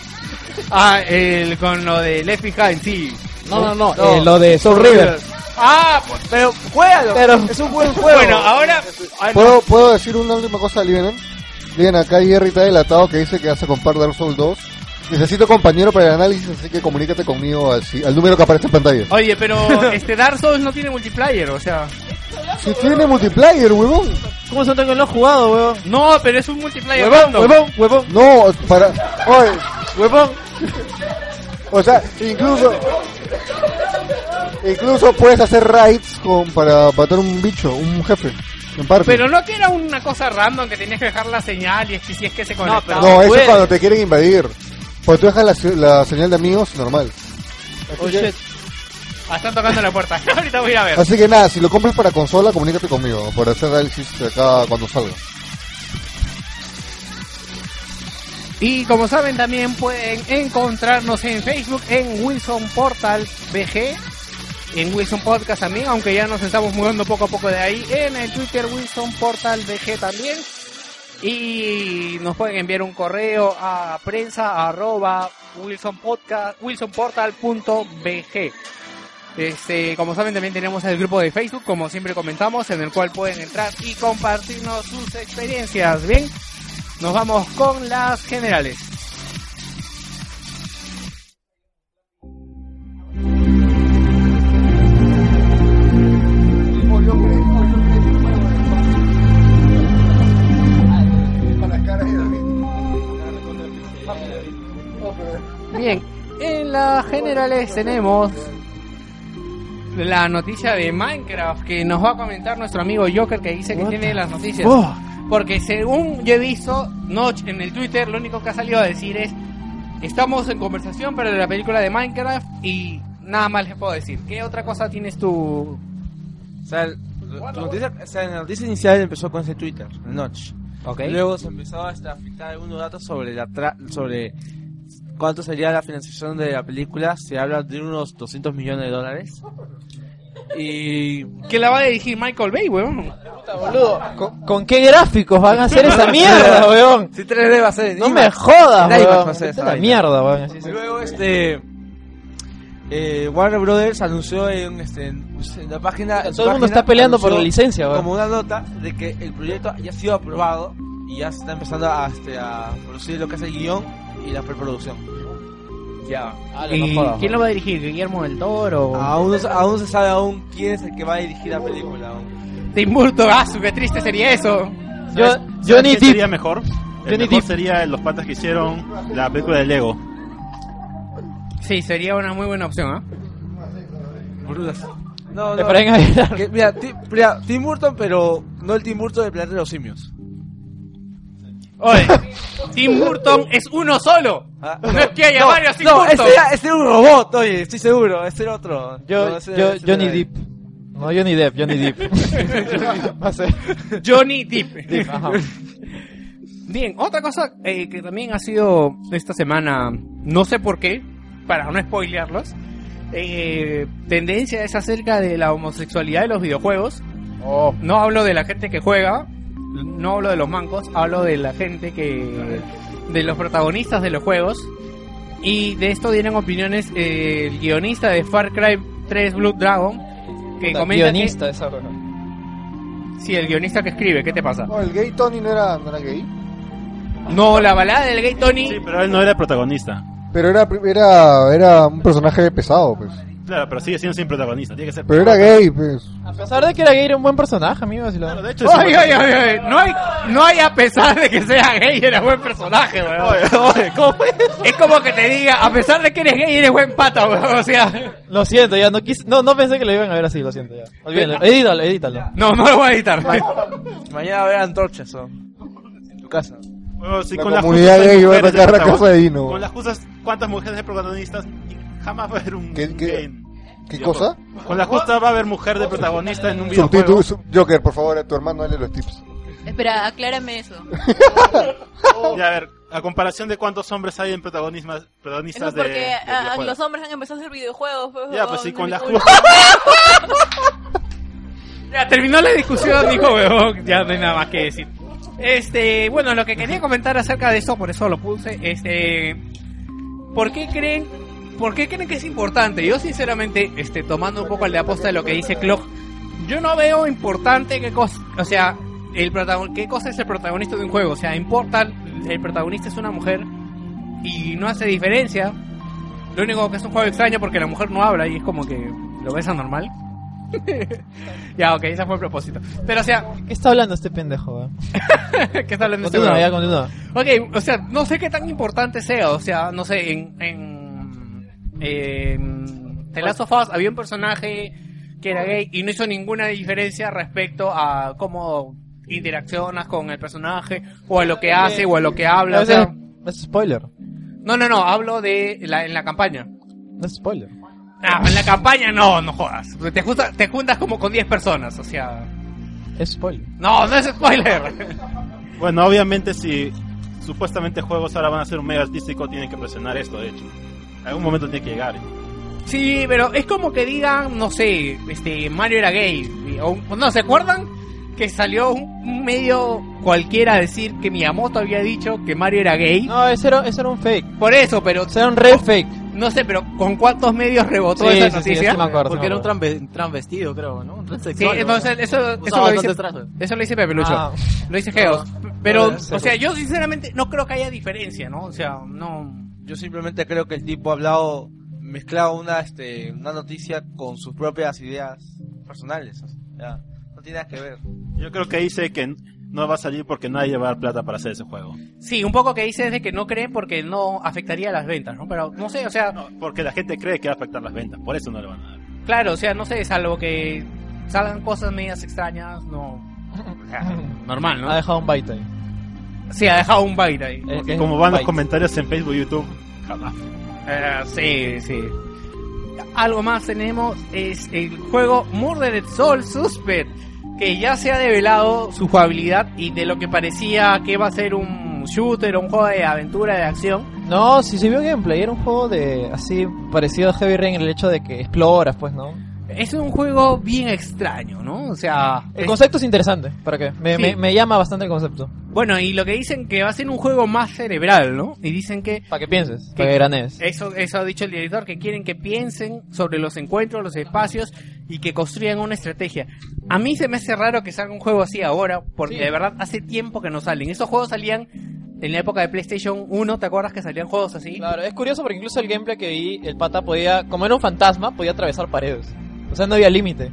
Ah, el, con lo de Left Behind, sí. No, no, no, No. eh, lo de Soul River. Ah, pues, Pero juégalo, Pero- es un buen juego. bueno, ahora... ah. ¿Puedo, ¿Puedo decir una última cosa a Livenan? Bien, acá Jerry está delatado que dice que hace comprar Dark Souls 2. Necesito compañero para el análisis, así que comunícate conmigo al, número que aparece en pantalla. Oye, pero este Dark Souls no tiene multiplayer, o sea. Si tiene multiplayer, huevón. ¿Cómo son que no he jugado, weón? No, pero es un multiplayer Huevón, huevón, huevón, No, para... Oye, huevón. o sea, incluso... Incluso puedes hacer raids con, para matar un bicho, un jefe, en parte. Pero no que era una cosa random que tenías que dejar la señal y es que si es que se conectaba. No, eso es cuando te quieren invadir. Porque tú dejas la, la señal de amigos normal. Oh, shit. Ah, están tocando la puerta. Ahorita voy a ver. Así que nada, si lo compras para consola, comunícate conmigo para hacer análisis acá cuando salga. Y como saben también pueden encontrarnos en Facebook en Wilson Portal BG, en Wilson Podcast también, aunque ya nos estamos mudando poco a poco de ahí, en el Twitter Wilson Portal BG también. Y nos pueden enviar un correo a prensa arroba wilsonportal.bg. Este, como saben también tenemos el grupo de Facebook, como siempre comentamos, en el cual pueden entrar y compartirnos sus experiencias. Bien, nos vamos con las generales. Bien, en las generales tenemos la noticia de Minecraft que nos va a comentar nuestro amigo Joker que dice que tiene las noticias. Porque según yo he visto, Notch en el Twitter, lo único que ha salido a decir es estamos en conversación para la película de Minecraft y nada más les puedo decir. ¿Qué otra cosa tienes tú? O sea, el- tu noticia, o sea, la noticia inicial empezó con ese Twitter, Notch. Ok. Luego se empezó a filtrar algunos datos sobre la tra- sobre cuánto sería la financiación de la película. Se habla de unos 200 millones de dólares. Y ¿Qué la va a dirigir Michael Bay, weón? Boludo, ¿con, con qué gráficos van a hacer esa mierda, weón? si 3D va a ser No me jodas, weón. Vete a la mierda, weón. Se- Luego este eh, Warner Brothers anunció en, este, en la página en Todo el mundo está peleando por la licencia, weón. como una nota de que el proyecto ya ha sido aprobado y ya se está empezando a, este, a producir lo que es el guion y la preproducción Ya. Dale, ¿Y no jodas, quién lo va a dirigir? ¿Guillermo del Toro? aún no, se- aún se sabe aún quién es el que va a dirigir la película aún. Tim Burton, ah, su, qué triste sería eso. Yo, ¿Sabes Johnny sería mejor? El Johnny mejor Depp. sería los patas que hicieron la película de Lego. Sí, sería una muy buena opción, ¿ah? No, De no. Que, mira, mira, Tim Burton, pero no el Tim Burton del planeta de los simios. Oye, Tim Burton es uno solo. Ah, No es que haya no, varios Tim No, Burton. ese era, ese era un robot, oye, estoy seguro, ese era otro. Yo, No, ese- yo, ese Johnny Depp. No, Johnny Depp, Johnny Depp. Johnny Depp. Depp, ajá. Bien, otra cosa eh, que también ha sido esta semana, no sé por qué, para no spoilearlos, eh, tendencia es acerca de la homosexualidad de los videojuegos. Oh. No hablo de la gente que juega, no hablo de los mancos, hablo de la gente que... de los protagonistas de los juegos. Y de esto dieron opiniones eh, el guionista de Far Cry 3 Blood Dragon, que Puta, comenta guionista esa que... Sí, el guionista que escribe, ¿qué te pasa? No, el gay Tony no era, no era gay. No, la balada del gay Tony... Sí, pero él no era el protagonista. Pero era, era, era un personaje pesado, pues. Claro, pero sigue siendo sin protagonista. Tiene que ser Pero era gay, pues. A pesar de que era gay, era un buen personaje, amigo. Si lo... Claro, de hecho, es Oye, oye, oye, oye, no hay, no hay a pesar de que sea gay, eres buen personaje, weón. Es como que te diga, a pesar de que eres gay, eres buen pata, weón. O sea, Lo siento, ya no quise, no, no pensé que lo iban a ver así, lo siento ya. Olvídalo, edítalo, edítalo. no, no lo voy a editar. Mañana haber antorchas, son. En tu casa. Bueno, sí, La con las comunidad gay va a atacar la casa de Dino. Con las justas, ¿cuántas mujeres de protagonistas? Jamás va a haber un ¿Qué- qué- gay en- ¿Qué videojuego. cosa? Con la justa va a haber mujer de protagonista en un videojuego. Joker, por favor, a tu hermano dale los tips. Espera, aclárame eso. Ya, a ver, a comparación de cuántos hombres hay en protagonistas, protagonistas de, porque de videojuegos. los hombres han empezado a hacer videojuegos. pues, Ya, pues sí, no con la justa. Ya terminó la discusión, dijo weón. Ya no hay nada más que decir. Este, bueno, lo que quería comentar acerca de esto, por eso lo puse, este, ¿por qué creen, por qué creen que es importante? Yo sinceramente, este, tomando un poco el de aposta de lo que dice Clock, yo no veo importante qué cosa, o sea, el protagon qué cosa es el protagonista de un juego, o sea, importa, el protagonista es una mujer, y no hace diferencia. Lo único que es un juego extraño porque la mujer no habla y es como que lo ves anormal. ya, ok, ese fue el propósito. Pero o sea, ¿Qué está hablando este pendejo? eh? ¿qué está hablando este Continúa, huevón? ya continúa. Ok, o sea, no sé qué tan importante sea, o sea, no sé, en, en, en The Last of Us había un personaje que era gay y no hizo ninguna diferencia respecto a cómo interaccionas con el personaje o a lo que hace o a lo que habla, o sea, No es spoiler. no, no, no, hablo de la, en la campaña. No es spoiler. Ah, en la campaña no, no jodas. Te juntas, te juntas como con 10 personas, o sea, Es spoiler. no, no es spoiler. Bueno, obviamente si supuestamente juegos ahora van a ser un mega artístico, tienen que presionar esto, de hecho. En algún momento tiene que llegar. Sí, pero es como que digan, no sé, este Mario era gay. O, no, ¿se acuerdan? Que salió un, medio cualquiera a decir que Miyamoto había dicho que Mario era gay. No, ese era, ese era un fake. Por eso, pero Ese era un re fake. no sé, pero ¿con cuántos medios rebotó Sí, esa sí, sí, noticia? sí me acuerdo. Porque sí era un transvestido, creo, ¿no? Un Sí, transexual. entonces eso, eso, lo dice, eso lo dice Pepe Lucho. Ah. Lo dice Geos. Pero, Puede ser. o sea, yo sinceramente no creo que haya diferencia, ¿no? O sea, no... Yo simplemente creo que el tipo ha hablado, mezclado una, este, una noticia con sus propias ideas personales. o sea, ya, no tiene nada que ver. Yo creo que dice que no va a salir porque nadie va a dar plata para hacer ese juego. Sí, un poco que dice es de que no creen porque no afectaría las ventas, ¿no? Pero no sé, o sea, No, porque la gente cree que va a afectar las ventas, por eso no le van a dar. Claro, o sea, no sé, salvo que salgan cosas medias extrañas, no. o sea, normal, ¿no? Ha dejado un byte ahí. Sí, ha dejado un byte ahí. Eh, como van los comentarios en Facebook y YouTube, jamás. Eh, sí, sí. Algo más tenemos es el juego Murdered Soul Suspect, que ya se ha develado su jugabilidad y de lo que parecía que iba a ser un shooter, un juego de aventura, de acción. No, si se vio gameplay, era un juego de así parecido a Heavy Rain en el hecho de que exploras, pues, ¿no? Es un juego bien extraño, ¿no? O sea, El es- concepto es interesante, ¿para qué? Me, Sí. me, me llama bastante el concepto. bueno, y lo que dicen que va a ser un juego más cerebral, ¿no? Y dicen que Para que pienses, Que- para que granees. Eso, eso ha dicho el director, que quieren que piensen sobre los encuentros, los espacios y que construyan una estrategia. A mí se me hace raro que salga un juego así ahora, porque Sí. de verdad hace tiempo que no salen. Esos juegos salían en la época de PlayStation 1, ¿te acuerdas que salían juegos así? Claro, es curioso porque incluso el gameplay que vi, el pata podía, como era un fantasma, podía atravesar paredes. O sea, no había límite.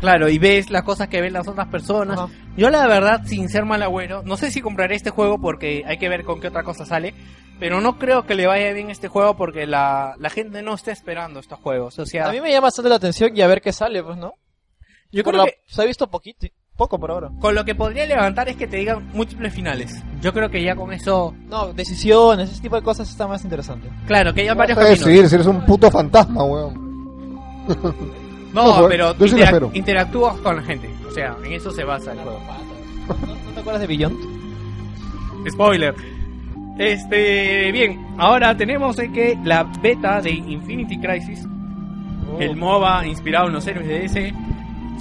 Claro, y ves las cosas que ven las otras personas. Ajá. Yo la verdad, sin ser mal agüero, no sé si compraré este juego porque hay que ver con qué otra cosa sale, pero no creo que le vaya bien este juego porque la, la gente no está esperando estos juegos. O sea, A mí me llama bastante la atención y a ver qué sale, pues, ¿no? yo Por creo la- que Se ha visto poquito, poco por ahora. Con lo que podría levantar es que te digan múltiples finales. Yo creo que ya con eso, No, decisiones, ese tipo de cosas está más interesante. claro, que hayan varios Vas a caminos. decidir si eres un puto fantasma, weón. No, No, pero interac- espero. interactúas con la gente. O sea, en eso se basa el juego. ¿No te acuerdas de Beyond? Spoiler. Este, bien, ahora tenemos que la beta de Infinity Crisis, Oh. el MOBA inspirado en los héroes de DC,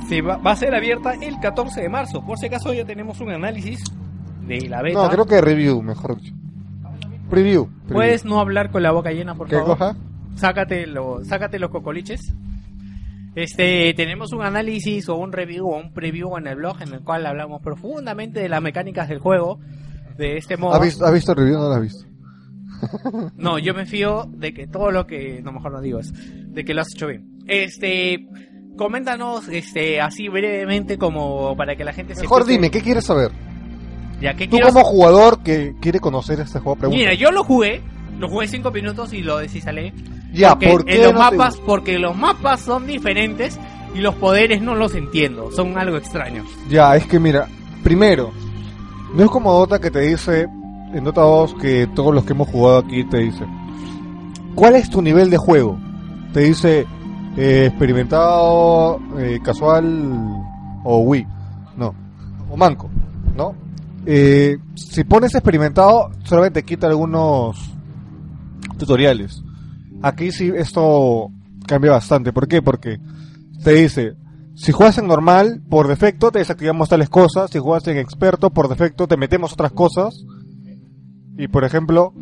se va, va a ser abierta el 14 de marzo. Por si acaso ya tenemos un análisis de la beta. No, creo que review, mejor dicho. Preview. preview. ¿Puedes no hablar con la boca llena, por ¿Qué favor? cosa? sácate, lo, sácate los cocoliches. Este, tenemos un análisis o un review o un preview en el blog en el cual hablamos profundamente de las mecánicas del juego, de este modo. ¿Has visto, has visto el review o no lo has visto? No, yo me fío de que todo lo que, no mejor no digo eso, de que lo has hecho bien. Este, coméntanos, este, así brevemente como para que la gente se Mejor empiece- dime, ¿qué quieres saber? Ya, ¿qué Tú como jugador que quiere conocer este juego, pregunta. Mira, yo lo jugué, lo jugué cinco minutos y lo desinstalé. Ya, porque ¿por qué en los no te mapas, porque los mapas son diferentes y los poderes no los entiendo, son algo extraños. Ya, es que mira, primero, no es como Dota que te dice, en Dota 2, que todos los que hemos jugado aquí te dice, ¿cuál es tu nivel de juego? Te dice, eh, experimentado, eh, casual o Wii, no, o manco, ¿no? Eh, si pones experimentado, solamente quita algunos tutoriales. Aquí sí esto cambia bastante. ¿Por qué? Porque te dice, si juegas en normal, por defecto te desactivamos tales cosas. Si juegas en experto, por defecto te metemos otras cosas. Y por ejemplo,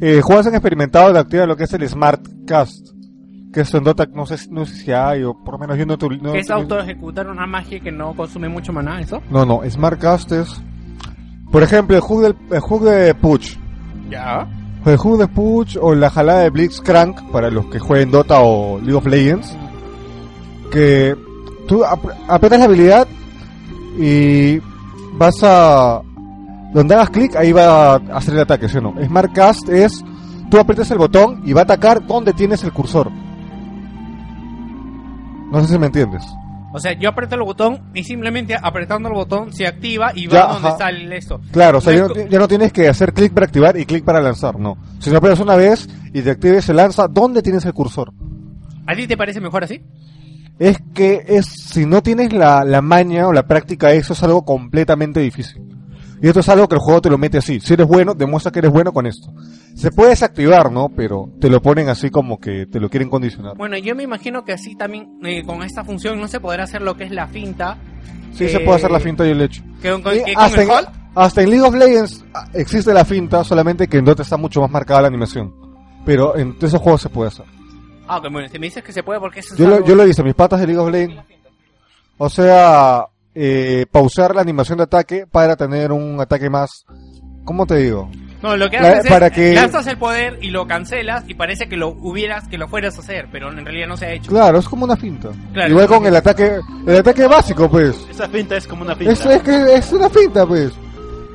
eh, juegas en experimentado, te activa lo que es el Smart Cast. Que es en Dota, no sé, no sé si hay, o por lo menos yo no... tu- no es tu- auto ejecutar una magia que no consume mucho maná, ¿eso? No, no, Smart Cast es... Por ejemplo, el hook, del, el hook de Puch. Ya. El Who the Push o la jalada de Blitzcrank para los que jueguen Dota o League of Legends. Que tú ap- apretas la habilidad y vas a. Donde hagas clic, ahí va a hacer el ataque, ¿sí o no? Smart Cast es. Tú aprietas el botón y va a atacar donde tienes el cursor. No sé si me entiendes. O sea, yo aprieto el botón y simplemente apretando el botón se activa y va Ya, donde ajá. está el esto. Claro, o sea, No ya no, ya no tienes que hacer clic para activar y clic para lanzar, no. Si lo aprietas una vez y te actives, se lanza donde tienes el cursor. ¿A ti te parece mejor así? Es que es si no tienes la, la maña o la práctica, eso es algo completamente difícil. Y esto es algo que el juego te lo mete así. Si eres bueno, demuestra que eres bueno con esto. Se puede desactivar, ¿no? Pero te lo ponen así como que te lo quieren condicionar. Bueno, yo me imagino que así también eh, con esta función no se podrá hacer lo que es la finta. Sí, eh, se puede hacer la finta y el hecho. Que, con, Y con hasta, el en, hasta en League of Legends ah, existe la finta, solamente que en Dota está mucho más marcada la animación. Pero en esos juegos se puede hacer. Ah, ok, bueno, si me dices que se puede porque eso es Yo lo, algo- yo lo hice, mis patas de League of Legends. O sea, eh, pausar la animación de ataque para tener un ataque más... ¿Cómo te digo? No, lo que La- haces para es que- lanzas el poder y lo cancelas y parece que lo hubieras, que lo fueras a hacer, pero en realidad no se ha hecho. Claro, es como una finta. Claro, Igual con el ataque, el ataque básico, pues. Esa finta es como una finta. Es, es que es una finta, pues.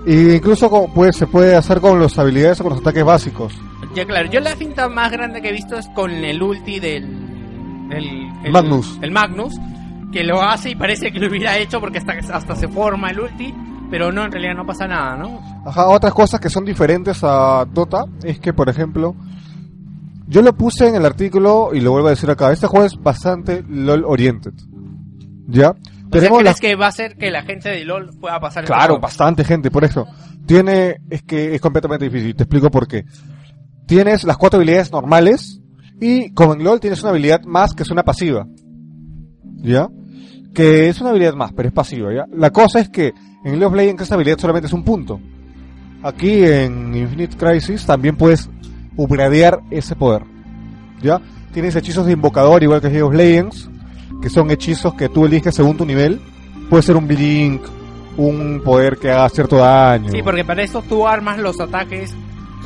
Y incluso con- pues, se puede hacer con las habilidades o con los ataques básicos. Ya, claro, yo la finta más grande que he visto es con el ulti del. El, el- Magnus. El Magnus, que lo hace y parece que lo hubiera hecho porque hasta, hasta se forma el ulti, pero no, en realidad no pasa nada, ¿no? Ajá, otras cosas que son diferentes a Dota es que, por ejemplo, yo lo puse en el artículo y lo vuelvo a decir acá. Este juego es bastante LOL oriented. ¿Ya? O sea, ¿crees las que va a hacer que la gente de LOL pueda pasar este Claro, juego? bastante gente, por eso. Tiene, es que es completamente difícil, te explico por qué. Tienes las cuatro habilidades normales y como en LOL tienes una habilidad más que es una pasiva. ¿Ya? Que es una habilidad más, pero es pasiva, ¿ya? La cosa es que en League of Legends esta habilidad solamente es un punto. Aquí en Infinite Crisis también puedes upgradear ese poder. ¿Ya? Tienes hechizos de invocador igual que en League of Legends, que son hechizos que tú eliges según tu nivel. Puede ser un blink, un poder que haga cierto daño. Sí, porque para eso tú armas los ataques.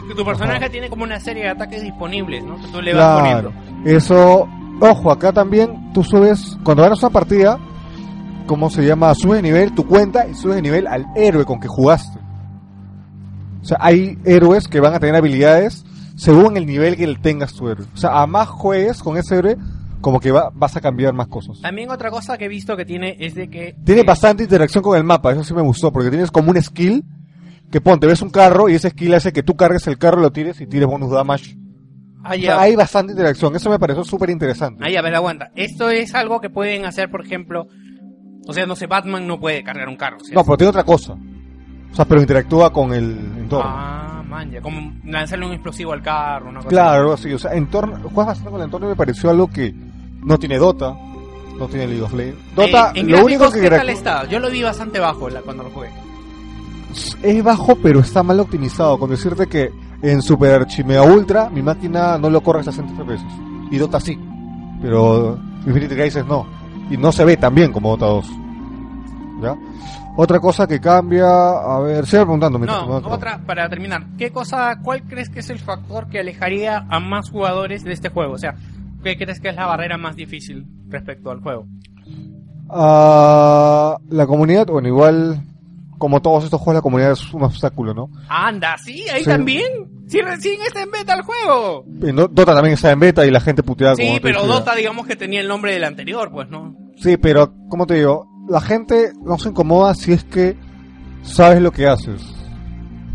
Tu, tu personaje tiene como una serie de ataques disponibles, ¿no? Que tú le vas Claro. poniendo. Eso, ojo, acá también tú subes, cuando ganas una partida, ¿cómo se llama? Subes de nivel tu cuenta y subes de nivel al héroe con que jugaste. O sea, hay héroes que van a tener habilidades según el nivel que tengas tu héroe. O sea, a más juegues con ese héroe, como que va- vas a cambiar más cosas. También otra cosa que he visto que tiene es de que... Tiene eh, bastante interacción con el mapa, eso sí me gustó, porque tienes como un skill que ponte, ves un carro y ese skill hace que tú cargues el carro, lo tires y tires bonus damage. Ah, O sea, hay bastante interacción, eso me pareció súper interesante. Ahí, a ver, aguanta. Esto es algo que pueden hacer, por ejemplo... O sea, no sé, Batman no puede cargar un carro. ¿sí? No, pero tiene otra cosa. O sea, pero interactúa con el entorno. Ah, man, ya. Como lanzarle un explosivo al carro, una cosa claro, algo así. O sea, entorno, juegas bastante con el entorno y me pareció algo que no tiene Dota, no tiene League of Legends. Dota, Eh, en lo único que ¿qué tal está? Yo lo vi bastante bajo la- cuando lo jugué. es bajo, pero está mal optimizado. Con decirte que en Super Archi Mega Ultra mi máquina no lo corre a 60 FPS. Y Dota sí. Pero Infinity Crisis no. Y no se ve tan bien como Dota 2. ¿Ya? Otra cosa que cambia, a ver, sigue preguntando. No, otra, para terminar. ¿Qué cosa, cuál crees que es el factor que alejaría a más jugadores de este juego? O sea, ¿qué crees que es la barrera más difícil respecto al juego? Ah, la comunidad, bueno, igual, como todos estos juegos, la comunidad es un obstáculo, ¿no? Anda, sí, ahí Sí. también. Sí, recién está en beta el juego. Dota también está en beta y la gente puteada como Sí, pero. Dota digamos que tenía el nombre del anterior, pues, ¿no? Sí, pero, como te digo, la gente no se incomoda si es que sabes lo que haces.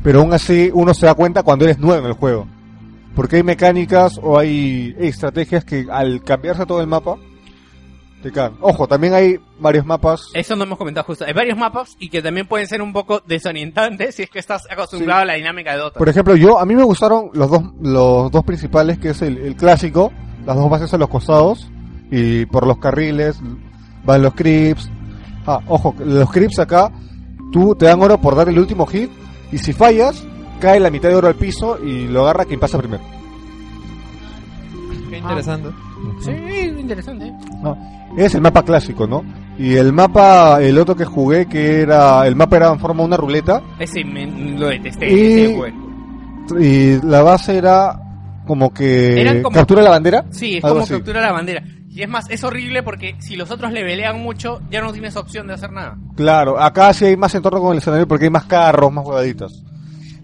Pero aún así, uno se da cuenta cuando eres nuevo en el juego. Porque hay mecánicas o hay estrategias que al cambiarse todo el mapa, te cagan. Ojo, también hay varios mapas. Eso no hemos comentado justo. Hay varios mapas y que también pueden ser un poco desorientantes si es que estás acostumbrado a la dinámica de Dota. Por ejemplo, yo, a mí me gustaron los dos, los dos principales, que es el, el clásico, las dos bases a los costados, y por los carriles van los creeps. Ah, ojo, los creeps acá, tú te dan oro por dar el último hit, y si fallas, cae la mitad de oro al piso y lo agarra quien pasa primero. Qué interesante. Sí, interesante. No, es el mapa clásico, ¿no? Y el mapa, el otro que jugué, que era, el mapa era en forma de una ruleta, Ese me, lo detesté. Y- ese y la base era como que Eran como- captura la bandera. Sí, es como así. captura la bandera. Y es más, es horrible porque si los otros levelean mucho, ya no tienes opción de hacer nada. Claro, acá sí hay más entorno con el escenario porque hay más carros, más huevaditas.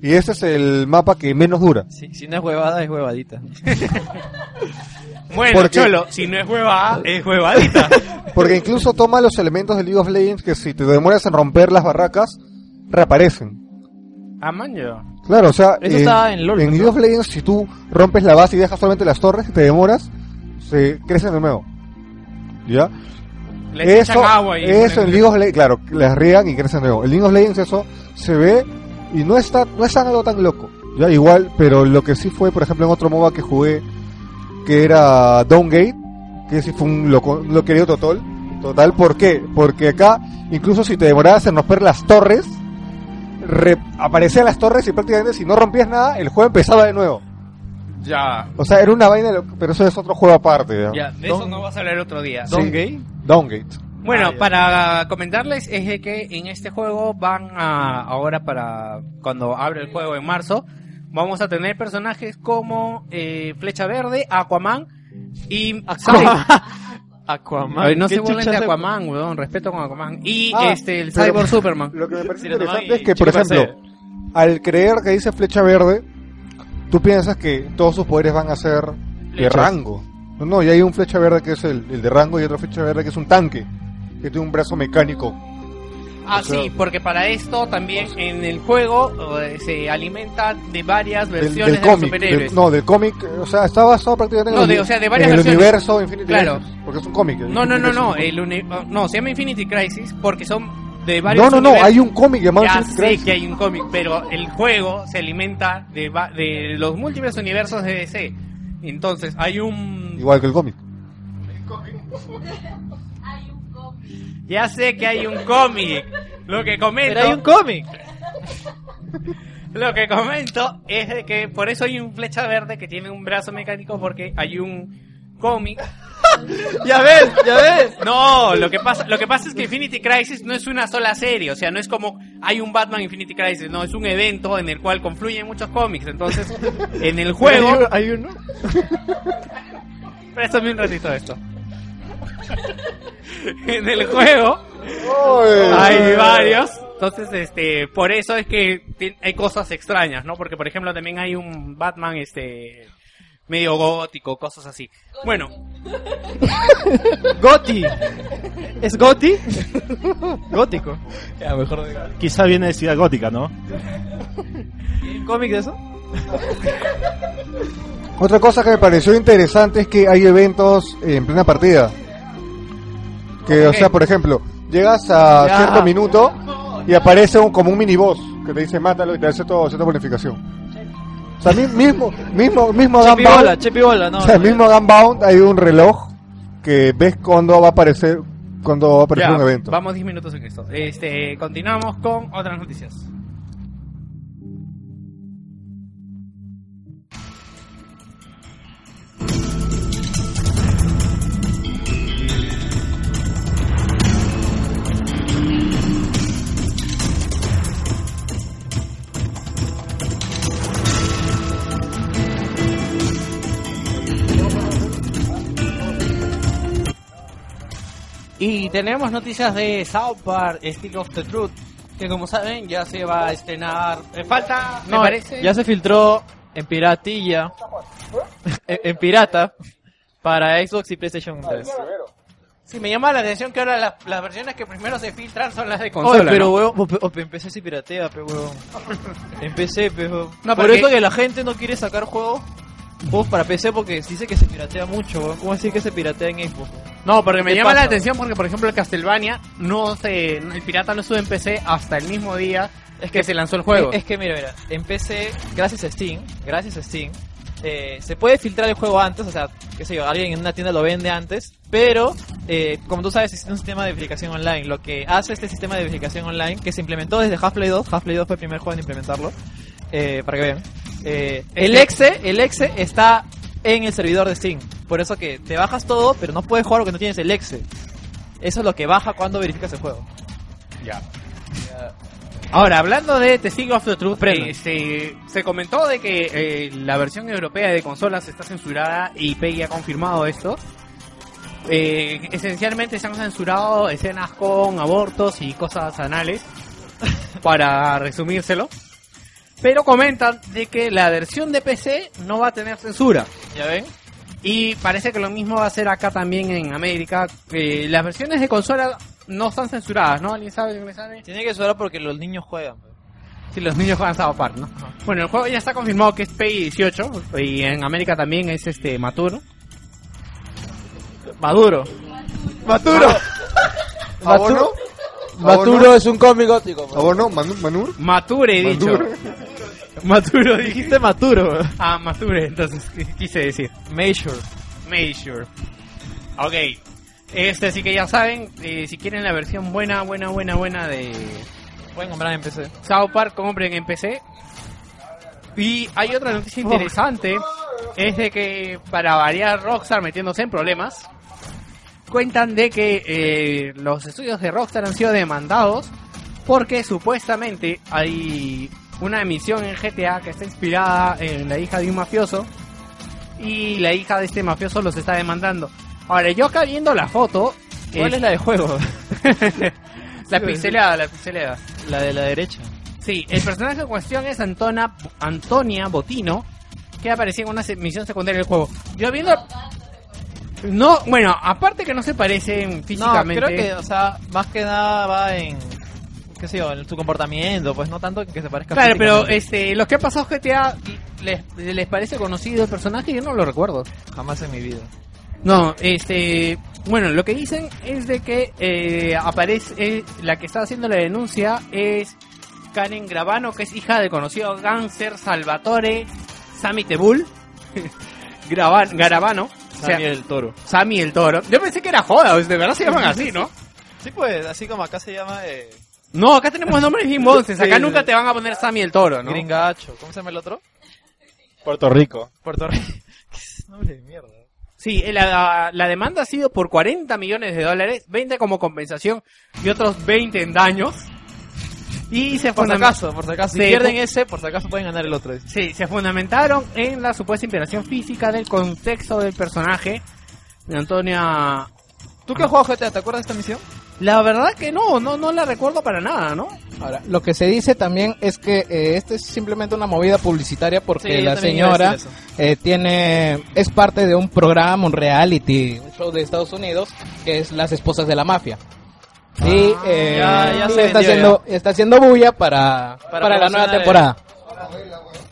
Y este es el mapa que menos dura. Si, si no es huevada, es huevadita. Bueno, Porque- Cholo, si no es huevada, es huevadita. Porque incluso toma los elementos de League of Legends que si te demoras en romper las barracas, reaparecen. Ah, man, yo. Claro, o sea, Eso está en LoL, en ¿no? League of Legends si tú rompes la base y dejas solamente las torres y te demoras, se crecen de nuevo. ¿Ya? Les eso, echan agua y eso en League of Legends, claro, las riegan y crecen de nuevo. En League of Legends eso se ve y no está, no es algo tan loco. Ya igual, pero lo que sí fue, por ejemplo, en otro MOBA que jugué, que era Downgate, que sí fue un loco, lo querido total. Total, ¿por qué? Porque acá, incluso si te demorabas en romper las torres, re- aparecían las torres y prácticamente si no rompías nada, el juego empezaba de nuevo. Ya. O sea, era una vaina, pero eso es otro juego aparte. ¿ya? Ya, de eso no vas a hablar otro día. Sí. Downgate. Bueno, Ah, para comentarles es de que en este juego van a ahora para cuando abre el juego en marzo vamos a tener personajes como eh, Flecha Verde, Aquaman y Aquaman. Ay, no ¿Qué se burlen de Aquaman, weón, respeto con Aquaman y Ah, este el Cyborg Superman. Lo que me parece interesante es que, por ejemplo, al creer que dice flecha verde, tú piensas que todos sus poderes van a ser de Flechas. rango. No, no, y hay un flecha verde que es el, el de rango y otro flecha verde que es un tanque, que tiene un brazo mecánico. Ah, o sea- sí, porque para esto también en el juego eh, se alimenta de varias Del, versiones del de los cómic. superhéroes. del- no, del cómic, o sea, está basado prácticamente en, No, el, de- o sea, de varias en el universo Infinity Claro. Crisis, porque es un cómic. No, no, no, no, el uni- no, se llama Infinity Crisis porque son de varios No, no, no, hay un cómic llamado Ya sé Crisis. que hay un cómic, pero el juego se alimenta de, va- de los múltiples universos de DC. Entonces, hay un... Igual que el cómic. Ya sé que hay un cómic. Lo que comento... Pero hay un cómic. Lo que comento es de que por eso hay un flecha verde que tiene un brazo mecánico porque hay un cómic. Ya ves, ya ves. No, lo que pasa, lo que pasa es que Infinity Crisis no es una sola serie, o sea, no es como hay un Batman Infinity Crisis, no, es un evento en el cual confluyen muchos cómics, entonces en el juego Hay uno. Préstame un ratito esto. en el juego hay varios. Entonces, este, por eso es que hay cosas extrañas, ¿no? Porque, por ejemplo, también hay un Batman, este, medio gótico, cosas así. Bueno, Goti. ¿Es Goti? Gótico. Ya, mejor. Quizá viene de Ciudad Gótica, ¿no? ¿Y un cómic de eso? Otra cosa que me pareció interesante es que hay eventos en plena partida. Que, o sea, por ejemplo, llegas a Ya. cierto minuto y aparece un, como un miniboss que te dice mátalo y te hace todo, cierta bonificación. O sea, mi- mismo, mismo, mismo Chepi Gunbound, bola, chepi bola, no. o sea, no, mismo Gunbound hay un reloj que ves cuando va a aparecer, cuando va a aparecer ya, un evento. vamos 10 minutos en esto. Este, continuamos con otras noticias. Y tenemos noticias de South Park, Stick of the Truth, que como saben ya se va a estrenar. eh, falta, me No, parece. ya se filtró en piratilla. en, en pirata. Para Xbox y PlayStation 3. Sí, me llama la atención que ahora las, las versiones que primero se filtran son las de Oye, consola. pero ¿no? weón, o- o- en PC se piratea, pe weón. En PC, pe weón. No, Por pero eso que- que la gente no quiere sacar juegos juegos para PC porque dice que se piratea mucho, weón. ¿Cómo decir que se piratea en Xbox? No, porque me ¿Qué llama la atención porque, por ejemplo, el Castlevania no se, el pirata no sube en PC hasta el mismo día Es que se lanzó el juego. Es, es que mira, mira, en PC, gracias a Steam, gracias a Steam, eh, se puede filtrar el juego antes, o sea, qué sé yo, alguien en una tienda lo vende antes, pero eh, como tú sabes existe un sistema de verificación online. Lo que hace este sistema de verificación online, que se implementó desde Half-Life 2, Half-Life 2 fue el primer juego en implementarlo, eh, para que vean. Eh, el exe, el exe está en el servidor de Steam, por eso que te bajas todo, pero no puedes jugar porque no tienes el exe. Eso es lo que baja cuando verificas el juego. Ya. Ahora, hablando de Testing of the Truth, eh, se comentó de que eh, la versión europea de consolas está censurada y Peggy ha confirmado esto. Eh, esencialmente se han censurado escenas con abortos y cosas anales, para resumírselo. Pero comentan de que la versión de PC no va a tener censura. ¿Ya ven? Y parece que lo mismo va a ser acá también en América. Eh, las versiones de consola no están censuradas, ¿no? ¿Alguien sabe? ¿Alguien sabe? Tiene que sonar porque los niños juegan. pues. Si los niños juegan South Park, ¿no? Bueno, el juego ya está confirmado que es PEGI 18 y en América también es este Maturo. Maduro. Maturo. ¿Abono? Maturo es un cómic gótico. pues. ¿Abono? Manu- ¿Manur? Mature, he dicho. Maturo, dijiste. Maturo. Ah, Mature, entonces qu- quise decir. Major. Major. Ok. Este, así que ya saben, eh, si quieren la versión buena, buena, buena, buena de Pueden comprar en PC. South Park, compren en PC. Y hay otra noticia interesante, es de que para variar Rockstar metiéndose en problemas, cuentan de que eh, los estudios de Rockstar han sido demandados porque supuestamente hay una emisión en GTA que está inspirada en la hija de un mafioso y la hija de este mafioso los está demandando. Ahora, yo acá viendo la foto... ¿Cuál es la de juego? la pixelada, la pixelada. La de la derecha. Sí, el personaje en cuestión es Antona, Antonia Botino, que aparecía en una misión secundaria del juego. Yo viendo... No, bueno, aparte que no se parecen físicamente... No, creo que, o sea, más que nada va en, qué sé yo, en su comportamiento, pues no tanto que se parezca Claro, pero este, los que ha pasado GTA, ¿les, ¿les parece conocido el personaje? Yo no lo recuerdo. Jamás en mi vida. No, este, bueno, lo que dicen es de que eh, aparece, eh, la que está haciendo la denuncia es Karen Gravano, que es hija del conocido gánster Salvatore Sammy Tebul. Gravan- Garavano. O sea, Sammy el Toro. Sammy el Toro. Yo pensé que era joda, de verdad se llaman así, ¿no? Sí, pues, así como acá se llama eh, No, acá tenemos nombres bien monces, acá Sí, nunca te van a poner Sammy el Toro, ¿no? Gringacho. ¿Cómo se llama el otro? Puerto Rico. Puerto Rico. ¿Qué nombre de mierda? Sí, eh, la, la demanda ha sido por 40 millones de dólares, 20 como compensación y otros 20 en daños. Y se Por si acaso, por si acaso. Si pierden ese, por si acaso pueden ganar el otro. Sí, se fundamentaron en la supuesta inspiración física del contexto del personaje de Antonia. ¿Tú qué has jugado GTA? ¿Te acuerdas de esta misión? La verdad que no, no, no la recuerdo para nada, ¿no? Ahora, lo que se dice también es que eh, esto es simplemente una movida publicitaria porque Sí, la señora eh, tiene es parte de un programa, un reality, un show de Estados Unidos que es Las Esposas de la Mafia. Y eh, ya- ya y se está vendió haciendo está haciendo bulla para para, la nueva temporada.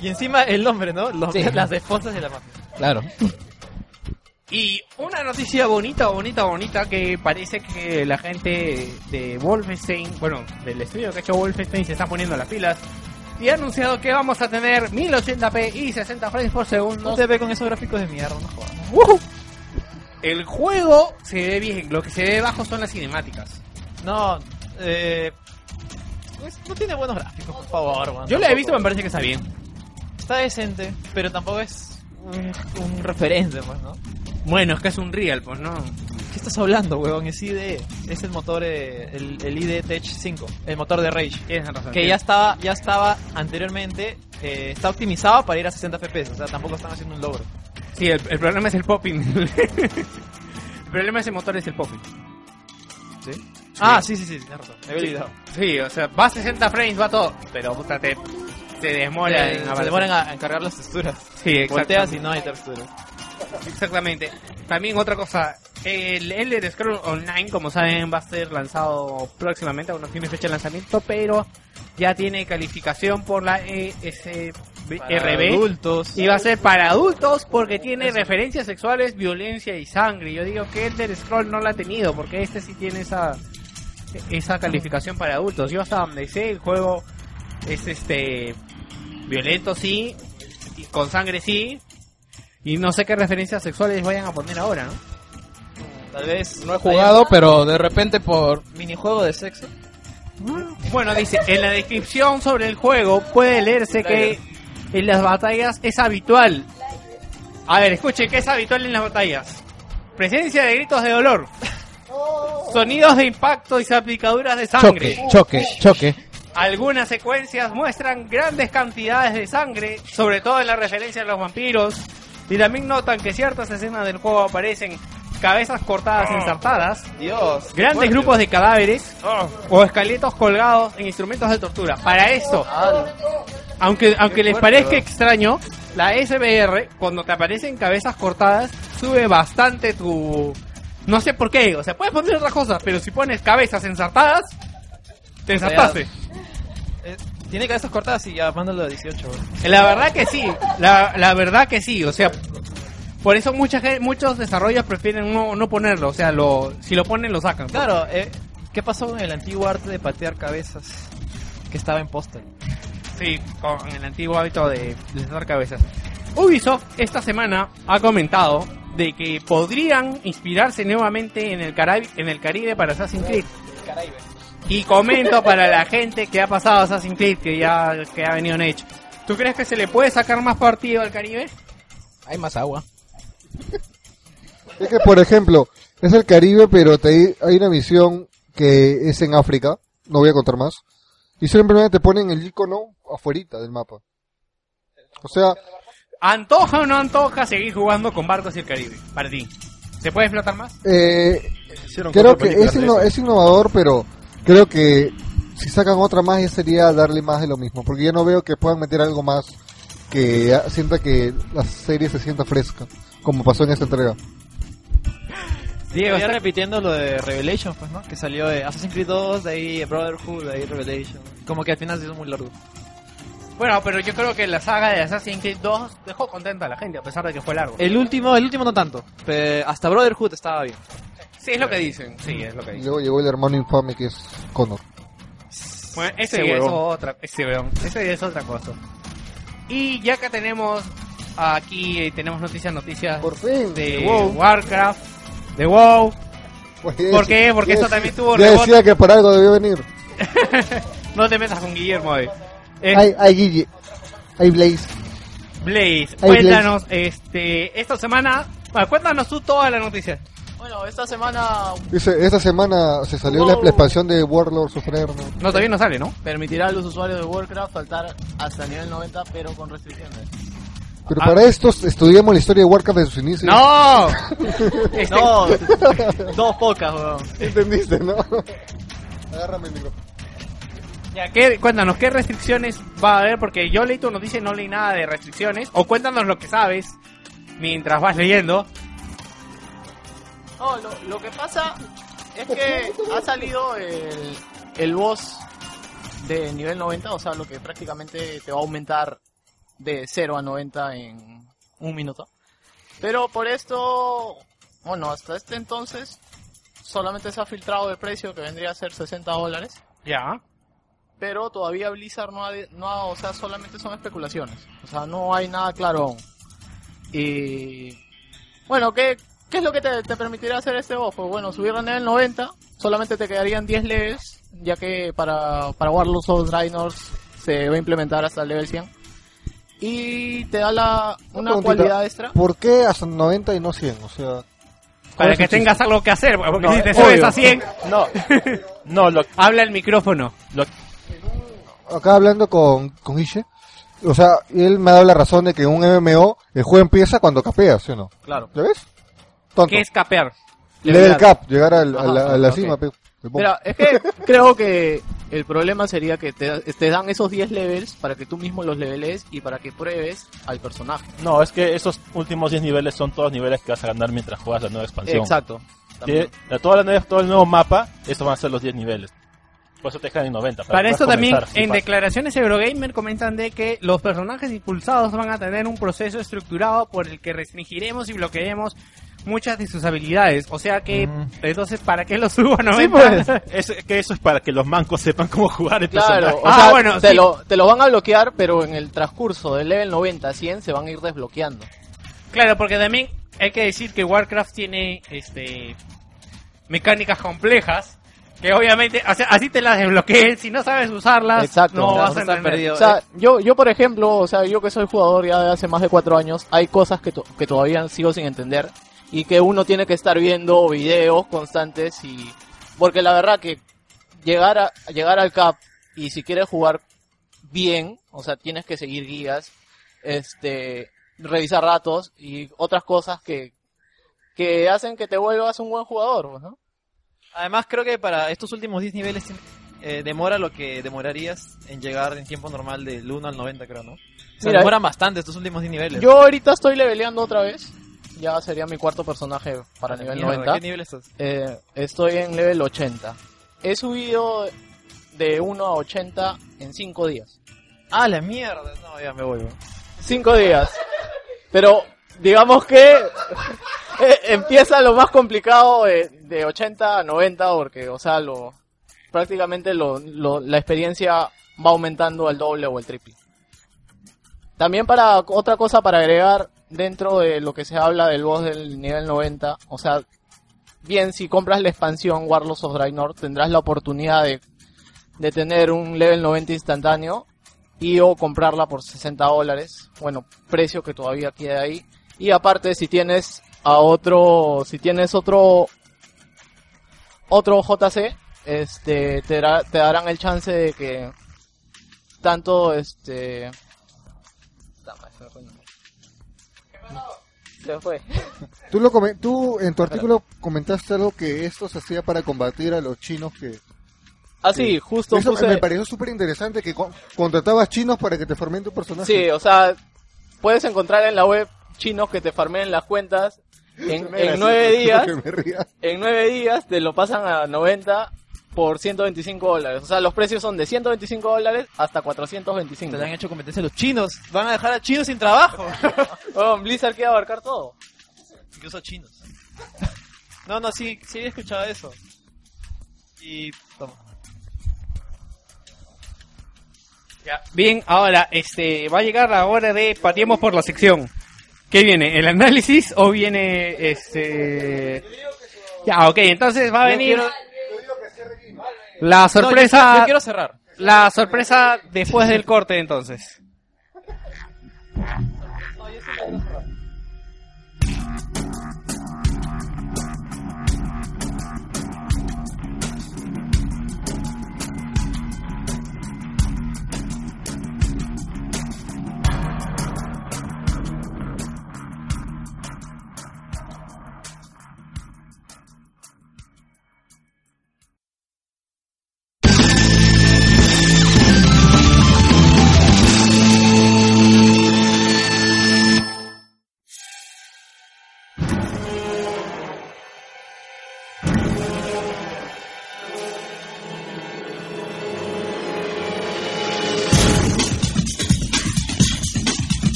Y encima el nombre, ¿no? Los- Sí. Las esposas de la mafia. Claro. Y una noticia bonita, bonita, bonita que parece que la gente de Wolfenstein, bueno, del estudio que ha hecho Wolfenstein se está poniendo las pilas y ha anunciado que vamos a tener 1080p y 60 frames por segundo. No te ve con esos gráficos de mierda, no jodas. El juego se ve bien, lo que se ve bajo son las cinemáticas. No, eh... pues, no tiene buenos gráficos, por favor, man. Yo la he visto, me parece que está bien. Está decente, pero tampoco es un, un referente, pues, ¿no? Bueno, es que es un real, pues no. ¿Qué estás hablando, huevón? Es IDE. Es el motor, eh, el, el IDE Tech 5, el motor de Rage. Tienes razón. Que ya estaba, ya estaba anteriormente, eh, está optimizado para ir a 60 FPS, o sea, tampoco están haciendo un logro. Sí, el, el problema es el popping. el problema de ese motor es el popping. ¿Sí? Ah, sí, sí, sí, tienes razón. Me había Sí. olvidado. Sí, o sea, va a 60 frames, va todo. Pero puta, te, se demora Eh, en se demoran a, a cargar las texturas. Sí, Volteas y no hay texturas. Exactamente. También otra cosa, el Elder Scrolls Online, como saben, va a ser lanzado próximamente, aún no tiene fecha de lanzamiento, pero ya tiene calificación por la ESRB. adultos. Y va a ser para adultos porque tiene referencias sexuales, violencia y sangre. Yo digo que Elder Scroll no la ha tenido porque este sí tiene esa esa calificación para adultos. Yo hasta donde sé el juego es este violento sí, y con sangre sí. Y no sé qué referencias sexuales vayan a poner ahora, ¿no? Tal vez No he jugado, pero de repente por minijuego de sexo. Bueno, dice, en la descripción sobre el juego puede leerse que en las batallas es habitual. A ver, escuchen, ¿qué es habitual en las batallas? Presencia de gritos de dolor. Sonidos de impacto y salpicaduras de sangre. choque, choque, choque. Algunas secuencias muestran grandes cantidades de sangre, sobre todo en la referencia a los vampiros, y también notan que ciertas escenas del juego aparecen cabezas cortadas ensartadas, Dios. grandes fuerte. grupos de cadáveres o esqueletos colgados en instrumentos de tortura. Para esto, aunque, aunque les fuerte, parezca bro. extraño, la SBR, cuando te aparecen cabezas cortadas, sube bastante tu... No sé por qué, o sea, puedes poner otras cosas, pero si pones cabezas ensartadas, te ensartaste. Eh, tiene cabezas cortadas y ya mándalo a 18. bro. La verdad que sí, la, la verdad que sí, o sea, por eso mucha gente, muchos desarrollos prefieren no, no ponerlo, o sea, lo, si lo ponen lo sacan. Claro, eh, ¿qué pasó con el antiguo arte de patear cabezas que estaba en póster? Sí, con el antiguo hábito de desatar cabezas. Ubisoft esta semana ha comentado de que podrían inspirarse nuevamente en el Caribe, en el Caribe para Assassin's Creed. Y comento para la gente que ha pasado Assassin's Creed, que ya que ha venido en Edge. ¿Tú crees que se le puede sacar más partido al Caribe? Hay más agua. Es que, por ejemplo, es el Caribe, pero te, hay una misión que es en África, no voy a contar más, y simplemente te ponen el icono afuerita del mapa. O sea, ¿Antoja o no antoja seguir jugando con barcos y el Caribe? Para ti. ¿Se puede explotar más? eh, creo que es, inno- es innovador, pero creo que si sacan otra más ya sería darle más de lo mismo, porque ya no veo que puedan meter algo más que ya sienta que la serie se sienta fresca, como pasó en esta entrega. Diego, está- repitiendo lo de Revelation, pues, ¿no? Que salió de Assassin's Creed 2, de ahí Brotherhood, de ahí Revelation. Como que al final se hizo muy largo. Bueno, pero yo creo que la saga de Assassin's Creed 2 dejó contenta a la gente, a pesar de que fue largo. El último, el último no tanto. pero hasta Brotherhood estaba bien. Sí, es lo que dicen. Sí, es lo que dicen. luego llegó el hermano infame que es Connor. Bueno, ese ya es otra, ese weón, ese ya es otra cosa. Y ya que tenemos aquí eh, tenemos noticias, noticias Por fin. de WoW. Warcraft, de WoW. Pues, ¿Por qué? Porque decí- también tuvo Ya rebote. decía que para algo debió venir. No te metas con Guillermo hoy. Eh, Ay, ay, Guille. Ay, Blaze. Blaze, cuéntanos, este, esta semana, bueno, cuéntanos tú toda la noticia. Bueno, esta semana Dice, esta semana se salió la, Wow. la expansión de Warlords of Draenor. No, todavía no sale, ¿no? permitirá a los usuarios de Warcraft saltar hasta nivel 90, pero con restricciones. Pero Ah. para esto estudiamos la historia de Warcraft de sus inicios. ¡No! Este- No, dos pocas, weón. ¿Entendiste, no? Agárrame el micrófono. Ya, ¿qué- cuéntanos, ¿qué restricciones va a haber? Porque yo leí tu noticia y no leí nada de restricciones. O cuéntanos lo que sabes mientras vas leyendo. No, lo, lo que pasa es que ha salido el, el boss de nivel 90, o sea, lo que prácticamente te va a aumentar de 0 a 90 en un minuto. Pero por esto, bueno, hasta este entonces solamente se ha filtrado el precio que vendría a ser 60 dólares. Ya. Pero todavía Blizzard no ha, no ha- o sea, solamente son especulaciones. O sea, no hay nada claro aún. Y bueno, ¿qué, qué es lo que te, te permitirá hacer este? Pues bueno, subir a nivel 90, solamente te quedarían 10 levels, ya que para, para Warlords of Draenor se va a implementar hasta el level 100. Y te da la, una cualidad extra. ¿Por qué hasta 90 y no 100? O sea, ¿cuál Para que tengas algo que hacer, porque No, si te es subes obvio. a 100, No, no, lo, habla el micrófono. lo, Acá hablando con, con Ishe, o sea, él me ha dado la razón de que en un MMO el juego empieza cuando capeas, ¿sí o no? Claro. ¿Ya ves? Tonto. ¿Qué es capear? Level cap, llegar al- a la, a la cima. pe-. Mira, es que creo que el problema sería que te, te dan esos 10 levels para que tú mismo los leveles y para que pruebes al personaje. no, es que esos últimos 10 niveles son todos niveles que vas a ganar mientras juegas la nueva expansión. Exacto. Que, la- toda la nueva- todo el nuevo mapa, eso van a ser los 10 niveles. Por eso te dejan en 90. Para puedas también, en declaraciones Eurogamer comentan de que los personajes impulsados van a tener un proceso estructurado por el que restringiremos y bloquearemos muchas de sus habilidades. O sea que, entonces, ¿para qué lo subo a 90? Sí, pues, es que eso es para que los mancos sepan cómo jugar el Claro, personaje. o Ah, bueno, te, sí. lo, te lo van a bloquear, pero en el transcurso del level 90 a 100 se van a ir desbloqueando. Claro, porque también hay que decir que Warcraft tiene este mecánicas complejas que obviamente, o sea, así te las desbloqueen, si no sabes usarlas, Exacto. no vas a entender. perdido. O sea, yo, yo por ejemplo, o sea, yo que soy jugador ya de hace más de cuatro años, hay cosas que, to- que todavía sigo sin entender y que uno tiene que estar viendo videos constantes y porque la verdad que llegar a llegar al cap y si quieres jugar bien, o sea, tienes que seguir guías, este, revisar datos y otras cosas que, que hacen que te vuelvas un buen jugador, ¿no? Además, creo que para estos últimos 10 niveles eh, demora lo que demorarías en llegar en tiempo normal del 1 al 90, creo, ¿no? O sea, Mira, demoran bastante estos últimos 10 niveles. Yo ahorita estoy leveleando otra vez. Ya sería mi cuarto personaje para nivel Mierda, 90. ¿qué nivel estás? Eh, estoy en level 80. He subido de 1 a 80 en 5 días. Ah, la mierda. No, ya me voy. weón. 5 días. Pero digamos que eh, empieza lo más complicado de, de 80 a 90 porque, o sea, lo prácticamente lo, lo- la experiencia va aumentando al doble o el triple. También para otra cosa para agregar dentro de lo que se habla del boss del nivel 90, o sea, bien si compras la expansión Warlords of Draenor tendrás la oportunidad de, de tener un level 90 instantáneo y o comprarla por 60 dólares, bueno, precio que todavía queda ahí. Y aparte si tienes a otro, si tienes otro, otro JC, este, te, dará- te darán el chance de que tanto este... Dame, se me fue el nombre. Se fue. Tú, lo tú en tu artículo comentaste algo que esto se hacía para combatir a los chinos que... Ah, sí, justo Eso puse- me pareció súper interesante que con- contratabas chinos para que te formen tu personaje. Sí, o sea, puedes encontrar en la web chinos que te farmeen las cuentas en, nueve días. En nueve días te lo pasan a 90 por 125 dólares. O sea, los precios son de 125 dólares hasta 425. Te le han hecho competencia los chinos. Van a dejar a chinos sin trabajo. Oh, Blizzard quiere abarcar todo. Incluso chinos. No, no, sí, sí he escuchado eso. Y toma. Ya. Bien, ahora este va a llegar la hora de pateemos por la sección. ¿Qué viene? ¿El análisis o viene este Ya, ok, entonces va a venir quiero- la sorpresa No, yo- yo quiero cerrar. La sorpresa después del corte entonces.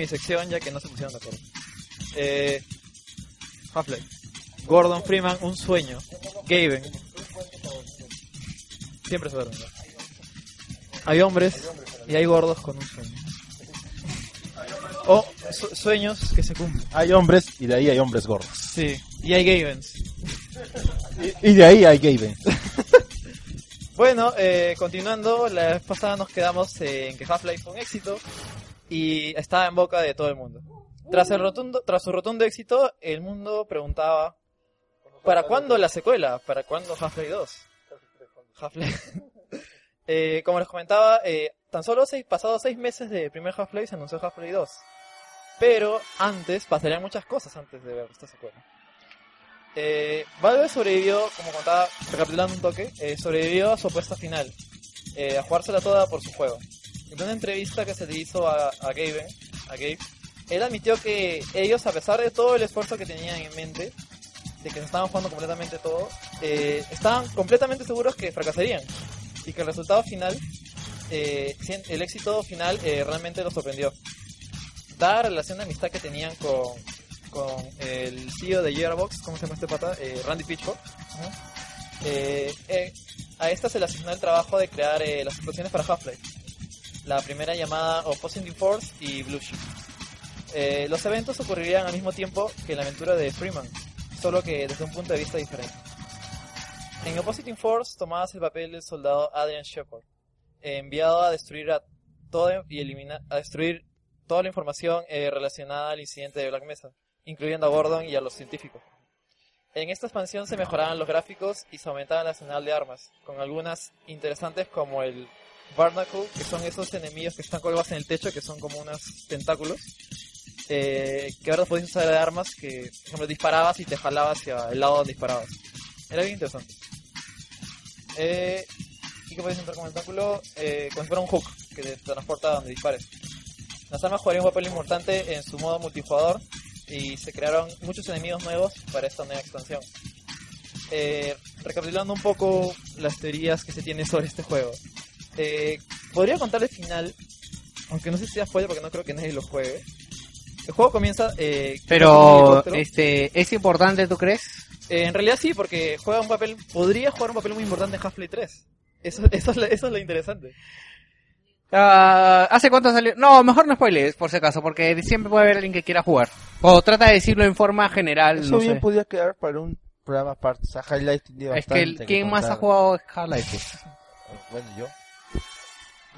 Mi sección ya que no se pusieron de acuerdo. Eh, Half-Life. Gordon Freeman, un sueño. Gaben. Siempre se duerme. Hay hombres y hay gordos con un sueño. O su- sueños que se cumplen. Hay hombres y de ahí hay hombres gordos. Sí, y hay Gavens. Y, y de ahí hay Gaben. Bueno, eh, continuando, la vez pasada nos quedamos en que Half-Life fue un éxito y estaba en boca de todo el mundo. Tras, el rotundo, tras su rotundo éxito, el mundo preguntaba, ¿para cuándo la secuela? ¿Para cuándo Half-Life 2? Half-Life. Eh, como les comentaba, eh, tan solo seis, pasados seis meses del primer Half-Life se anunció Half-Life 2. Pero antes, pasarían muchas cosas antes de ver esta secuela. Eh, Valve sobrevivió, como contaba, recapitulando un toque, eh, sobrevivió a su apuesta final, eh, a jugársela toda por su juego. En una entrevista que se le hizo a, a Gabe, a Gabe, él admitió que ellos, a pesar de todo el esfuerzo que tenían en mente, de que se estaban jugando completamente todo, eh, estaban completamente seguros que fracasarían y que el resultado final, eh, el éxito final eh, realmente los sorprendió. Dada la relación de amistad que tenían con, con el CEO de Gearbox, ¿cómo se llama este pata? Eh, Randy Pitchford. Eh, eh, a esta se le asignó el trabajo de crear las explosiones para Half-Life. La primera llamada Opposing Force y Blue Shield. Eh, los eventos ocurrirían al mismo tiempo que la aventura de Freeman, solo que desde un punto de vista diferente. En Opposing Force tomabas el papel del soldado Adrian Shepard, enviado a destruir a todo y eliminar a destruir toda la información eh, relacionada al incidente de Black Mesa, incluyendo a Gordon y a los científicos. En esta expansión se mejoraban los gráficos y se aumentaba el arsenal de armas, con algunas interesantes como el Barnacle, que son esos enemigos que están colgados en el techo, que son como unos tentáculos, eh, que ahora podéis usar de armas que, por ejemplo, disparabas y te jalaba hacia el lado donde disparabas. Era bien interesante. Eh, y que podéis entrar con el tentáculo eh, como si fuera un hook que te transporta donde dispares. Las armas jugarían un papel importante en su modo multijugador y se crearon muchos enemigos nuevos para esta nueva expansión. Eh, recapitulando un poco las teorías que se tienen sobre este juego. Eh, podría contar el final, aunque no sé si sea spoiler porque no creo que nadie lo juegue. El juego comienza... eh, Pero, este, ¿es importante, tú crees? Eh, en realidad sí, porque juega un papel, podría jugar un papel muy importante en Half-Life 3. Eso, eso, es lo, eso es lo interesante. Ah, ¿Hace cuánto salió? No, mejor no spoilees, por si acaso, porque siempre puede haber alguien que quiera jugar. O trata de decirlo en forma general, Eso no bien sé. podría quedar para un programa aparte. O sea, Highlight tiene Es que el- ¿quién más ha jugado Half-Life? Bueno, yo.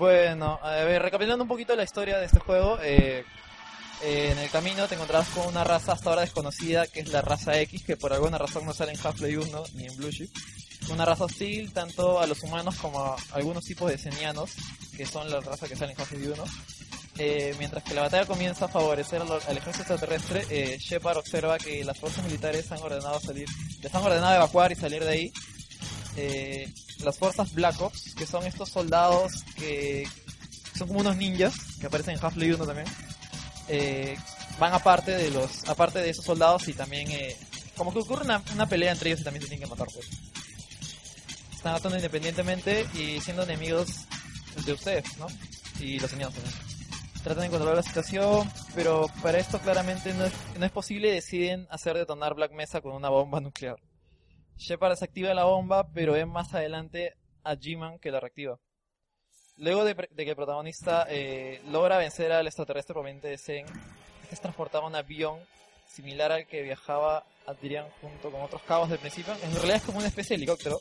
Bueno, ver, recapitulando un poquito la historia de este juego, eh, eh, en el camino te encontrarás con una raza hasta ahora desconocida, que es la raza X, que por alguna razón no sale en Half-Life 1 ni en Blue Shift. Una raza hostil tanto a los humanos como a algunos tipos de senianos, que son la raza que sale en Half-Life 1. Eh, mientras que la batalla comienza a favorecer al, al ejército extraterrestre, eh, Shepard observa que las fuerzas militares han ordenado salir, les han ordenado evacuar y salir de ahí. Eh, las fuerzas Black Ops, que son estos soldados que son como unos ninjas, que aparecen en Half-Life 1 también, eh, van aparte de los aparte de esos soldados y también eh, como que ocurre una, una pelea entre ellos y también se tienen que matar pues. Están actuando independientemente y siendo enemigos de ustedes, ¿no? Y los enemigos también. Tratan de controlar la situación, pero para esto claramente no es, no es posible y deciden hacer detonar Black Mesa con una bomba nuclear. Shepard desactiva la bomba, pero es más adelante a G-Man que la reactiva. Luego de, que el protagonista eh, logra vencer al extraterrestre proveniente de Zen, es transportado a un avión similar al que viajaba Adrian junto con otros cabos del principio. En realidad es como una especie de helicóptero,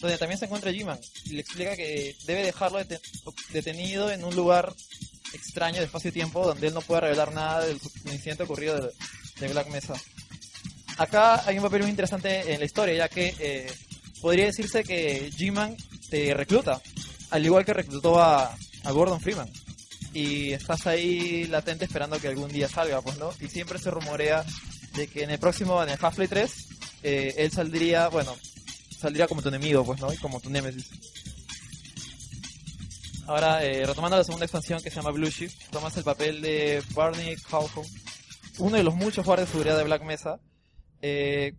donde también se encuentra G-Man y le explica que debe dejarlo dete- detenido en un lugar extraño de espacio-tiempo donde él no puede revelar nada del incidente ocurrido de, de Black Mesa. Acá hay un papel muy interesante en la historia, ya que eh, podría decirse que G-Man te recluta, al igual que reclutó a, Gordon Freeman. Y estás ahí latente esperando que algún día salga, pues, ¿no? Y siempre se rumorea de que en el próximo, en el Half-Life 3, eh, él saldría, bueno, saldría como tu enemigo, pues, ¿no? Y como tu némesis. Ahora, eh, retomando la segunda expansión que se llama Blue Shift, tomas el papel de Barney Calhoun, uno de los muchos guardias de seguridad de Black Mesa. Eh,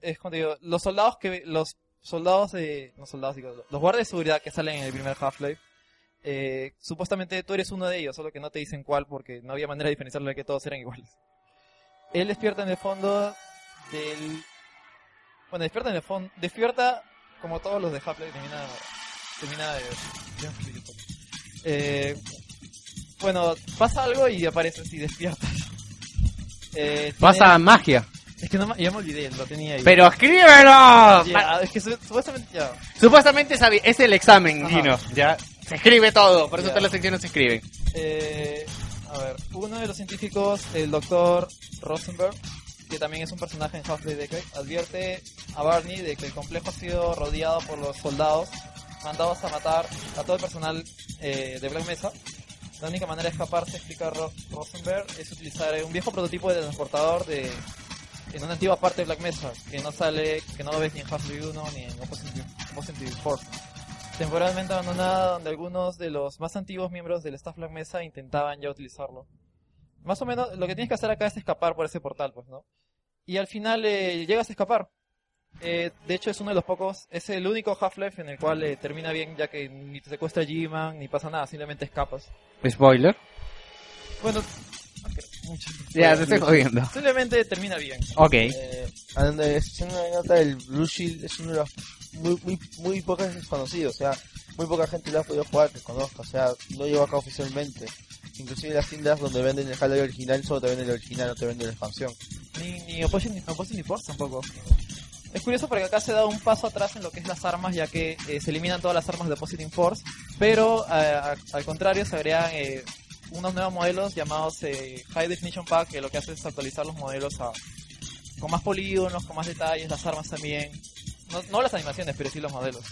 es como te digo, los soldados que los soldados de no soldados digo, los guardias de seguridad que salen en el primer Half-Life eh, supuestamente tú eres uno de ellos, solo que no te dicen cuál porque no había manera de diferenciarlo de que todos eran iguales. Él despierta en el fondo del bueno, despierta en el fondo, despierta como todos los de Half-Life termina termina de eh, bueno, pasa algo y apareces y despiertas. Eh, Pasa tiene- magia. Es que no, me- ya me olvidé, lo tenía ahí. Pero escríbelo. Ya, es que su- supuestamente ya. Supuestamente es el examen, Ajá. Gino. Ya se escribe todo, por eso Ya. todas las secciones se escriben. Eh, a ver, uno de los científicos, el doctor Rosenberg, que también es un personaje en Half-Life Decade, advierte a Barney de que el complejo ha sido rodeado por los soldados mandados a matar a todo el personal eh, de Black Mesa. La única manera de escaparse, explica Ro- Rosenberg, es utilizar un viejo prototipo de transportador de en una antigua parte de Black Mesa, que no sale, que no lo ves ni en Half-Life 1 ni en Opposite Force. Temporalmente abandonada, donde algunos de los más antiguos miembros del staff Black Mesa intentaban ya utilizarlo. Más o menos, lo que tienes que hacer acá es escapar por ese portal, pues, ¿no? Y al final eh, llegas a escapar. Eh, de hecho, es uno de los pocos, es el único Half-Life en el cual eh, termina bien, ya que ni te secuestra G-Man, ni pasa nada, simplemente escapas. Spoiler. Bueno, ok, mucho. Ya, te estoy jodiendo. Simplemente termina bien. Ok. Eh, a donde es una nota el Blue Shield es uno de los muy, muy, muy pocas desconocidos, o sea, muy poca gente lo ha podido jugar que conozca, o sea, no llegó acá oficialmente. Inclusive las tiendas donde venden el Halo original solo te venden el original, no te venden la expansión. Ni, ni Opposition, ni Opposition ni Force tampoco. Es curioso porque acá se da un paso atrás en lo que es las armas, ya que eh, se eliminan todas las armas de Oppositing Force, pero eh, al contrario se agregan eh, unos nuevos modelos llamados High Definition Pack, que lo que hace es actualizar los modelos con más polígonos, con más detalles, las armas también. No, las animaciones, pero sí los modelos.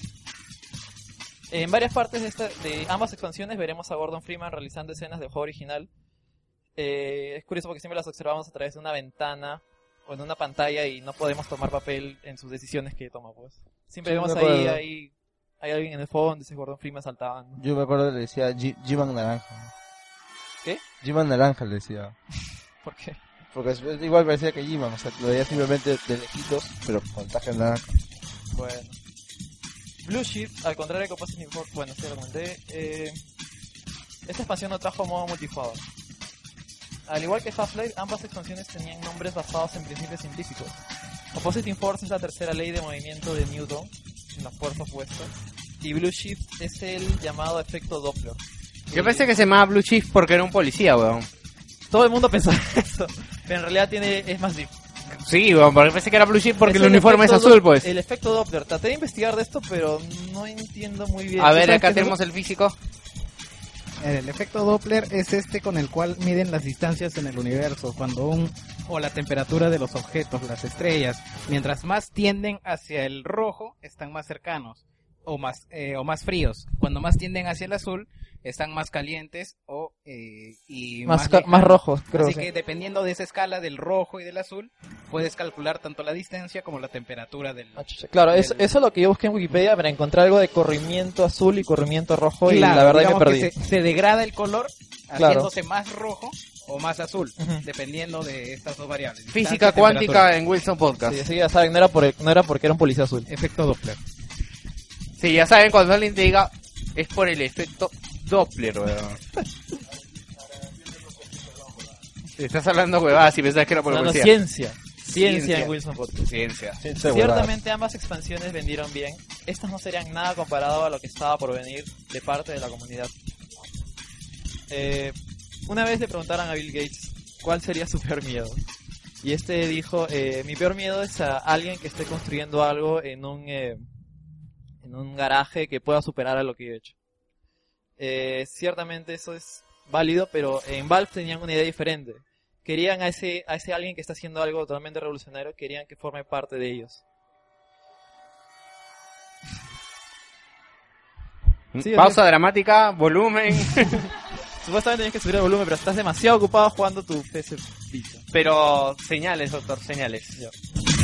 En varias partes de, esta- de ambas expansiones veremos a Gordon Freeman realizando escenas del juego original. Es curioso porque siempre las observamos a través de una ventana o en una pantalla y no podemos tomar papel en sus decisiones que toma, pues. Siempre vemos me ahí, acuerdo. ahí, hay alguien en el fondo, ese Gordon Freeman saltando. Yo me acuerdo que le decía G- G-Man Naranja. ¿Qué? G-Man Naranja le decía. ¿Por qué? Porque es- igual parecía que G-Man, o sea, lo veía simplemente de lejitos, pero con traje naranja. Bueno. Blue Shift, al contrario que pasa en Force, bueno, sí lo comenté, eh, esta expansión no trajo modo multijugador. Al igual que Half-Life, ambas expansiones tenían nombres basados en principios científicos. Oppositing Force es la tercera ley de movimiento de Newton, en la fuerza opuesta, y Blue Shift es el llamado efecto Doppler. Yo pensé que se llamaba Blue Shift porque era un policía, weón. Todo el mundo pensaba eso, pero en realidad tiene es más deep. Sí, weón, porque pensé que era Blue Shift porque Es el uniforme es azul, pues. El efecto Doppler. Traté de investigar de esto, pero no entiendo muy bien. A ¿Tú ver, acá tenemos el físico. El efecto Doppler es este con el cual miden las distancias en el universo, cuando un o la temperatura de los objetos, las estrellas, mientras más tienden hacia el rojo, están más cercanos o más eh, o más fríos. Cuando más tienden hacia el azul, están más calientes o eh, y Más más rojos, creo, Así sí. que dependiendo de esa escala del rojo y del azul, puedes calcular tanto la distancia como la temperatura del Claro, es- eso es lo que yo busqué en Wikipedia para encontrar algo de corrimiento azul y corrimiento rojo y la verdad me que perdí. Se, se degrada el color Claro. haciéndose más rojo o más azul, dependiendo de estas dos variables. Física cuántica en Wilson Podcast. Sí, sí, ya saben, no era, por, no era porque era un policía azul. Efecto Doppler. Sí, ya saben, cuando alguien te diga, es por el efecto Doppler, weón. Estás hablando huevadas si pensás que era por No, el no, policía. ciencia. Ciencia en Wilson Podcast. Ciencia. Ciertamente ambas expansiones vendieron bien. Estas no serían nada comparado a lo que estaba por venir de parte de la comunidad. Eh, una vez le preguntaron a Bill Gates cuál sería su peor miedo. Y este dijo, eh, mi peor miedo es a alguien que esté construyendo algo en un, eh, en un garaje que pueda superar a lo que yo he hecho. Eh, ciertamente eso es válido, pero en Valve tenían una idea diferente. Querían a ese, a ese alguien que está haciendo algo totalmente revolucionario, querían que forme parte de ellos. Sí, Pausa dramática, volumen. Supuestamente tienes que subir el volumen, pero estás demasiado ocupado jugando tu PC. Pero señales, doctor, señales. Esas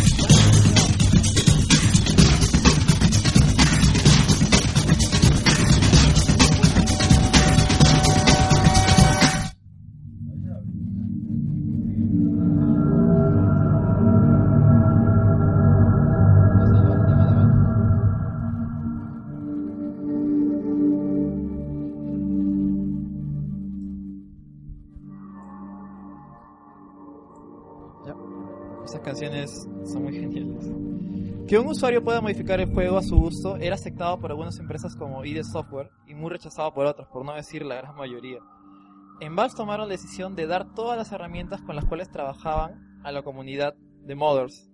Que un usuario pueda modificar el juego a su gusto era aceptado por algunas empresas como ID Software y muy rechazado por otras, por no decir la gran mayoría. En Valve tomaron la decisión de dar todas las herramientas con las cuales trabajaban a la comunidad de modders,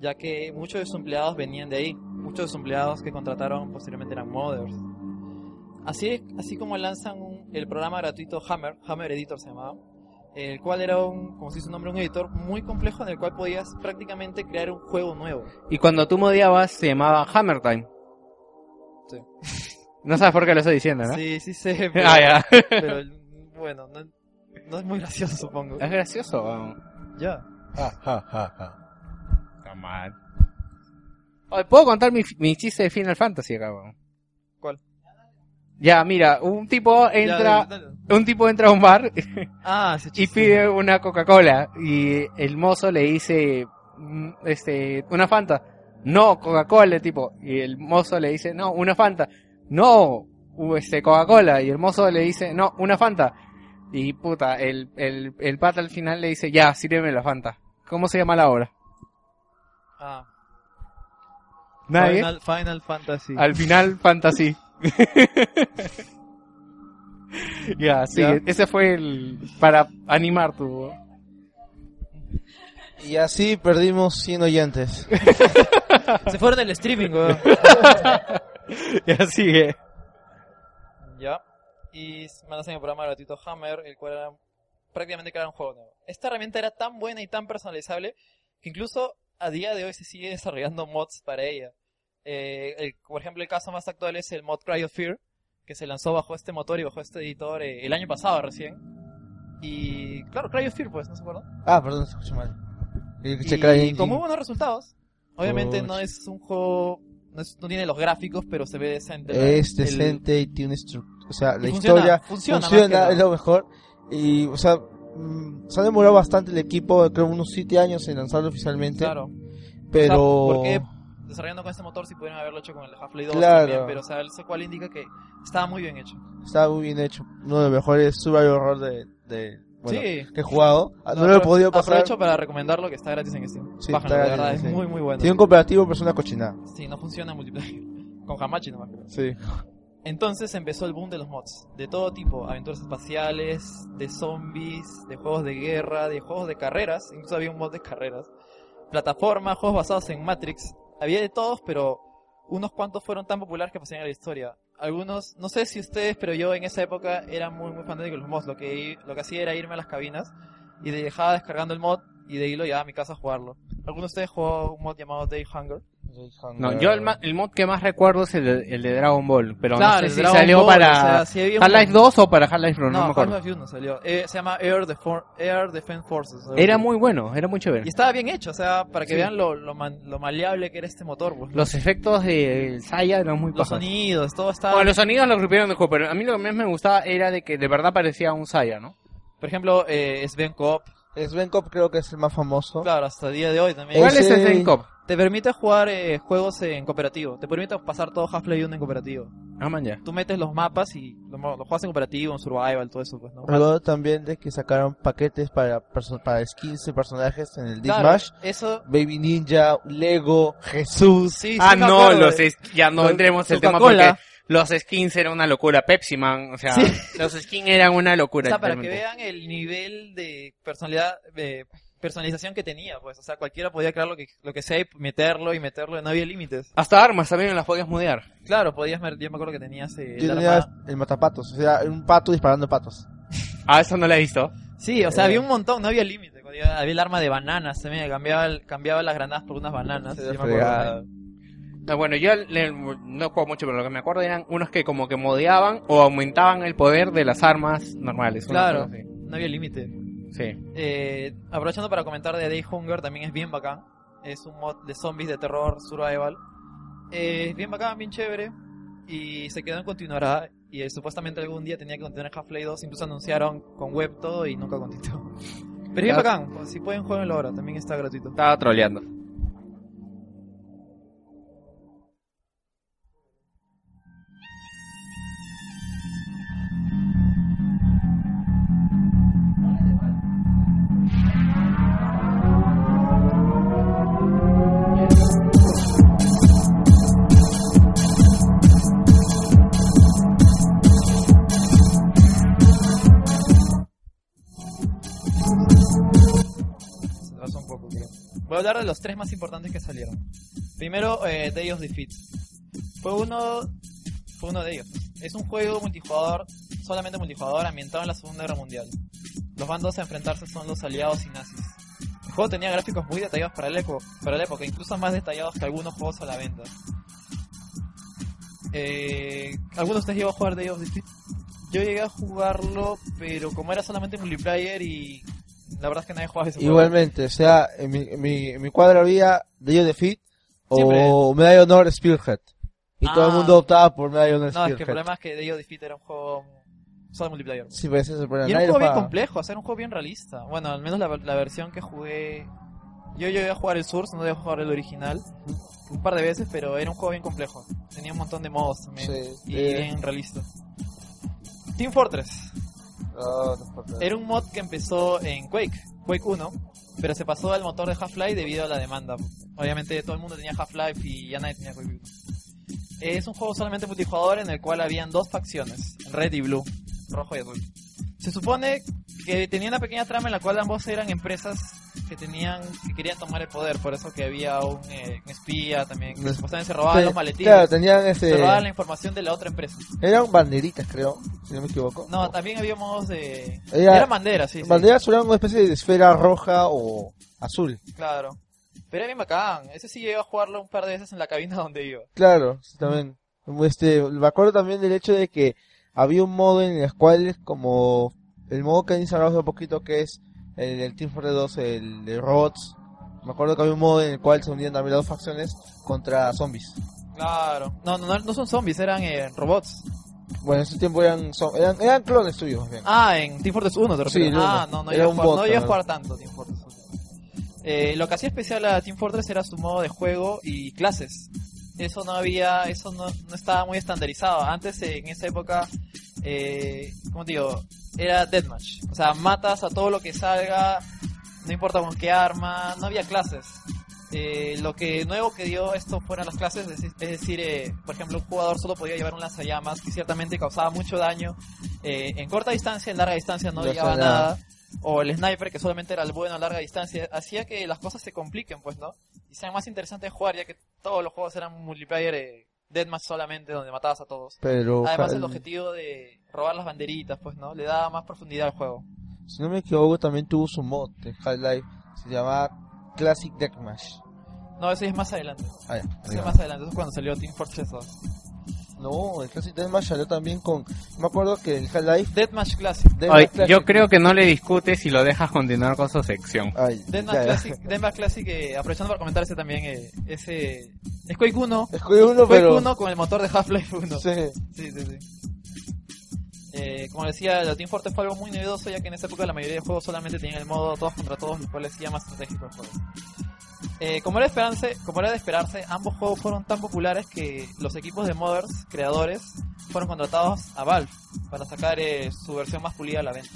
ya que muchos de sus empleados venían de ahí, muchos de sus empleados que contrataron posteriormente eran modders. Así, así como lanzan el programa gratuito Hammer, Hammer Editor se llamaba, el cual era un, como se dice su nombre, un editor muy complejo en el cual podías prácticamente crear un juego nuevo. Y cuando tú modiabas se llamaba Hammer Time. Sí. No sabes por qué lo estoy diciendo, ¿no? Sí, sí sé, pero, Ah, ya. pero, bueno, no, no es muy gracioso, supongo. Es gracioso, vamos. Ya. Ja, ja, ja, ja. Come on. Oye, ¿Puedo contar mi, mi chiste de Final Fantasy acá, weón? ¿Cuál? Ya, mira, un tipo entra, dale, un tipo entra a un bar Ah, y pide una Coca-Cola y el mozo le dice, mm, este, una Fanta. No, Coca-Cola, tipo. Y el mozo le dice, no, una Fanta. No, este, Coca-Cola. Y el mozo le dice, no, una Fanta. Y puta, el, el, el pata al final le dice, ya, sírveme la Fanta. ¿Cómo se llama la obra? Ah. Nadie. Final, Final Fantasy. Al final, Fantasy. ya, sí, Ya. ese fue el, para animar tu... Y así perdimos 100 oyentes. Se fueron del streaming, weón. ya sigue. Ya. y me lanzan el programa gratuito Hammer, el cual era prácticamente crear un juego nuevo. Esta herramienta era tan buena y tan personalizable que incluso a día de hoy se sigue desarrollando mods para ella. Eh, el- por ejemplo, el caso más actual es el mod Cry of Fear, que se lanzó bajo este motor y bajo este editor eh, el año pasado recién. Y claro, Cry of Fear, pues, ¿no se acuerdan? Ah, perdón, se escuchó mal. Y, Y con muy buenos resultados. Obviamente no es un juego, no, es- no tiene los gráficos, pero se ve decente. Es El- decente y tiene estructura. O sea, Y la funciona, historia funciona funciona, es lo mejor. Y, o sea, mm, se ha demorado bastante el equipo, creo unos 7 años en lanzarlo oficialmente. Claro. Pero. O sea, ¿por qué desarrollando con este motor si pudieron haberlo hecho con el Half-Life 2 Claro. también? Pero, o sea, eso cual indica que estaba muy bien hecho. Está muy bien hecho. Uno de los mejores survival horror de, de bueno, Sí. que he jugado. Ah, No, No, lo he podido pasar. Aprovecho para recomendarlo que está gratis en Steam. Sí, Bájenlo, está gratis, verdad, sí. es muy, muy bueno. Tiene un cooperativo, pero es una cochinada. Sí, no funciona en multiplayer. Con Hamachi nomás. creo. Sí. Entonces empezó el boom de los mods, de todo tipo, aventuras espaciales, de zombies, de juegos de guerra, de juegos de carreras, incluso había un mod de carreras, plataformas, juegos basados en Matrix, había de todos, pero unos cuantos fueron tan populares que pasaron a la historia. Algunos, no sé si ustedes, pero yo en esa época era muy muy fanático de los mods, lo que, lo que hacía era irme a las cabinas y dejaba descargando el mod y de ahí lo a mi casa a jugarlo. ¿Alguno de ustedes jugó un mod llamado Day Hunger? No, yo el, ma- el mod que más recuerdo es el de, el de Dragon Ball, pero Claro, no sé si Dragon salió Ball, para o sea, un- Half-Life 2 o para Half-Life 1, no, No, me acuerdo. Half-Life 1 salió. Eh, se llama Air, Defor- Air Defense Forces. algo Era muy bueno, era muy chévere. Y estaba bien hecho, o sea, para que Sí. vean lo, lo, man- lo maleable que era este motor. Pues, Los efectos de Saya eran muy Los pajas. sonidos, todo estaba... Bueno, los sonidos los rompieron de juego, pero a mí lo que más me gustaba era de que de verdad parecía un Saya, ¿no? Por ejemplo, eh, Sven Cop. Sven Cop creo que es el más famoso. Claro, hasta el día de hoy también. ¿Cuál es Ese- Sven Cop? Te permite jugar eh, juegos en cooperativo. Te permite pasar todo Half-Life 1 en cooperativo. Ah, man, ya. Tú metes los mapas y lo, lo juegas en cooperativo, en survival, todo eso, pues, ¿no? Recuerdo también de que sacaron paquetes para, para skins de personajes en el Claro, Smash. eso- Baby Ninja, Lego, Jesús. Sí, ah, sí me no, acuerdo los es- ya no los- entremos en el tema porque los skins eran una locura. Pepsi Man, o sea, Sí. los skins eran una O locura. sea, para que vean el nivel de personalidad, de personalización que tenía, pues. O sea, cualquiera podía crear lo que, lo que sea y meterlo y meterlo, no había límites. Hasta armas también las podías mudear. Claro, podías, yo me acuerdo que tenías eh, el Yo tenía arma- el matapatos, o sea, un pato disparando patos. Ah, eso no lo he visto. Sí, o sea, Eh. había un montón, no había límite. Había, había el arma de bananas también, cambiaba, el- cambiaba las granadas por unas bananas. Se yo me fregaba. bueno, yo le- no juego mucho, pero lo que me acuerdo eran unos que como que modeaban o aumentaban el poder de las armas normales. una Claro, cosa así. no había límite. Sí. Eh, aprovechando para comentar de Day Hunger, también es bien bacán. Es un mod de zombies de terror survival. Eh, es bien bacán, bien chévere. Y se quedó en continuará. Y eh, supuestamente algún día tenía que continuar Half-Life 2. Incluso anunciaron con web todo y nunca continuó. Pero es bien bacán. pues, si pueden jugarlo ahora, también está gratuito. Estaba troleando. Voy a hablar de los tres más importantes que salieron. Primero, eh, Day of Defeat. Fue uno, fue uno de ellos. Es un juego multijugador, solamente multijugador, ambientado en la Segunda Guerra Mundial. Los bandos a enfrentarse son los aliados y nazis. El juego tenía gráficos muy detallados para época, para la época, incluso más detallados que algunos juegos a la venta. Eh, ¿Alguno de ustedes llegó a jugar Day of Defeat? Yo llegué a jugarlo, pero como era solamente multiplayer y la verdad es que nadie jugaba ese juego. Igualmente, o sea, en mi, en mi, en mi cuadro había Day of Defeat Siempre. o Medalla de Honor Spearhead. Y todo el Ah. mundo optaba por Medalla de Honor No, es Spearhead. que el problema es que Day of Defeat era un juego solo multiplayer. Sí, pues ese es el problema. Y era un juego bien complejo, o sea, era un juego bien realista. Bueno, al menos la, la versión que jugué... Yo llegué a jugar el Source, no llegué a jugar el original. Un par de veces, pero era un juego bien complejo. Tenía un montón de modos también. Sí, y eh. bien realista. Team Fortress. Importa. Era un mod que empezó en Quake, Quake 1, pero se pasó al motor de Half-Life debido a la demanda. Obviamente todo el mundo tenía Half-Life y ya nadie tenía Quake 1. Es un juego solamente multijugador en el cual habían dos facciones, red y blue, rojo y azul. Se supone que tenía una pequeña trama en la cual ambos eran empresas que tenían que querían tomar el poder, por eso que había un, eh, un espía también que No- supuestamente se robaban Sí, los maletines. claro, tenían ese- Se robaban la información de la otra empresa. Eran banderitas, creo, si no me equivoco. No, también había modos de... Era- Era, bandera, sí, sí. Banderas eran una especie de esfera roja o azul. Claro. Pero era bien bacán. Ese sí llegué a jugarlo un par de veces en la cabina donde iba. Claro, sí, también. Este, me acuerdo también del hecho de que había un modo en el cual, como el modo que han instalado hace poquito, que es el del Team Fortress 2, el de robots. Me acuerdo que había un modo en el cual se unían también las dos facciones contra zombies. Claro. No, no, no, son zombies, eran eh, robots. Bueno, en ese tiempo eran, eran, eran clones tuyos, bien. Ah, en Team Fortress 1 te Sí, refieres. el ah, no, no iba a un jugar, bot, no iba a jugar tanto Team Fortress 1. Eh, lo que hacía especial a Team Fortress era su modo de juego y clases. Eso no había, eso no, no estaba muy estandarizado. Antes, en esa época, eh, como digo, era deathmatch. O sea, matas a todo lo que salga, no importa con qué arma, no había clases. Eh, lo que nuevo que dio esto fueron las clases, es, decir, eh, por ejemplo, un jugador solo podía llevar un lanzallamas que ciertamente causaba mucho daño eh, en corta distancia, en larga distancia no nada. nada. O el sniper, que solamente era el bueno a larga distancia, hacía que las cosas se compliquen, pues, ¿no? Y sean más interesantes de jugar, ya que todos los juegos eran multiplayer eh, deathmatch solamente, donde matabas a todos. Pero, Además, el objetivo de robar las banderitas, pues, ¿no? Le daba más profundidad al juego. Si no me equivoco, también tuvo su mod de Half-Life. Se llamaba Classic Deathmatch. No, eso ya es más adelante. Ah, ya, ahí es más adelante, eso es cuando salió Team Fortress 2. No, el Classic Deathmatch salió también con... Me acuerdo que el Half-Life... Deathmatch Classic. Oye, yo creo que no le discutes si lo dejas continuar con su sección. Deathmatch Ya, ya. Classic, Deathmatch Classic eh, aprovechando para comentar ese también, eh, ese... Es Quake 1. Es Quake 1, Quake pero- 1 con el motor de Half-Life 1. Sí. Sí, sí, sí. Eh, como decía, la Team Fortress fue algo muy novedoso, ya que en esa época la mayoría de juegos solamente tenían el modo todos contra todos, lo cual hacía más estratégico el juego. Eh, como, era de esperarse, como era de esperarse, ambos juegos fueron tan populares que los equipos de modders, creadores, fueron contratados a Valve para sacar eh, su versión más pulida a la venta.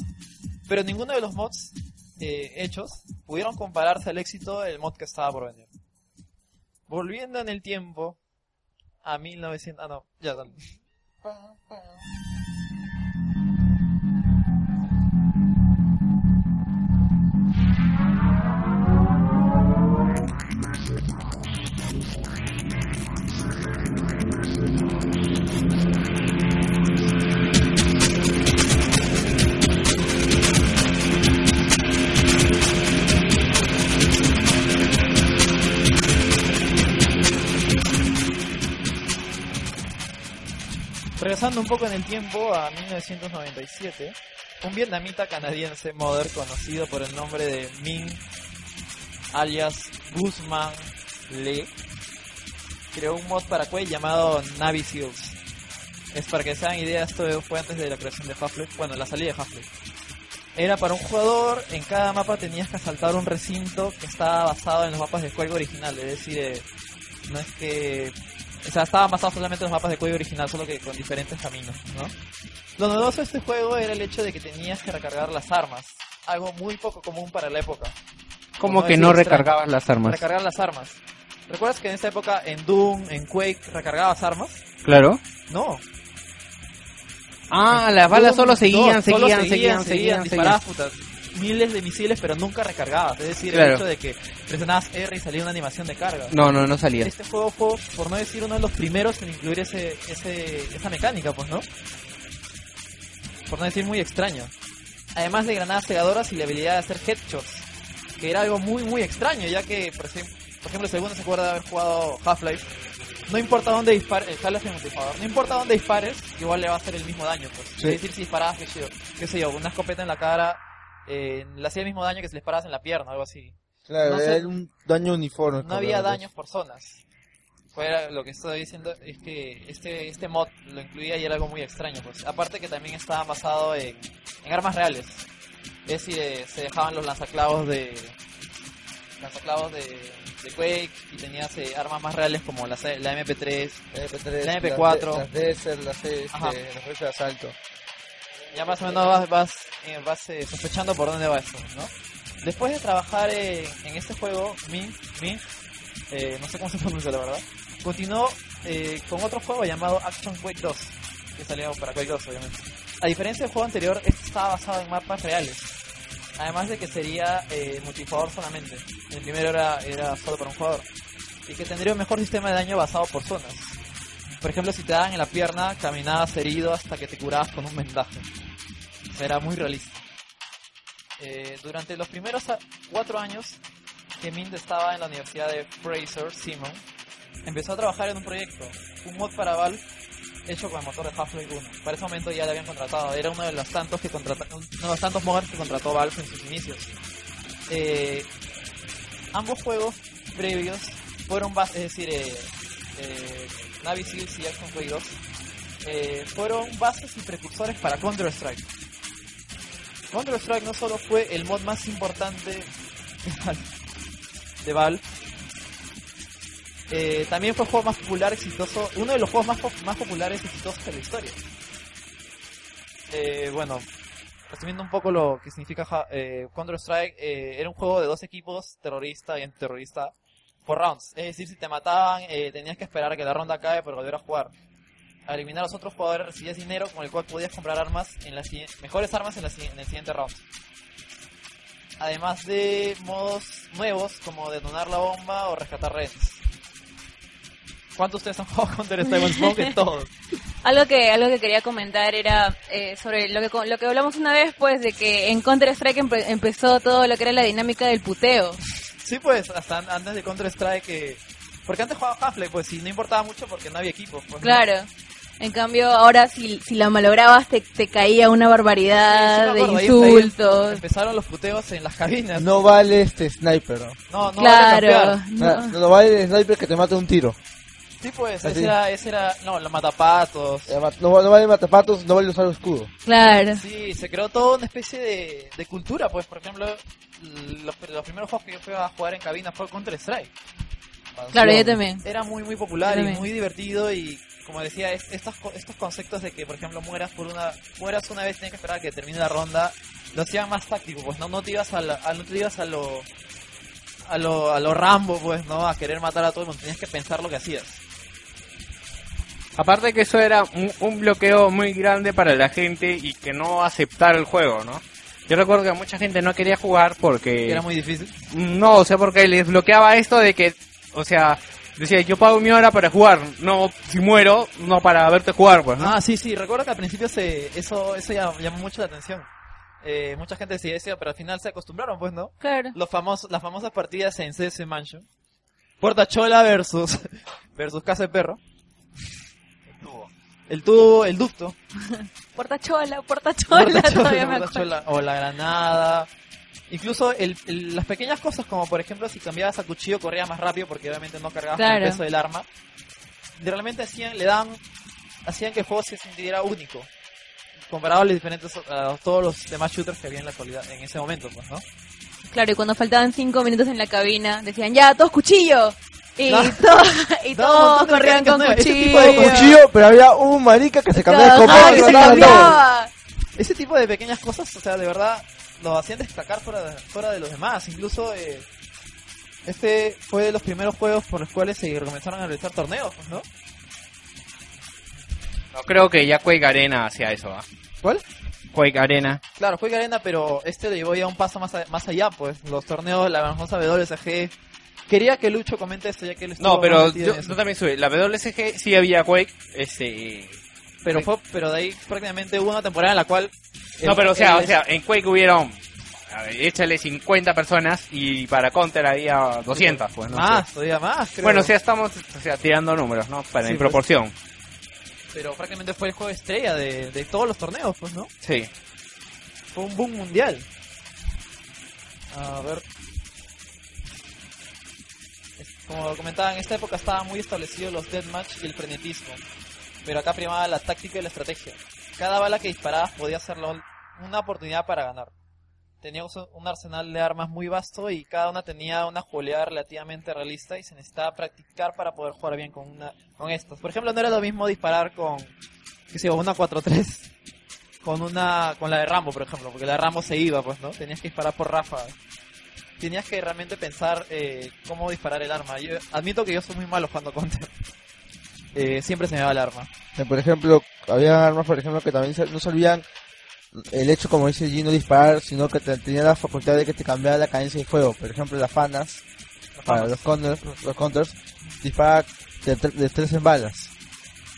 Pero ninguno de los mods eh, hechos pudieron compararse al éxito del mod que estaba por venir. Volviendo en el tiempo a 1900... Ah, no, ya, dale. Regresando un poco en el tiempo a 1997, un vietnamita canadiense modder conocido por el nombre de Min alias Guzman Le creó un mod para Quake llamado Navy Seals. Es para que se hagan idea, esto fue antes de la creación de Half-Life, bueno, la salida de Half-Life. Era para un jugador, en cada mapa tenías que asaltar un recinto que estaba basado en los mapas de Quake original, es decir, eh, no es que o sea, estaban basados solamente en los mapas de Quake original, solo que con diferentes caminos, ¿no? Lo novedoso de este juego era el hecho de que tenías que recargar las armas, algo muy poco común para la época. ¿Cómo Por que no extraño. recargabas las armas? Recargar las armas. ¿Recuerdas que en esa época en Doom, en Quake, recargabas armas? Claro. No. Ah, las balas solo seguían, 2, solo seguían, seguían, seguían, disparabas puta, miles de misiles, pero nunca recargabas. Es decir, Claro. el hecho de que presionabas R y salía una animación de carga. No, no, no salía. Este juego fue, por no decir, uno de los primeros en incluir ese, ese, esa mecánica, pues, ¿no? Por no decir muy extraño. Además de granadas cegadoras y la habilidad de hacer headshots, que era algo muy, muy extraño, ya que, por ejemplo, por ejemplo si alguno se acuerda de haber jugado Half-Life, no importa dónde dispares, multijugador, no importa dónde dispares, igual le va a hacer el mismo daño, pues. Sí. Es decir, si disparabas, qué sé yo, qué sé yo, una escopeta en la cara, eh, le hacía el mismo daño que si le disparabas en la pierna, algo así. Claro, No sé- era un daño uniforme. no había daños por zonas. Fuera, lo que estoy diciendo es que este este mod lo incluía y era algo muy extraño, pues. Aparte que también estaba basado en, en armas reales. Es decir, eh, se dejaban los lanzaclavos de lanzaclavos de, de Quake y tenías eh, armas más reales como la, la MP3, MP3, la MP4, Las, de- las Desert, las, este, las de asalto. ya más o menos vas, vas, eh, vas eh, sospechando por dónde va esto, ¿no? Después de trabajar eh, en este juego, Min, Min eh, no sé cómo se pronuncia la verdad, continuó con otro juego llamado Action Quake 2, que salió para Quake 2 obviamente. A diferencia del juego anterior, este estaba basado en mapas reales. Además de que sería eh, multijugador solamente. El primero era, era solo para un jugador. Y que tendría un mejor sistema de daño basado por zonas. Por ejemplo, si te daban en la pierna, caminabas herido hasta que te curabas con un vendaje. O sea, era muy realista. Eh, durante los primeros cuatro años que Mint estaba en la Universidad de Fraser Simon, empezó a trabajar en un proyecto, un mod para Valve hecho con el motor de Half-Life 1. Para ese momento ya le habían contratado, era uno de los tantos que contrata- uno de los tantos modders que contrató Valve en sus inicios. Eh, ambos juegos previos fueron bases, es decir, eh, eh, y Action Quake 2 eh, fueron bases y precursores para Counter Strike. Counter Strike no solo fue el mod más importante de Valve, eh, también fue el juego más popular, exitoso, uno de los juegos más, pop- más populares exitosos de la historia. Eh, bueno, resumiendo un poco lo que significa eh, Counter Strike, eh, era un juego de dos equipos, terrorista y antiterrorista, por rounds. Es decir, si te mataban, eh, tenías que esperar a que la ronda acabe para volver a jugar. Al eliminar a los otros jugadores recibías dinero con el cual podías comprar armas en las mejores armas en, la en el siguiente round. Además de modos nuevos como detonar la bomba o rescatar rehenes. ¿Cuántos de ustedes han jugado Counter Strike? Supongo todos. Algo que algo que quería comentar era eh, sobre lo que lo que hablamos una vez, pues, de que en Counter Strike empe- empezó todo lo que era la dinámica del puteo. Sí, pues, hasta an- antes de Counter Strike que... Porque antes jugaba Half-Life, pues, y no importaba mucho porque no había equipos. pues, ¿no? Claro. En cambio, ahora si, si la malograbas te, te caía una Sí, barbaridad de ahí- insultos. Empezaron los puteos en las cabinas. No vale este sniper. ¿no? No, no Claro, vale campear. no. No, no vale el sniper que te mate un tiro. Sí, pues, Así. ese era, ese era... No, los matapatos. Ma- No, no vale matapatos, no vale usar escudo. Claro. Sí, se creó toda una especie de, de cultura, pues, por ejemplo, los, los primeros juegos que yo fui a jugar en cabina fue Counter Strike. Claro, yo también. Era muy, muy popular y muy divertido y, como decía, es- estos, co- estos conceptos de que, por ejemplo, mueras por una, mueras una vez, tienes que esperar a que termine la ronda, lo hacían más táctico, pues, no, no te ibas a, la- a- no te ibas a lo, a lo, a lo Rambo, pues, no, a querer matar a todo el mundo, tenías que pensar lo que hacías. Aparte que eso era un, un bloqueo muy grande para la gente y que no aceptara el juego, ¿no? Yo recuerdo que mucha gente no quería jugar porque... Era muy difícil. No, o sea, porque les bloqueaba esto de que, o sea, decía, yo pago mi hora para jugar, no, si muero, no para verte jugar, pues, ¿no? Ah, sí, sí, recuerdo que al principio se, eso, eso llam- llamó mucho la atención. Eh, mucha gente decía eso, pero al final se acostumbraron, pues, ¿no? Claro. Los famosos, las famosas partidas en CS Mansion. Puerta Chola versus, versus Casa de Perro. El tubo, el ducto. Puerta chola, puerta chola, Puerta chola, todavía me o la granada. Incluso el, el- las pequeñas cosas, como por ejemplo si cambiabas a cuchillo corría más rápido porque obviamente no cargabas con el peso del arma. Realmente hacían, le dan, hacían que el juego se sintiera único. Comparado a los diferentes, a todos los demás shooters que había en la actualidad, en ese momento, pues, ¿no? Claro, y cuando faltaban cinco minutos en la cabina, decían, ya, todos cuchillo. Y, No. to- y No, todos corrían con nuevas. Ese cuchillo. tipo de Cuchillo, pero había un marica que se cambiaba de Ajá, copa que y se mataba a todos. cambiaba. Ese tipo de pequeñas cosas, o sea, de verdad, lo hacían destacar fuera de, fuera de los demás. Incluso, eh, este fue de los primeros juegos por los cuales se comenzaron a realizar torneos, ¿no? No creo que ya Quake Arena hacía eso, ¿ah? ¿Cuál? Quake Arena. Claro, fue Arena, pero este lo llevó ya un paso más, a- más allá, pues. Los torneos, la famosa WSG. Quería que Lucho comente esto, ya que él estuvo No, pero metido yo, en eso. yo también sube. La WSG sí había Quake, este... Pero fue, pero de ahí prácticamente hubo una temporada en la cual... No, pero o sea, o sea, en Quake hubieron, a ver, échale 50 personas y para Counter había 200, pues, ¿no? Más, sé. todavía más, creo. Bueno, o sea, estamos o sea, tirando números, ¿no? Para, Sí, en pues. proporción. Pero prácticamente fue el juego estrella de, de todos los torneos, pues, ¿no? Sí. Fue un boom mundial. A ver. Como comentaba, en esta época estaban muy establecidos los deathmatch y el frenetismo. Pero acá primaba la táctica y la estrategia. Cada bala que disparabas podía ser una oportunidad para ganar. Teníamos un arsenal de armas muy vasto y cada una tenía una jugabilidad relativamente realista y se necesitaba practicar para poder jugar bien con una con estas. Por ejemplo, no era lo mismo disparar con qué sé una 4-3 con una con la de Rambo, por ejemplo, porque la de Rambo se iba, pues, ¿no? Tenías que disparar por ráfagas. Tenías que realmente pensar eh, cómo disparar el arma. Yo admito que yo soy muy malo jugando Counter. Eh, siempre se me va el arma. Por ejemplo, había armas, por ejemplo, que también no servían el hecho, como dice Gino, disparar, sino que te- tenía la facultad de que te cambiara la cadencia de fuego. Por ejemplo, las fanas, para los counters, los counters dispara de, de tres en balas.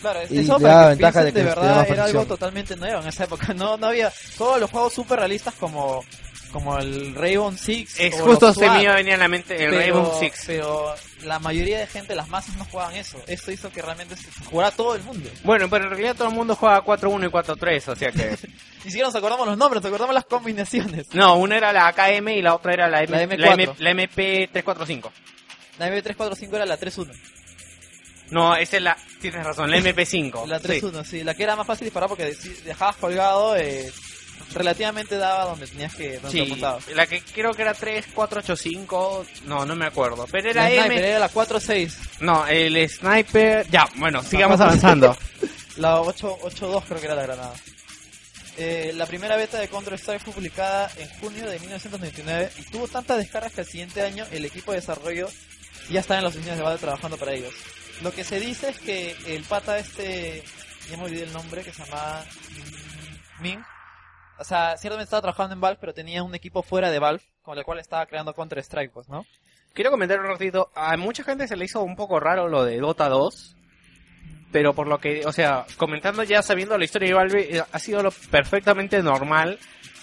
Claro, Y eso para que ventaja de que de tiene verdad era algo totalmente nuevo en esa época. No, no había todos los juegos super realistas como como el Rainbow Six. Es justo se me venía a la mente el Pero- Rainbow Six. Pero la mayoría de gente, las masas no jugaban eso. Esto hizo que realmente se jugara todo el mundo. Bueno, pero en realidad todo el mundo juega 4-1 y 4-3, o sea que... Ni siquiera nos acordamos los nombres, nos acordamos las combinaciones. No, una era la AKM y la otra era la, M La la, M4. M- la MP345. La M345 era la 3-1. No, esa es la... Tienes razón, la MP5. La Sí. 3-1, sí. La que era más fácil disparar porque si dejabas colgado, eh, relativamente daba donde tenías que... Donde te Sí, apuntabas. la que creo que era 3485, no, no me acuerdo, pero era La M... sniper era la 4-6. No, el sniper... Ya, bueno, sigamos avanzando. La 8-2 creo que era la granada. Eh, la primera beta de Counter-Strike fue publicada en junio de 1999 y tuvo tantas descargas que el siguiente año el equipo de desarrollo ya estaba en las oficinas de Valve trabajando para ellos. Lo que se dice es que el pata este, ya me olvidé el nombre, que se llama mm, Ming, o sea, ciertamente estaba trabajando en Valve, pero tenía un equipo fuera de Valve, con el cual estaba creando Counter-Strike, pues, ¿no? Quiero comentar un ratito, a mucha gente se le hizo un poco raro lo de Dota 2, pero por lo que, o sea, comentando ya sabiendo la historia de Valve, eh, ha sido lo perfectamente normal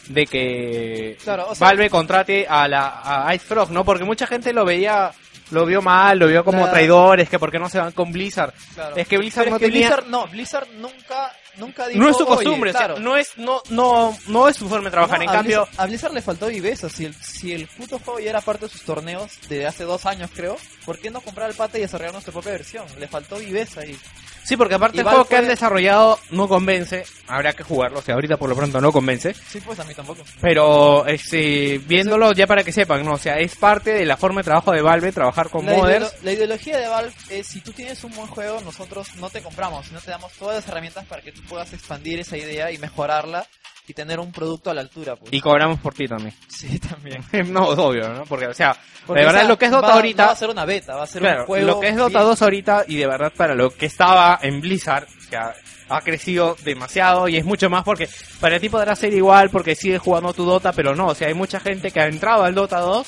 de que Claro, o sea- Valve contrate a la a Ice Frog, ¿no? Porque mucha gente lo veía, lo vio mal, lo vio como traidores, que por qué no se van con Blizzard. Claro. Es que Blizzard Pero no es que tenía... Blizzard, no, Blizzard nunca, nunca dijo, no es su "Oye, costumbre, o sea, claro, no es, no, no, no es su forma de trabajar. No, en a cambio, Blizzard, a Blizzard le faltó viveza. Si el, si el puto juego ya era parte de sus torneos de hace dos años, creo, ¿por qué no comprar el pata y desarrollar nuestra propia versión? Le faltó viveza y. Sí, porque aparte el juego que han desarrollado no convence. Habrá que jugarlo, o sea, ahorita por lo pronto no convence. Sí, pues a mí tampoco. Pero este, viéndolo ya para que sepan, ¿no? O sea, es parte de la forma de trabajo de Valve trabajar con La, modders. ideolo- la ideología de Valve es: si tú tienes un buen juego, nosotros no te compramos, sino te damos todas las herramientas para que tú puedas expandir esa idea y mejorarla y tener un producto a la altura. Pues. Y cobramos por ti también. Sí, también. no, es obvio, ¿no? Porque, o sea, Porque, de verdad o sea, lo que es Dota va- ahorita... no va a ser una beta, va a ser Claro, un juego. lo que es Dota bien. 2 ahorita y de verdad para lo que estaba en Blizzard, o sea, ha crecido demasiado y es mucho más porque para ti podrá ser igual porque sigues jugando tu Dota, pero no, o sea, hay mucha gente que ha entrado al Dota 2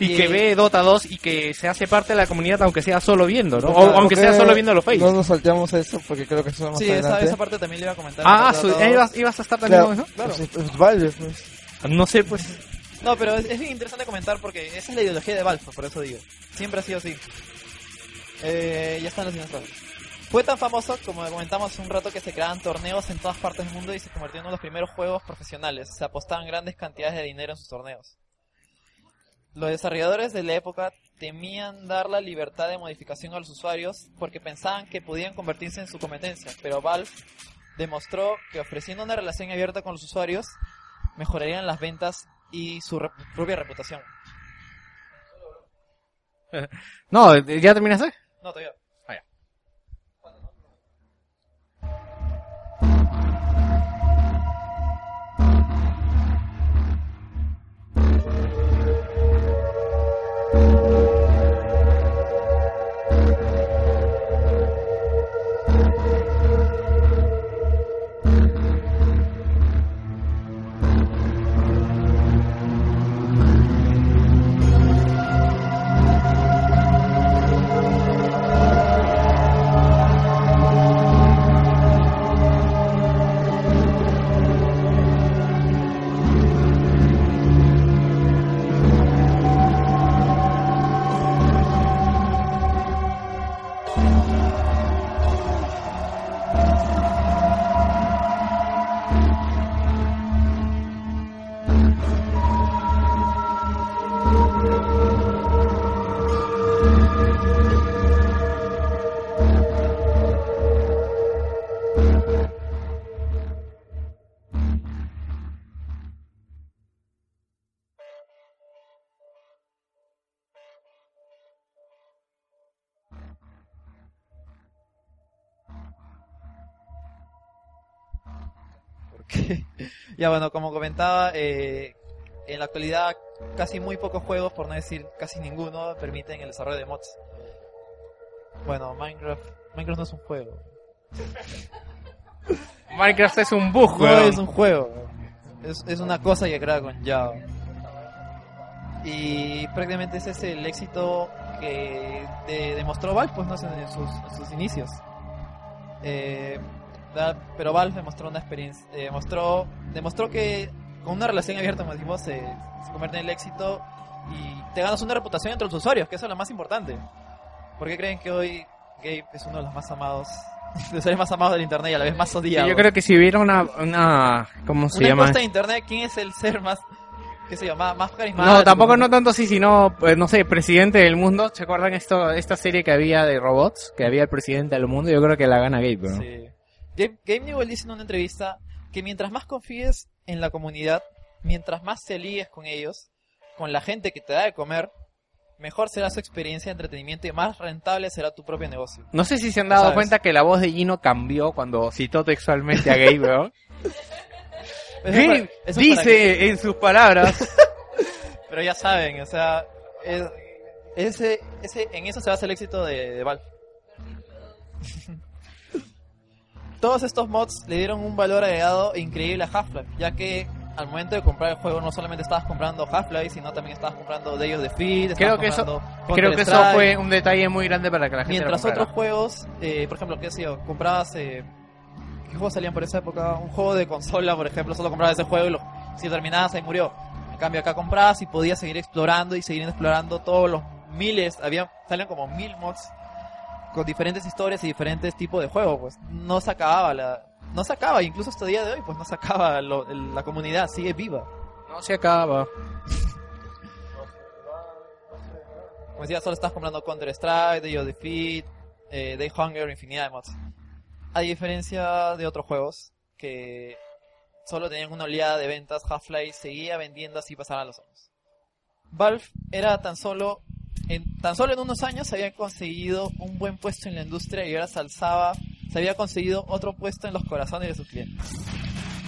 y que ve Dota 2 y que se hace parte de la comunidad aunque sea solo viendo, ¿no? O aunque sea solo viendo los face. No nos salteamos eso porque creo que eso más Sí, esa, parte también le iba a comentar. Ah, su- todo- ibas, ibas a estar también Claro, con eso? Claro. pues, pues, Valve, pues. No sé, pues. No, pero es, es interesante comentar porque esa es la ideología de Valve, por eso digo. Siempre ha sido así. Eh, ya están los dinosaurios. Fue tan famoso, como comentamos hace un rato, que se creaban torneos en todas partes del mundo y se convirtió en uno de los primeros juegos profesionales. Se apostaban grandes cantidades de dinero en sus torneos. Los desarrolladores de la época temían dar la libertad de modificación a los usuarios porque pensaban que podían convertirse en su competencia, pero Valve demostró que ofreciendo una relación abierta con los usuarios mejorarían las ventas y su rep- propia reputación. No, ¿ya terminaste? No, todavía. ya bueno, como comentaba, eh, en la actualidad casi muy pocos juegos, por no decir casi ninguno, permiten el desarrollo de mods. Bueno, Minecraft, Minecraft no es un juego. Minecraft es un bug, No es un juego. Es, es una cosa que crea con Java. Y prácticamente ese es el éxito que de- demostró Valve pues, ¿no? en, sus, en sus inicios. Eh, pero Valve demostró una experiencia, eh, demostró, demostró que con una relación abierta, como decimos, se, se convierte en el éxito y te ganas una reputación entre los usuarios, que eso es lo más importante. ¿Por qué creen que hoy Gabe es uno de los más amados, los seres más amados del internet y a la vez más Sí, odiado? yo creo que si hubiera una, una ¿cómo se una llama? encuesta de internet, ¿quién es el ser más, qué sé yo, más, más carismático? No, tampoco no tanto así, sino, pues, no sé, presidente del mundo. ¿Se acuerdan esto, esta serie que había de robots? Que había el presidente del mundo. Yo creo que la gana Gabe, ¿no? Sí. Gabe, Gabe Newell dice en una entrevista que mientras más confíes en la comunidad, mientras más te ligues con ellos, con la gente que te da de comer, mejor será su experiencia de entretenimiento y más rentable será tu propio negocio. No sé si se han dado ¿Sabes? cuenta que la voz de Gino cambió cuando citó textualmente a Gabe, ¿no? Gabe es dice en sus palabras. Pero ya saben, o sea, es- ese, ese, en eso se basa el éxito de, de Valve. Todos estos mods le dieron un valor agregado increíble a Half-Life, ya que al momento de comprar el juego no solamente estabas comprando Half-Life, sino también estabas comprando Day of Defeat, creo estabas que eso, creo que eso fue un detalle muy grande para que la gente Mientras lo otros juegos, eh, por ejemplo, qué sé yo, comprabas... Eh, ¿Qué juegos salían por esa época? Un juego de consola, por ejemplo, solo comprabas ese juego y lo, si terminabas ahí murió. En cambio acá comprabas y podías seguir explorando y seguir explorando todos los miles, había, salían como mil mods con diferentes historias y diferentes tipos de juegos, pues no se acababa la... No se acaba, incluso hasta el día de hoy, pues no se acaba, lo- el- la comunidad sigue viva. No se acaba. Como decía, solo estás comprando Counter Strike, Day of Defeat, eh, Day Hunger, infinidad de mods. A diferencia de otros juegos que solo tenían una oleada de ventas, Half-Life seguía vendiendo así pasaran los años. Valve era tan solo en tan solo en unos años se había conseguido un buen puesto en la industria y ahora se alzaba, se había conseguido otro puesto en los corazones de sus clientes.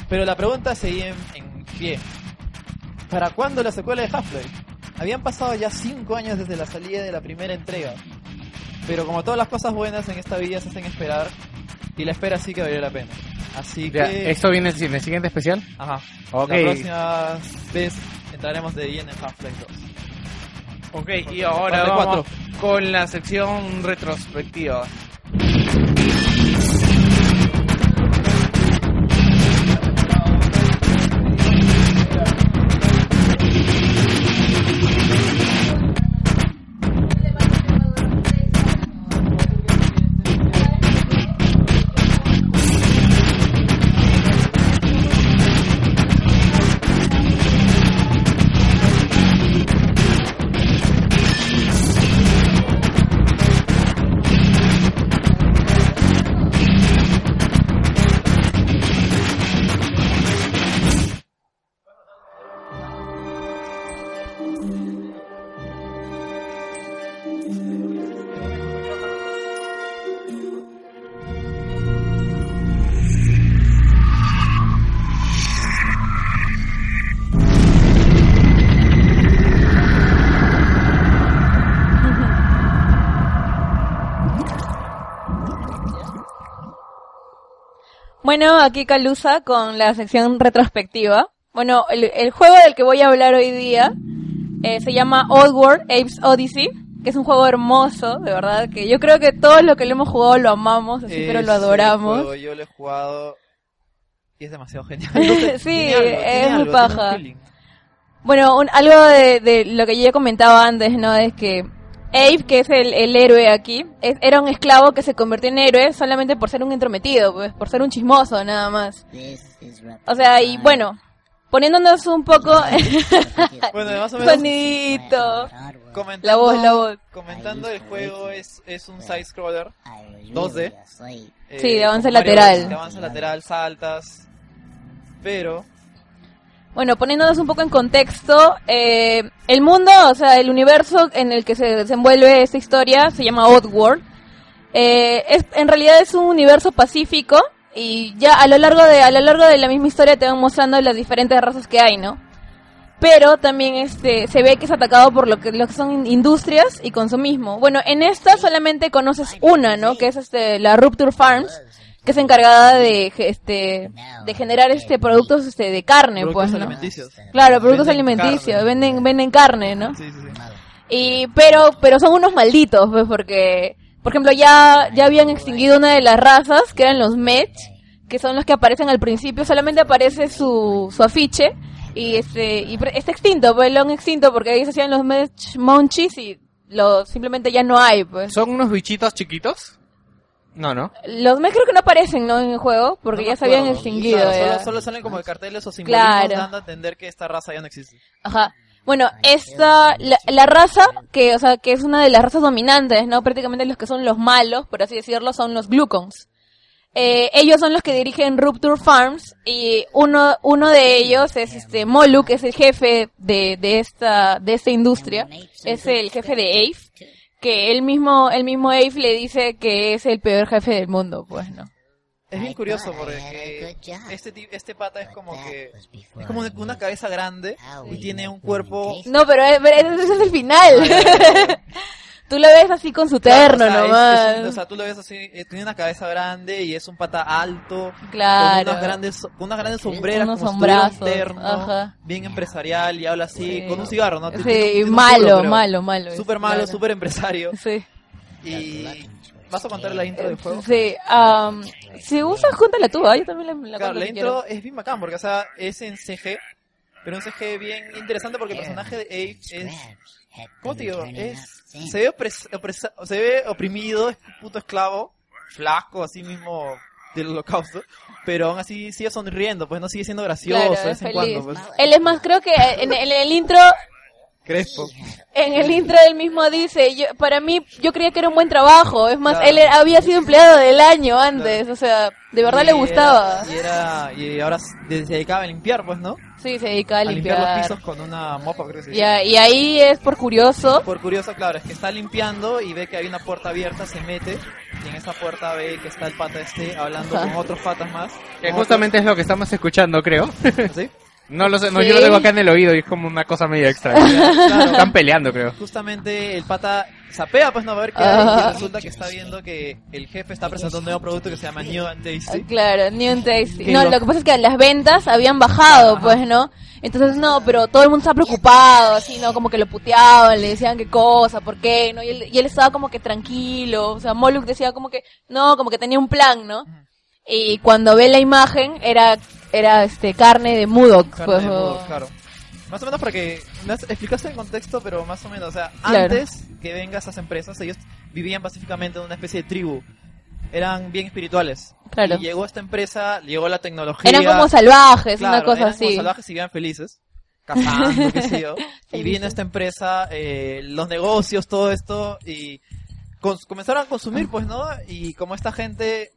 Pero la pregunta seguía en, en pie. ¿Para cuándo la secuela de Half-Life? Habían pasado ya 5 años desde la salida de la primera entrega. Pero como todas las cosas buenas en esta vida se hacen esperar, y la espera sí que valió la pena. Así Ya, que... ¿Esto viene en el siguiente especial? Ajá. Ok. La próxima vez entraremos de lleno en Half-Life 2. Ok, y ahora vamos con la sección retrospectiva. Bueno, aquí Calusa con la sección retrospectiva. Bueno, el, el juego del que voy a hablar hoy día eh, se llama Oddworld Apes Odyssey, que es un juego hermoso, de verdad, que yo creo que todos los que lo hemos jugado lo amamos, así, pero lo adoramos. juego yo lo he jugado y es demasiado genial. sí, es muy paja. Bueno, un- algo de, de lo que yo ya comentaba antes, ¿no? Es que Abe, que es el, el héroe aquí, es- era un esclavo que se convirtió en héroe solamente por ser un entrometido, pues, por ser un chismoso, nada más. O sea, y bueno, poniéndonos un poco... Bueno, más o menos- Sonidito. Comentando, La voz, la voz. Comentando el juego es, es un side scroller 2D. Sí, de avance con varios- lateral. De avance lateral, saltas. Pero Bueno, poniéndonos un poco en contexto, eh, el mundo, o sea, el universo en el que se desenvuelve esta historia se llama Oddworld. Eh, es, en realidad es un universo pacífico y ya a lo largo de a lo largo de la misma historia te van mostrando las diferentes razas que hay, ¿no? Pero también este se ve que es atacado por lo que, lo que son industrias y consumismo. Bueno, en esta solamente conoces una, ¿no? Que es este la Rupture Farms, que es encargada de este de generar este productos este de carne, Productos pues, ¿no? alimenticios. Claro, productos Venden alimenticios, carne. venden venden carne, ¿no? Sí, sí, sí. Y pero pero son unos malditos, pues porque por ejemplo ya ya habían extinguido una de las razas que eran los Mech, que son los que aparecen al principio, solamente aparece su su afiche y este y está extinto, pues lo han extinto porque ahí se hacían los Mech Monchis y lo simplemente ya no hay, pues. ¿Son unos bichitos chiquitos? No, no. Los Mech creo que no aparecen, ¿no? En el juego, porque ya se habían extinguido. Claro, solo, solo salen como de carteles o simbolismos Claro. dando a entender que esta raza ya no existe. Ajá. Bueno, esta, la, la raza, que, o sea, que es una de las razas dominantes, ¿no? Prácticamente los que son los malos, por así decirlo, son los Glucons. Eh, ellos son los que dirigen Rupture Farms y uno, uno de ellos es este Molu, que es el jefe de, de esta, de esta industria. Es el jefe de Ace, que él mismo, el mismo Ace le dice que es el peor jefe del mundo, pues, ¿no? Es bien curioso porque este, ti- este pata es como que es como una, una cabeza grande y tiene un cuerpo No, pero, es- pero ese es el final. Tú lo ves así con su terno Claro, o sea, es- nomás. es un- o sea, tú lo ves así, eh, tiene una cabeza grande y es un pata alto, Claro. con unas grandes, con unas grandes sombreras, Unos como si un terno, ajá. bien empresarial y habla así, Sí. con un cigarro, ¿no? Sí, Tiene un- tiene un malo, creo. malo, malo es, Súper malo, claro. súper empresario. Sí. Y vas a contar la intro del juego. Sí, am, si usas, cuéntala tú, ¿ah? yo también la, la Claro, cuento la intro quieres. es bien bacán porque, o sea, es en CG, pero un CG bien interesante porque el personaje de Abe es, ¿cómo te digo? Es, se ve, opres- opresa- se ve oprimido, es un puto esclavo, flaco, así mismo del holocausto, pero aún así sigue sonriendo, pues no sigue siendo gracioso Claro, de vez en feliz. cuando, pues. Él es más, creo que en, en el intro, Crespo. en el intro él mismo dice, yo, para mí, yo creía que era un buen trabajo, es más, Claro. él había sido empleado del año antes, o sea, de verdad Y le gustaba. era- y era, y ahora se dedicaba a limpiar, pues, ¿no? Sí, se dedicaba a A limpiar limpiar. los pisos con una mopa, creo que se Y, dice. a- y ahí es por curioso. Por curioso, claro, es que está limpiando y ve que hay una puerta abierta, se mete y en esa puerta ve que está el pata este hablando Ajá. con otros patas más. Que justamente es lo que estamos escuchando, creo. ¿Sí? No lo sé, no, Sí. yo lo tengo acá en el oído y es como una cosa medio extraña. Claro. Están peleando, creo. Justamente el pata sapea, pues no a ver qué hay, y resulta que está viendo que el jefe está presentando un nuevo producto que se llama New and Tasty. Claro, New and Tasty. No, lo- lo que pasa es que las ventas habían bajado, pues, ¿no? Entonces, no, pero todo el mundo estaba preocupado, así, ¿no? Como que lo puteaban, le decían qué cosa, por qué, ¿no? Y él, y él estaba como que tranquilo, o sea, Moluk decía como que, no, como que tenía un plan, ¿no? Y cuando ve la imagen, era, era, este, carne de Mudok, Carne pues, de o- mudo, claro. Más o menos para que explicaste el contexto, pero más o menos, o sea, Claro. antes que vengan esas empresas, ellos vivían pacíficamente en una especie de tribu. Eran bien espirituales. Claro. Y llegó esta empresa, llegó la tecnología. Eran como salvajes, una Claro, cosa eran como así. salvajes y vivían felices. Cazando, qué sé yo. Y viene esta empresa, eh, los negocios, todo esto, y comenzaron a consumir, pues, ¿no? Y como esta gente,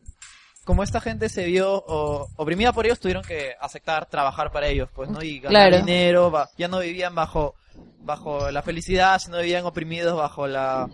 como esta gente se vio o- oprimida por ellos, tuvieron que aceptar trabajar para ellos, pues, ¿no? Y ganar Claro. dinero, ya no vivían bajo, bajo la felicidad, sino vivían oprimidos bajo la,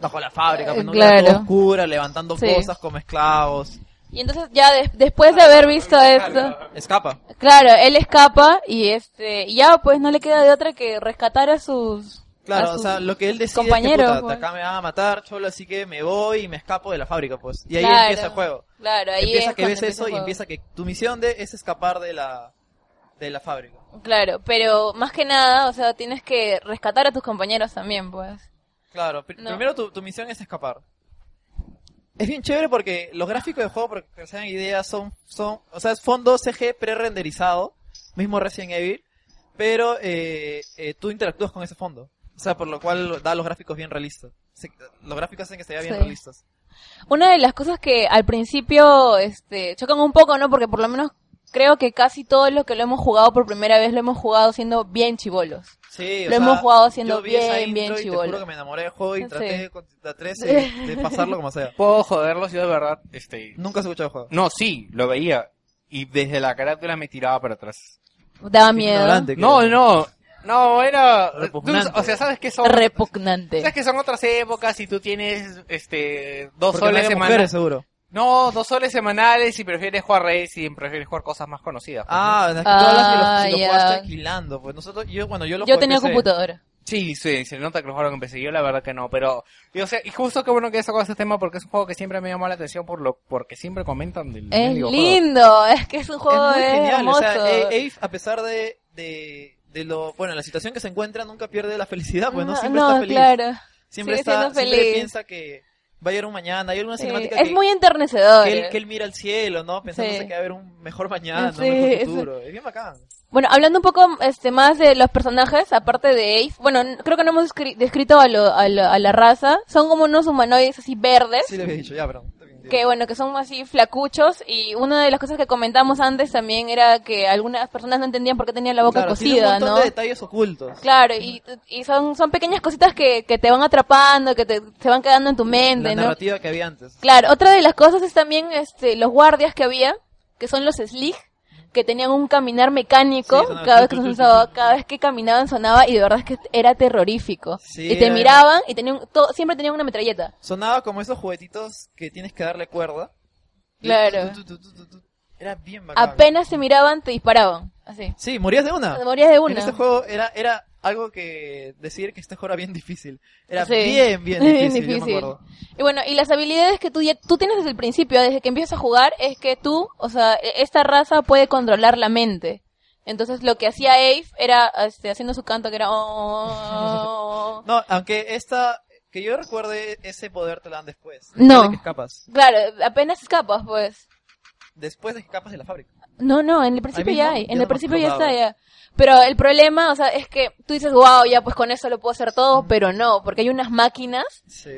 bajo la fábrica, pues, ¿no? Era Claro. todo oscura, levantando Sí. cosas como esclavos. Y entonces ya de- después de haber visto esto, Escapa. claro, él escapa y este, y ya pues no le queda de otra que rescatar a sus Claro, o sea, lo que él decide compañeros, es que, puta, pues. acá me van a matar, cholo, así que me voy y me escapo de la fábrica, pues. Y ahí Claro. empieza el juego. Claro, ahí empieza es que ves eso y empieza que tu misión de es escapar de la de la fábrica. Claro, pero más que nada, o sea, tienes que rescatar a tus compañeros también, pues. Claro, pr- No. primero tu, tu misión es escapar. Es bien chévere porque los gráficos del juego, para que se hagan ideas, son, son, o sea, es fondo CG pre-renderizado, mismo Resident Evil, pero eh, eh, tú interactúas con ese fondo. O sea, por lo cual da los gráficos bien realistas. Se- los gráficos hacen que se vea bien Sí. realistas. Una de las cosas que al principio este chocan un poco, ¿no? Porque por lo menos creo que casi todos los que lo hemos jugado por primera vez lo hemos jugado siendo bien chivolos. Sí, o Lo sea, hemos jugado siendo yo vi esa bien, bien juro que me enamoré del juego y Sí. traté, con- traté de, de pasarlo como sea. Puedo joderlos, yo de verdad, este... Nunca has escuchado el juego. No, sí, lo veía. Y desde la carátula me tiraba para atrás. Daba miedo. No, no. No. Repugnante. tú- o sea, ¿sabes qué son? Repugnante. ¿Sabes que son otras épocas y tú tienes, este, dos Porque no soles había semanales? seguro. No, dos soles semanales y prefieres jugar Racing, prefieres jugar cosas más conocidas. pues, Ah, ¿no? es que tú hablas que lo, si lo jugaste alquilando. Pues nosotros, yo, bueno, yo lo Yo tenía en PC. computadora. Sí, sí, se nota que lo jugaron en PC. Yo la verdad que no, pero... Y, o sea, y justo que bueno que sacó este tema porque es un juego que siempre me llamó la atención por lo porque siempre comentan del Es lindo, es que es un juego es muy genial. hermoso. O sea, a pesar de, de, de lo, bueno, la situación que se encuentra, nunca pierde la felicidad, pues no, No, siempre no, está feliz. claro. Siempre Sigue está, siendo siempre feliz. piensa que va a llegar un mañana. Hay alguna Sí, cinemática es que, muy enternecedor. que él, que él mira al cielo, ¿no? Pensándose Sí. que va a haber un mejor mañana, Sí, un mejor futuro. Es bien bacán. Bueno, hablando un poco este más de los personajes, aparte de Ace, bueno, creo que no hemos descri- descrito a, lo- a, lo- a la raza, son como unos humanoides así verdes, Sí, le había dicho, ya, pero... que bueno, que son así flacuchos, y una de las cosas que comentamos antes también era que algunas personas no entendían por qué tenían la boca Claro, cosida, un ¿no? de detalles ocultos. Claro, y, y son, son pequeñas cositas que, que te van atrapando, que te, se van quedando en tu mente, La ¿no? narrativa que había antes. Claro, otra de las cosas es también este, los guardias que había, que son los Slig, que tenían un caminar mecánico, Sí, cada, vez que sonaba- cada vez que caminaban sonaba y de verdad es que era terrorífico. Sí, y te era- miraban y tenían, todo, siempre tenían una metralleta. Sonaba como esos juguetitos que tienes que darle cuerda. Claro. Tu, tu, tu, tu, tu. Era bien bacán. Apenas te miraban, te disparaban. Así. Sí, morías de una. Morías de una. En este juego era, era algo que decir que este juego era bien difícil. Era Sí. bien, bien difícil, yo me acuerdo. Y bueno, y las habilidades que tú, ya, tú tienes desde el principio, desde que empiezas a jugar, es que tú, o sea, e- esta raza puede controlar la mente. Entonces lo que hacía Ave era este, haciendo su canto que era... "Oh". No, aunque esta, que yo recuerde, ese poder te lo dan después. No. Después de que escapas. Claro, apenas escapas, pues. Después de que escapas de la fábrica. No, no, en el principio ya hay, en el principio ya está ya. Pero el problema, o sea, es que tú dices, wow, ya pues con eso lo puedo hacer todo, pero no, porque hay unas máquinas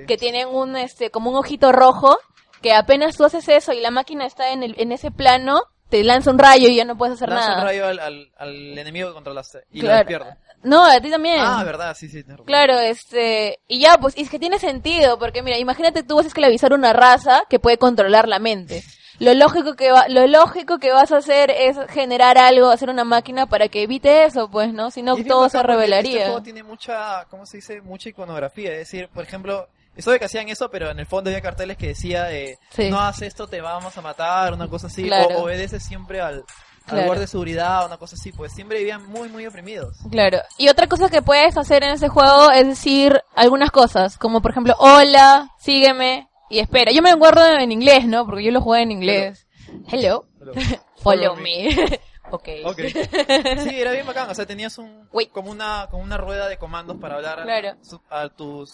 que tienen un, este, como un ojito rojo, que apenas tú haces eso y la máquina está en el, en ese plano, te lanza un rayo y ya no puedes hacer Lanza nada. un rayo al, al, al enemigo que controlaste. Y lo Claro. despierta. No, a ti también. Ah, verdad, sí, sí. Claro, este, y ya, pues, y es que tiene sentido, porque mira, imagínate tú vas a esclavizar una raza que puede controlar la mente. Lo lógico que va, lo lógico que vas a hacer es generar algo, hacer una máquina para que evite eso, pues, ¿no? Si no, todo se Este revelaría. juego tiene mucha, ¿cómo se dice? Mucha iconografía. Es decir, por ejemplo, eso de que hacían eso, pero en el fondo había carteles que decía, eh, Sí. no haces esto, te vamos a matar, una cosa así. Claro. O obedece siempre al, al guardia de seguridad, una cosa así. Pues siempre vivían muy, muy oprimidos. Claro. Y otra cosa que puedes hacer en ese juego es decir algunas cosas, como por ejemplo, hola, sígueme y espera. Yo me guardo en inglés, ¿no? Porque yo lo jugué en inglés. Hello. Follow me. ok. Ok. Sí, era bien bacán. O sea, tenías un, como una, como una rueda de comandos para hablar a- Claro. su- a, tus,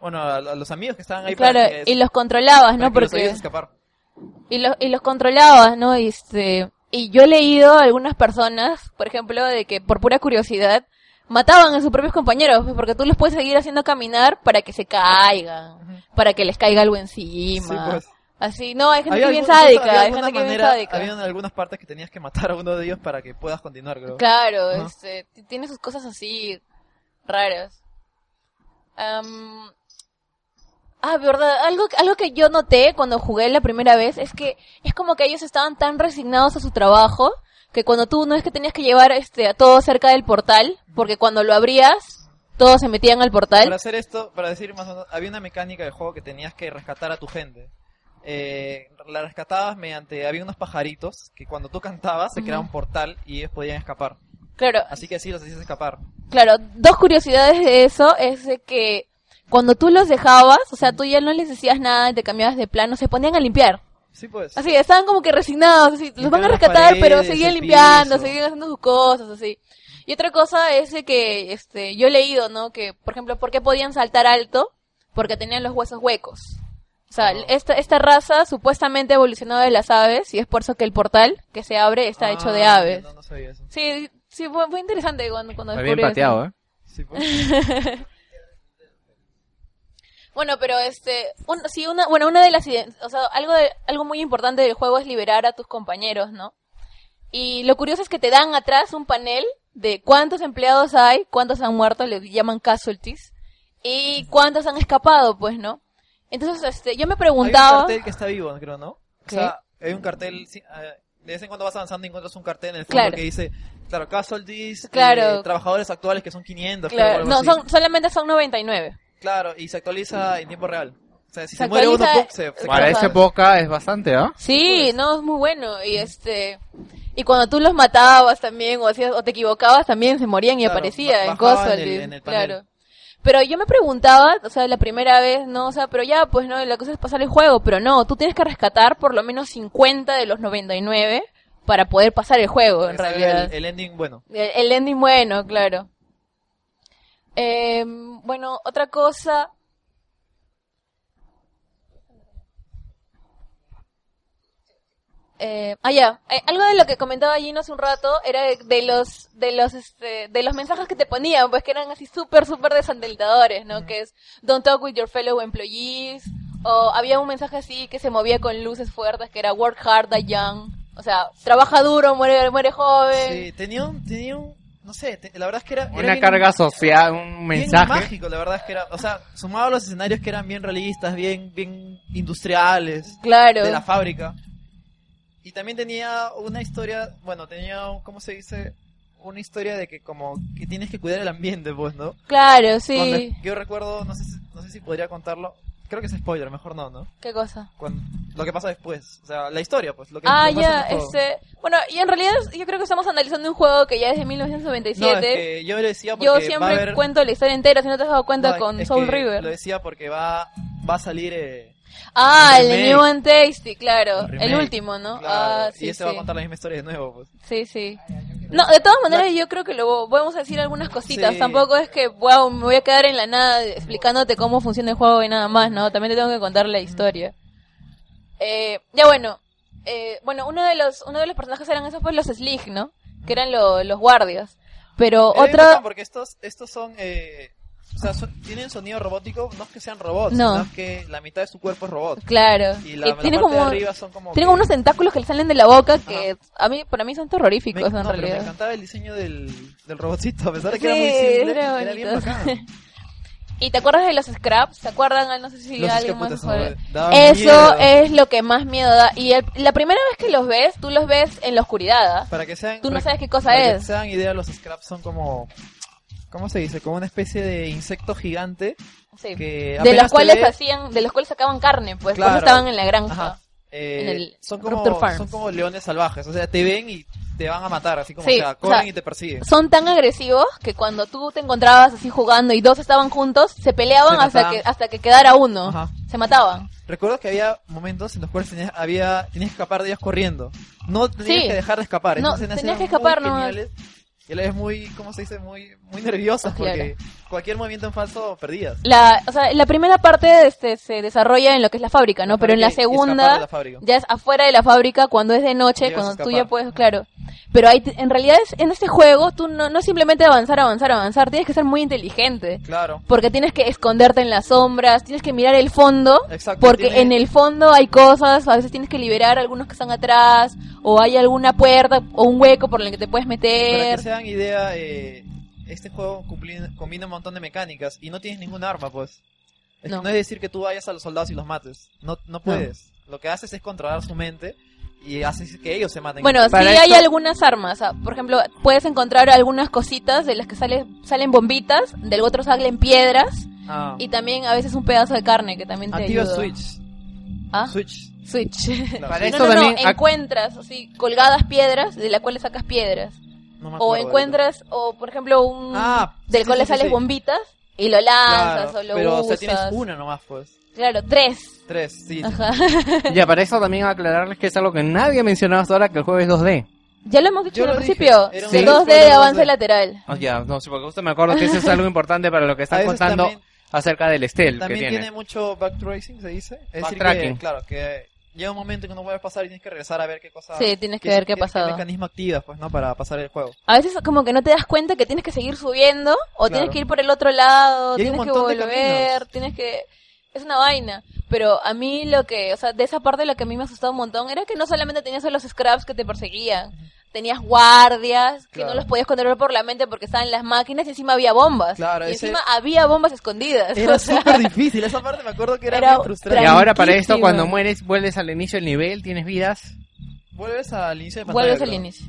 bueno, a, a los amigos que estaban ahí. Claro, para que- y los controlabas, ¿no? los Porque escapar. y los y los controlabas, ¿no? Y, Este, y yo he leído a algunas personas, por ejemplo, de que por pura curiosidad mataban a sus propios compañeros, pues, porque tú los puedes seguir haciendo caminar para que se caigan, para que les caiga algo encima. Sí, pues. Así, no, hay gente que bien sádica, hay gente que bien sádica. Había algunas partes que tenías que matar a uno de ellos para que puedas continuar, creo. Claro, este, tiene sus cosas así raras. Am, ah, verdad, algo, algo que yo noté cuando jugué la primera vez es que es como que ellos estaban tan resignados a su trabajo que cuando tú no es que tenías que llevar este a todo cerca del portal, porque cuando lo abrías todos se metían al portal. Para hacer esto, para decir más o menos, había una mecánica del juego que tenías que rescatar a tu gente. Eh, la rescatabas mediante, había unos pajaritos que cuando tú cantabas se creaba un portal y ellos podían escapar. Claro. Así que así los hacías escapar. Claro, dos curiosidades de eso es de que cuando tú los dejabas, o sea, tú ya no les decías nada te cambiabas de plano, se ponían a limpiar. Sí, pues. Así, estaban como que resignados, así, los van a rescatar, pero seguían limpiando, piso. seguían haciendo sus cosas, así. Y otra cosa es que, este, yo he leído, ¿no? Que, por ejemplo, ¿por qué podían saltar alto? Porque tenían los huesos huecos. O sea, esta, esta raza supuestamente evolucionó de las aves y es por eso que el portal que se abre está hecho de Ah, aves. No, no sabía eso. Sí, sí, fue, fue interesante cuando, cuando bien descubrí eso. pateado, ¿eh? Sí, pues. Bueno, pero este, un- sí, una, bueno, una de las, o sea, algo de, algo muy importante del juego es liberar a tus compañeros, ¿no? Y lo curioso es que te dan atrás un panel de cuántos empleados hay, cuántos han muerto, le llaman casualties, y cuántos han escapado, pues, ¿no? Entonces, este, yo me Hay un preguntaba, cartel que está vivo, creo, ¿no? ¿Qué? O sea, hay un cartel, eh, de vez en cuando vas avanzando y encuentras un cartel en el fondo Claro. que dice, claro, casualties, Claro. eh, trabajadores actuales que son 500, creo, o claro, algo no, son, solamente son 99. Claro, y se actualiza en tiempo real. O sea, si Se se, muere uno, se, se Para esa época es bastante, ¿ah? Sí, no, es muy bueno. Y este, Y cuando tú los matabas también, o, hacías, o te equivocabas también, se morían y Claro, aparecía en cosas. en el- en el panel. claro. Pero yo me preguntaba, o sea, la primera vez, ¿no? O sea, pero ya, pues no, la cosa es pasar el juego, pero no, tú tienes que rescatar por lo menos 50 de los 99 para poder pasar el juego, en realidad. El, el ending, bueno. El, el ending bueno, claro. Eh, bueno, otra cosa. Eh, ah, ya. Eh, algo de lo que comentaba Gino hace un rato era de, de los de los este, de los mensajes que te ponían, pues que eran así súper súper desalentadores, ¿no? Que es don't talk with your fellow employees o había un mensaje así que se movía con luces fuertes que era work hard, die young. O sea, trabaja duro, muere muere joven. Sí, tenía un, tenía un, no sé, te- la verdad es que era... era Una bien- carga social, un bien mensaje. mágico, la verdad es que era, o sea, sumado a los escenarios que eran bien realistas, bien, bien industriales. Claro. De la fábrica. Y también tenía una historia, bueno, tenía, ¿cómo se dice? Una historia de que como que tienes que cuidar el ambiente, pues, ¿no? Claro, sí. Cuando- yo recuerdo, no sé, no sé si podría contarlo, creo que es spoiler, mejor no, ¿no? ¿Qué cosa? Cuando, lo que pasa después, o sea, la historia, pues, lo que Ah, ya, este... Bueno, y en realidad yo creo que estamos analizando un juego que ya es de No, 1997. es que yo decía porque yo va a siempre haber- cuento la historia entera, si no te has dado cuenta No, con Soul River. Lo decía porque va, va a salir. Eh, Ah, el remake. New and Tasty, claro. El El, último, ¿no? claro, Ah, sí, y ese sí. va a contar la misma historia de nuevo, pues. Sí, sí. No, de todas maneras yo creo que lo vamos a decir algunas cositas. Sí. Tampoco es que wow, me voy a quedar en la nada explicándote cómo funciona el juego y nada más, ¿no? También te tengo que contar la historia. Eh, ya bueno, eh, bueno, uno de los uno de los personajes eran esos pues los Slig, ¿no? Que eran lo- los guardias. Pero Era otra Porque estos, estos son. Eh, o sea, son- tienen sonido robótico, no es que sean robots, No. sino que la mitad de su cuerpo es robot. Claro. Y la, Y la tiene parte como- de arriba son como. Tienen que- unos tentáculos que le salen de la boca que a mí para mí son terroríficos Me, en no, pero me realidad. encantaba el diseño del, del robotcito, a pesar de que Sí, era muy simple, era era bien bacán. ¿Y te acuerdas de los scraps? ¿Se acuerdan? No sé si Los alguien más sabe. eso miedo. es lo que más miedo da. Y el- la primera vez que los ves, tú los ves en la oscuridad. ¿ah? Para que sean. Tú no para- sabes qué cosa para que es. se hagan idea, los scraps son como. ¿Cómo se dice? Como una especie de insecto gigante. Sí. Que De los cuales ve- hacían, de los cuales sacaban carne, pues por Claro. eso estaban en la granja. Eh, en el son, como, son como leones salvajes. O sea, te ven y te van a matar. Así como, Sí, o sea, o corren sea, y te persiguen. Son tan agresivos que cuando tú te encontrabas así jugando y dos estaban juntos, se peleaban Se hasta que hasta que quedara uno. Ajá. Se mataban. Recuerdo que había momentos en los cuales tenías, había, tenías que escapar de ellos corriendo. No tenías Sí. que dejar de escapar. No, tenías que escapar, ¿no? Y la vez muy, ¿cómo se dice? Muy, muy nerviosas Claro. porque cualquier movimiento en falso perdías. La, o sea, la primera parte este, se desarrolla en lo que es la fábrica, ¿no? Pero en la segunda la ya es afuera de la fábrica cuando es de noche, Llegas cuando tú ya puedes, claro. Pero hay, en realidad es, en este juego tú no, no simplemente avanzar, avanzar, avanzar, tienes que ser muy inteligente. Claro. Porque tienes que esconderte en las sombras, tienes que mirar el fondo, Exacto, porque tiene- en el fondo hay cosas, a veces tienes que liberar algunos que están atrás, o hay alguna puerta o un hueco por el que te puedes Para meter. que se hagan idea, eh, este juego cumpli- combina un montón de mecánicas y no tienes ningún arma, pues. Es No. no. es decir que tú vayas a los soldados y los mates. No, no puedes. Lo que haces es controlar su mente y haces que ellos se maten. Bueno, sí hay algunas armas. ah, Por ejemplo, puedes encontrar algunas cositas de las que sale, salen bombitas, del otro salen piedras Ah. y también a veces un pedazo de carne que también te Activa ayuda. Switch. ¿Ah? Switch. Switch. Claro. Para No, esto no, no, también... encuentras así colgadas piedras de las cuales sacas piedras. No me O encuentras, o por ejemplo, un Ah, del sí, cual le sí, sí, sales sí. bombitas y lo lanzas Claro, o lo pero o usas. sea, tienes una nomás, pues. Claro, tres. Tres, sí. Ajá. Ya, para eso también aclararles que es algo que nadie ha mencionado hasta ahora, que el juego es 2D. Ya lo hemos dicho Yo al principio. De Sí. 2D de avance 2D. lateral. Oh, ya, no sé, porque justo me acuerdo que eso es algo importante para lo que están contando también- acerca del Estel que También tiene. tiene mucho backtracing, se dice. Es decir, que, Backtracking. claro, que llega un momento que no puedes pasar y tienes que regresar a ver qué cosa. Sí, tienes que ver qué ha pasado. mecanismo activas, pues, ¿no? Para pasar el juego. A veces como que no te das cuenta que tienes que seguir subiendo o Claro. tienes que ir por el otro lado, tienes que volver, tienes que... Es una vaina. Pero a mí lo que, o sea, de esa parte lo que a mí me asustaba un montón era que no solamente tenías a los scraps que te perseguían, tenías guardias que no los podías controlar por la mente porque estaban en las máquinas y encima había bombas. Claro, y ese- encima había bombas escondidas. Era o sea, súper difícil, esa parte me acuerdo que era, Era muy frustrante. Y ahora para esto, cuando mueres, vuelves al inicio del nivel, tienes vidas. Vuelves al inicio de pantalla. Vuelves al inicio.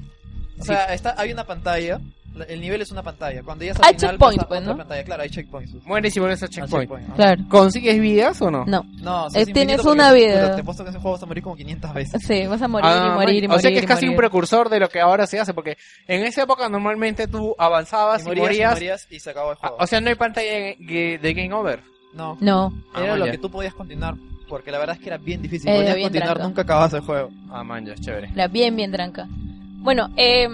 O sea, está, hay una pantalla la- el nivel es una pantalla. Cuando ya Hay checkpoints, pues, otra ¿no? pantalla. Claro, hay checkpoints. Mueres y vuelves a checkpoint. checkpoint. Claro. ¿Consigues vidas o no? No. No, Eh, sos tienes una vida. te apuesto que en ese juego vas a morir como 500 veces. Sí, vas a morir Ah, y morir y morir. O sea que es casi un precursor de lo que ahora se hace, porque en esa época normalmente tú avanzabas Y y morías, y morías. morías y se acabó el juego. Ah, O sea, no hay pantalla de, game over. No. No. Era Ah, lo ya. que tú podías continuar, porque la verdad es que era bien difícil. Era podías bien continuar, tranca. nunca acababas el juego. Ah, man, ya, es chévere. La bien, bien tranca. Bueno, eh,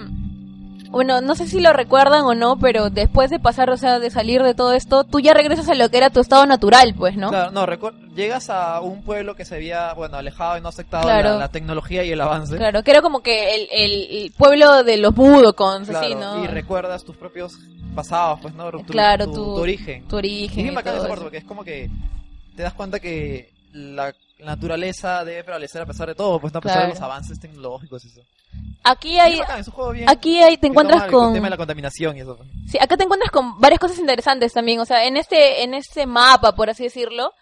bueno, no sé si lo recuerdan o no, pero después de pasar, o sea, de salir de todo esto, tú ya regresas a lo que era tu estado natural, pues, ¿no? Claro, no, llegas a un pueblo que se había, bueno, alejado y no aceptado Claro. la, la tecnología y el avance. Claro, que era como que el, el- el pueblo de los budocons, Claro, así, ¿no? Y recuerdas tus propios pasados, pues, ¿no? Tu, Claro, tu, tu- tu origen. tu origen Y y todo eso. porque es como que te das cuenta que la naturaleza debe prevalecer a pesar de todo, pues, no a pesar Claro. de los avances tecnológicos y eso. Aquí hay, bacán, bien- aquí hay, te encuentras el con, tema de la contaminación y eso. Sí, acá te encuentras con varias cosas interesantes también. O sea, en este, en este mapa, por así decirlo,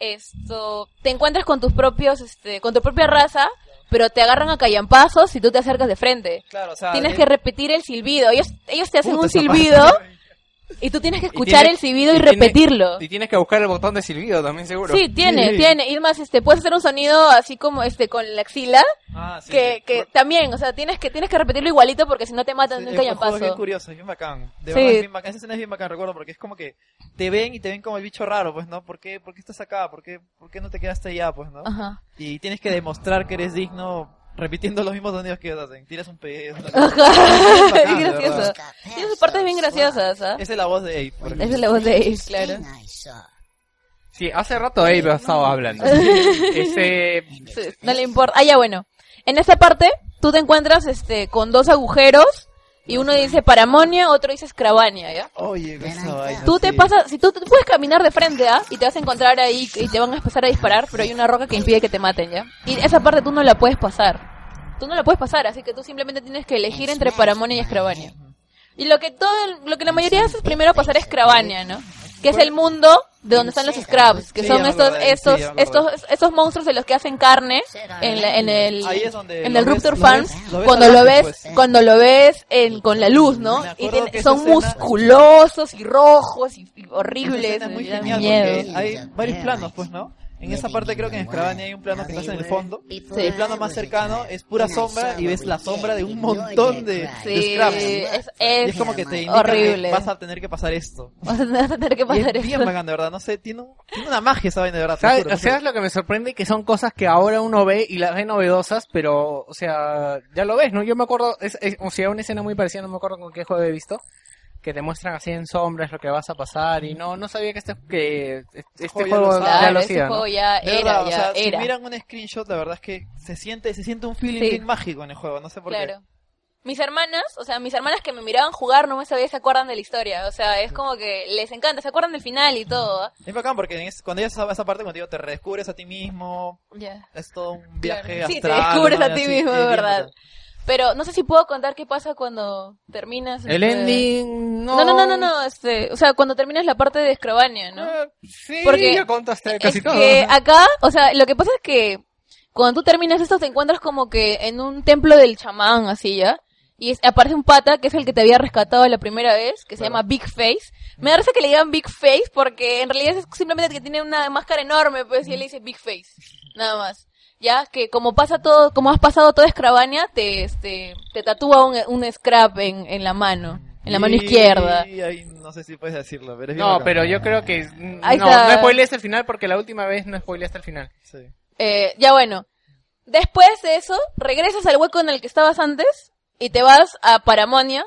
esto, te encuentras con tus propios, este, con tu propia raza, pero te agarran a callampazos si tú te acercas de frente. Claro, o sea, tienes es- que repetir el silbido. Ellos, ellos te hacen Puta, un silbido parte. Y tú tienes que Y escuchar tiene- el silbido y, tiene- repetirlo. Y tienes que buscar el botón de silbido también, seguro. Sí, tiene, tiene. Y además, este, puedes hacer un sonido así como, este, con la axila. Ah, sí, que, sí. que también, o sea, tienes que, tienes que repetirlo igualito porque si no te matan un El juego es bien curioso, es bien bacán. De Sí. verdad es bien bacán. Esa escena es bien bacán, recuerdo, porque es como que te ven y te ven como el bicho raro, pues, ¿no? ¿Por qué, por qué estás acá? ¿Por qué, ¿Por qué no te quedaste allá, pues, no? Ajá. Y tienes que demostrar que eres digno repitiendo los mismos sonidos que ellos hacen. Tiras un pez. Ajá. Es gracioso. Tiene sus partes bien graciosas, ¿ah? Esa es la voz de Abe. por Esa es la voz de Ace, claro. Sí, hace rato Abe estaba hablando. este, Sí, no le importa. Ah, ya bueno. En esta parte, tú te encuentras este con dos agujeros y uno dice Paramonia, otro dice Scravania, ¿ya? Oye, vaina. Tú te pasas, si tú, tú puedes caminar de frente, ¿ah? Y te vas a encontrar ahí y te van a empezar a disparar, pero hay una roca que impide que te maten, ¿ya? Y esa parte tú no la puedes pasar. Tú no la puedes pasar, así que tú simplemente tienes que elegir entre Paramonia y Scravania. Y lo que todo, el- lo que la mayoría hace es primero pasar a ¿no? Que es el mundo de donde están los Scrubs, que Sí, son estos, acordé, estos, estos, estos monstruos de los que hacen carne en, la- en el, en el Rupture ves cuando lo ves, pues. cuando lo ves en, con la luz, ¿no? Y son escena- musculosos y rojos y, y horribles, es muy genial miedo. porque hay varios planos, pues, ¿no? En esa parte creo que en Scravania hay un plano que estás en el fondo. El plano más cercano es pura sombra y ves la sombra de un montón de, Sí, de Scrubs. es- y es es como que te indica horrible. que vas a tener que pasar esto. Vas a tener que Y pasar es bien bacán, de verdad. No sé, tiene, un- tiene una magia esa vaina, de verdad. te ¿Sabes, juro, te ¿Sabes juro. lo que me sorprende? Que son cosas que ahora uno ve y las ve novedosas, pero, o sea, ya lo ves, ¿no? Yo me acuerdo, es, es- o sea, una escena muy parecida, no me acuerdo con qué juego he visto, que te muestran así en sombras lo que vas a pasar y no, no sabía que este, que este juego ya juego lo ya, sabe. lo Claro, ese hacía, ¿no? juego ya De era, verdad, o ya sea, era. si miran un screenshot, la verdad es que se siente, se siente un feeling Sí. bien mágico en el juego, no sé por Claro. Mis hermanas, o sea, mis hermanas que me miraban jugar no me sabía se acuerdan de la historia. O sea, es como que les encanta, se acuerdan del final y todo. qué. Es bacán porque es- cuando llegas a esa parte, cuando digo, te redescubres a ti mismo, es todo un viaje Claro. Sí, te astral. descubres a ti mismo, es de bien verdad. Pero no sé si puedo contar qué pasa cuando terminas. El este- ending, no. No, no, no, no, no, este, o sea, cuando terminas la parte de Scrovania, ¿no? Sí, Porque ya contaste casi es todo. que acá, o sea, lo que pasa es que cuando tú terminas esto te encuentras como que en un templo del chamán, así ya, y es- aparece un pata que es el que te había rescatado la primera vez, que se llama Big Face. Me da risa que le digan Big Face porque en realidad es simplemente que tiene una máscara enorme, pues, y él le dice Big Face, nada más. Ya, que como pasa todo, como has pasado toda Scravania, te, este, te tatúa un, un scrap en, en la mano, en la mano Y- izquierda. y ahí no sé si puedes decirlo, pero es No, pero yo creo que Ahí no, está. no spoileaste el final porque la última vez no spoileaste el final. Sí. Eh, ya bueno, después de eso, regresas al hueco en el que estabas antes y te vas a Paramonia,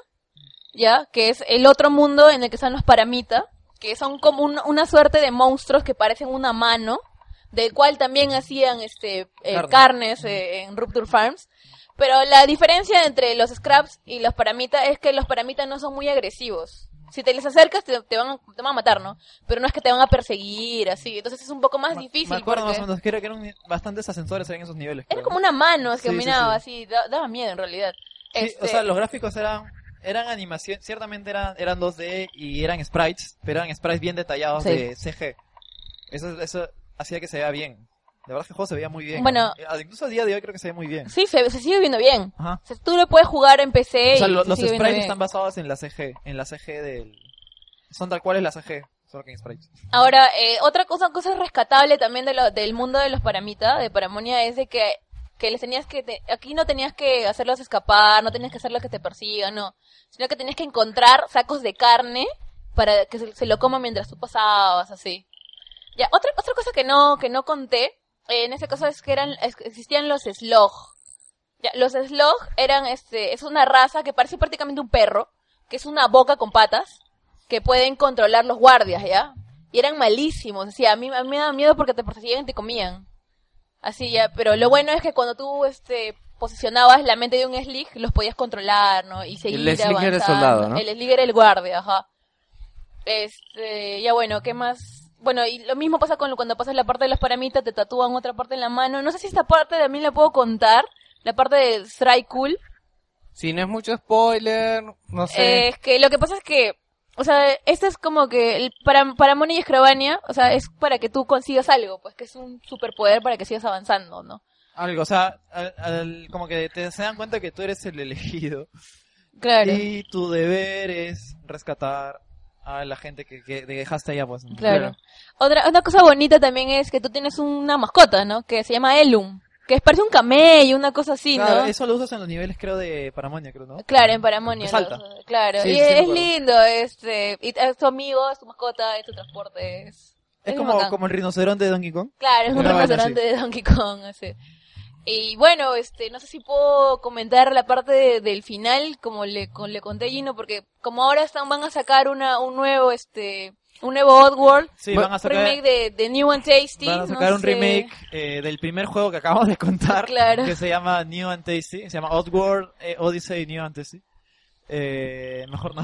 ya, que es el otro mundo en el que están los paramita, que son como un- una suerte de monstruos que parecen una mano, del cual también hacían este eh, Carne. carnes eh, en Rupture Farms. Pero la diferencia entre los Scraps y los Paramita es que los Paramita no son muy agresivos. Si te les acercas te, te van, a, te van a matar, ¿no? Pero no es que te van a perseguir, así. Entonces es un poco más difícil. Me acuerdo más porque- o menos, creo que eran bastantes ascensores en esos niveles. era creo, como una mano que Sí, sí, caminaba sí. así, da- daba miedo en realidad. Sí, Este, o sea, los gráficos eran eran animación, ciertamente eran eran 2D y eran sprites, pero eran sprites bien detallados de CG. Eso eso hacía que se vea bien. La verdad es que el juego se veía muy bien. Bueno. Eh, Incluso a día de hoy creo que se ve muy bien. Sí, se, se sigue viendo bien. Ajá. O sea, tú lo puedes jugar en PC O sea, y lo- se los sprites están basados en la CG, en la CG del... Son tal cual es la CG, solo que en sprites. Ahora, eh, otra cosa, cosa rescatable también de lo, del mundo de los paramita, de Paramonia, es de que, que les tenías que, te- aquí no tenías que hacerlos escapar, no tenías que hacerlos que te persigan, no, sino que tenías que encontrar sacos de carne para que se, se lo coman mientras tú pasabas, así. Ya, otra, otra cosa que no, que no conté, eh, en este caso es que eran, es- existían los slog. Ya, los slog eran, este, es una raza que parece prácticamente un perro, que es una boca con patas, que pueden controlar los guardias, ¿ya? Y eran malísimos, o sea, a mí, a mí me daba miedo porque te perseguían y te comían. Así ya, pero lo bueno es que cuando tú, este, posicionabas la mente de un Slig, los podías controlar, ¿no? Y seguir El Slig era el avanzando. soldado, ¿no? El Slig era el guardia, ajá. Este, ya bueno, ¿qué más? Bueno, y lo mismo pasa con cuando pasas la parte de los paramitas, te tatúan otra parte en la mano. No sé si esta parte también la puedo contar, la parte de Strike Cool. Si no es mucho spoiler, no sé. Eh, es que lo que pasa es que, o sea, este es como que el, para, para Moni y Escravania, o sea, es para que tú consigas algo, pues que es un superpoder para que sigas avanzando, ¿no? Algo, o sea, al- al- como que te se dan cuenta que tú eres el elegido. Claro. Y tu deber es rescatar a la gente que, que dejaste allá, pues. Claro. Otra, otra cosa bonita también es que tú tienes una mascota, ¿no? Que se llama Elum, que es, parece un camello, una cosa así, Claro, ¿no? eso lo usas en los niveles, creo, de Paramonia, creo, ¿no? Claro, en Paramonia. Que salta. los- claro. Sí, y sí, es lindo, este, y es tu amigo, es tu mascota, es tu transporte, es... Es es como, como el rinoceronte de Donkey Kong. Claro, es un Una así. de Donkey Kong, así. Y bueno, este, no sé si puedo comentar la parte de- del final, como le, con- le conté a Gino, porque como ahora están, van a sacar una, un nuevo, este, un nuevo Oddworld, Sí, van a sacar- remake de, de New and Tasty. Van a no sacar un sé. remake eh, del primer juego que acabamos de contar, Claro. que se llama New and Tasty, se llama Oddworld eh, Odyssey New and Tasty. Eh, mejor no.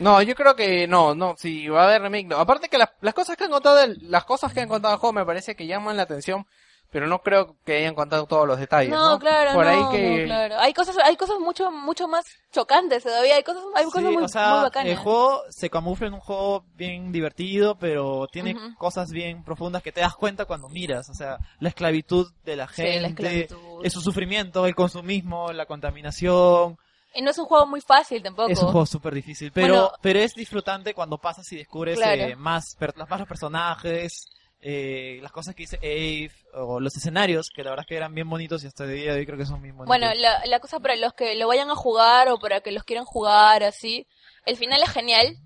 No, yo creo que no, no, si va a haber remake, no. Aparte que las, las cosas que han contado, las cosas que han contado el juego me parece que llaman la atención, pero no creo que hayan contado todos los detalles, ¿no? No, claro, Por no, ahí que... no, claro. Hay cosas, hay cosas mucho, mucho más chocantes todavía, hay cosas, hay cosas Sí, muy, o sea, muy bacanas. el juego se camufla en un juego bien divertido, pero tiene cosas bien profundas que te das cuenta cuando miras. O sea, la esclavitud de la Sí, la gente, esclavitud. es su sufrimiento, el consumismo, la contaminación. Y no es un juego muy fácil tampoco. Es un juego súper difícil, pero, Bueno. pero es disfrutante cuando pasas y descubres Claro. eh, más, per- más los personajes, eh, las cosas que dice Ave, o los escenarios, que la verdad es que eran bien bonitos y hasta el día de hoy creo que son bien bonitos. Bueno, la, la cosa para los que lo vayan a jugar o para que los quieran jugar así, el final es genial.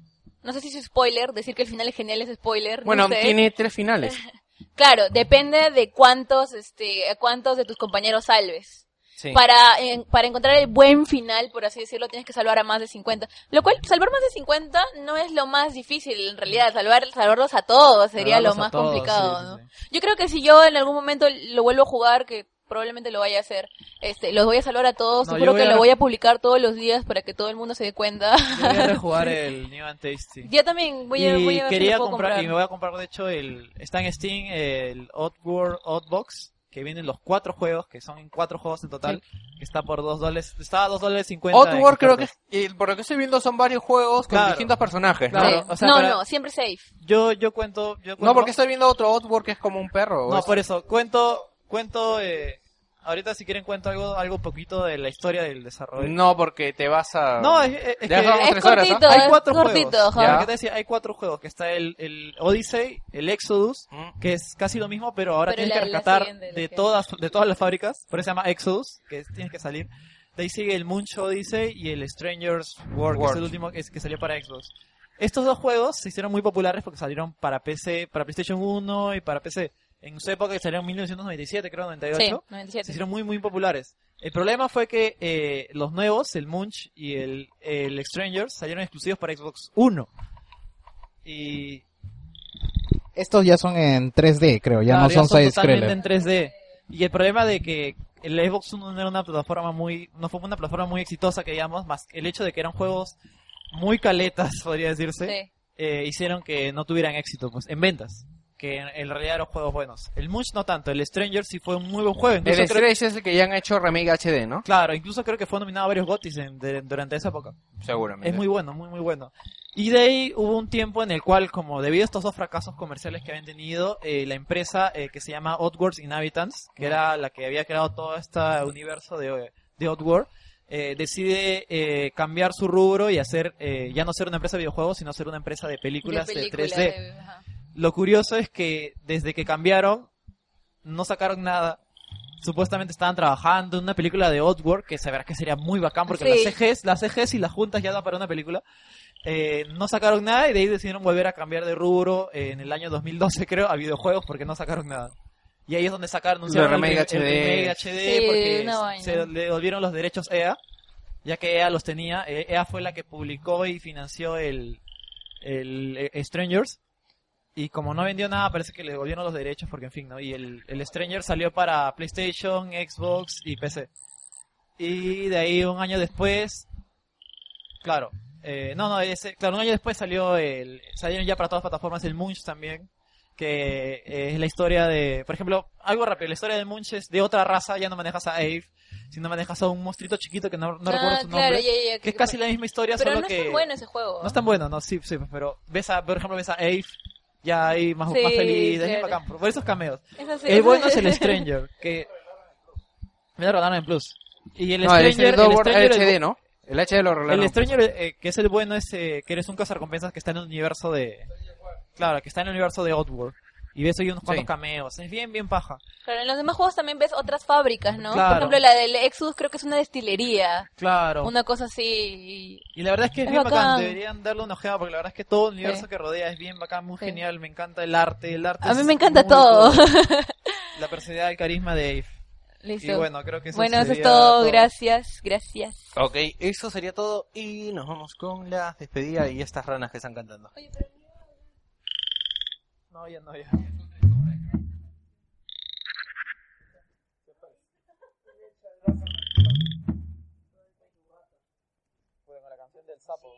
No sé si es spoiler, decir que el final es genial es spoiler. no Bueno, sé. tiene tres finales. Claro, depende de cuántos, este, cuántos de tus compañeros salves. Sí. Para, en- para encontrar el buen final, por así decirlo, tienes que salvar a más de 50. Lo cual, salvar más de 50 no es lo más difícil, en realidad. Salvar, salvarlos a todos sería Salvarlos lo más todos, complicado, sí, sí, ¿no? Yo creo que si yo en algún momento lo vuelvo a jugar, que probablemente lo vaya a hacer, este, los voy a salvar a todos. No, Seguro que a lo voy a publicar todos los días para que todo el mundo se dé cuenta. Yo voy a rejugar el New and Tasty. Yo también voy a, y voy a ver si quería lo puedo comprar, comprar. y me voy a comprar de hecho el está en Steam el Oddworld Oddbox que vienen los cuatro juegos que son cuatro juegos en total que está por dos dólares está a dos dólares cincuenta en Oddworld creo que, eh, por lo que estoy viendo son varios juegos con distintos personajes, ¿no? Claro, o sea, no, para- no, siempre safe. yo yo cuento yo No, cuento- porque estoy viendo otro Oddworld que es como un perro. no es- por eso cuento cuento eh, ahorita si quieren cuento algo algo poquito de la historia del desarrollo No, porque te vas a... No, es, es- es Ya que Es tres horas, ¿ah? cortito, hay es cuatro cortito, juegos. ¿qué te decía? Hay cuatro juegos, que está el, el Odyssey, el Exodus, Mm. que es casi lo mismo, pero ahora Pero tienes la- que rescatar de que- todas de todas las fábricas, por eso se llama Exodus, que es- tienes que salir. De ahí sigue el Munch Odyssey y el Strangers World, que es el último que, es- que salió para Xbox. Estos dos juegos se hicieron muy populares porque salieron para PC, para PlayStation 1 y para PC. En su época que salieron en 1997, creo, 98. Sí, 97. Se hicieron muy, muy populares. El problema fue que eh, los nuevos, el Munch y el, el Strangers, salieron exclusivos para Xbox 1. Y Estos ya son en 3D, creo, ya claro, no son side totalmente scroller. en 3D. Y el problema de que el Xbox 1 no era una plataforma muy, no fue una plataforma muy exitosa que digamos, más el hecho de que eran juegos muy caletas, podría decirse, Sí. eh, hicieron que no tuvieran éxito pues en ventas. Que en, en realidad eran juegos buenos. El Munch no tanto, el Stranger sí fue un muy buen juego. El Incluso creo- Strange es el que ya han hecho remake HD, ¿no? Claro, incluso creo que fue nominado a varios GOTYs en- de- durante esa época. Seguramente. Es muy bueno, muy muy bueno. Y de ahí hubo un tiempo en el cual, como debido a estos dos fracasos comerciales que habían tenido, eh, la empresa eh, que se llama Oddworld Inhabitants, que era la que había creado todo este universo de, de Oddworld, eh, decide eh, cambiar su rubro y hacer, eh, ya no ser una empresa de videojuegos, sino ser una empresa de películas de, películas 3D. de- ajá. Lo curioso es que desde que cambiaron, no sacaron nada. Supuestamente estaban trabajando en una película de Oddworld, que se verá que sería muy bacán, porque Sí. las CGs, las CGs y las juntas ya da para una película. Eh, no sacaron nada y de ahí decidieron volver a cambiar de rubro eh, en el año 2012, creo, a videojuegos, porque no sacaron nada. Y ahí es donde sacaron, anunciaron el, el HD. remake HD, Sí, porque una vaina. se le devolvieron los derechos EA, ya que EA los tenía. Eh, EA fue la que publicó y financió el, el eh, Strangers. Y como no vendió nada, parece que le devolvieron los derechos, porque en fin, ¿no? Y el, el Stranger salió para PlayStation, Xbox y PC. Y de ahí un año después, claro, eh, no, no, ese, claro, un año después salió el, salieron ya para todas las plataformas el Munch también, que eh, es la historia de, por ejemplo, algo rápido, la historia del Munch es de otra raza, ya no manejas a Ave, sino manejas a un monstruito chiquito que no, no Ah, recuerdo su claro, nombre, que es casi la misma historia, Pero solo no que... es tan bueno ese juego. No es tan bueno, no, sí, sí, pero ves a, por ejemplo, ves a Ave, ya ahí más, Sí, más feliz, es claro. bacán, por, por esos cameos. Eso sí, el eso- bueno es el Stranger, que me lo regalaron en Plus. Y el No, el Stranger, el Oddworld Stranger, HD, el- ¿no? El HD lo regalaron. el Stranger, eh, que es el bueno, es eh, que eres un cazarrecompensas que está en el universo de... Claro, que está en el universo de Oddworld. Y ves ahí unos cuantos Sí. cameos. Es bien, bien paja. Claro, en los demás juegos también ves otras fábricas, ¿no? Claro. Por ejemplo, la del Exodus creo que es una destilería. Claro. Una cosa así. Y la verdad es que es, Es bien bacán. bacán. Deberían darle una ojeada porque la verdad es que todo el universo Sí. que rodea es bien bacán, muy Sí. genial. Me encanta el arte. El arte A mí me encanta todo. La personalidad, el carisma de Eve. Listo. Y bueno, creo que eso Bueno, eso es sería todo. Gracias, gracias. Ok, eso sería todo y nos vamos con la despedida y estas ranas que están cantando. No, ya no, ya. Bueno, la canción del sapo.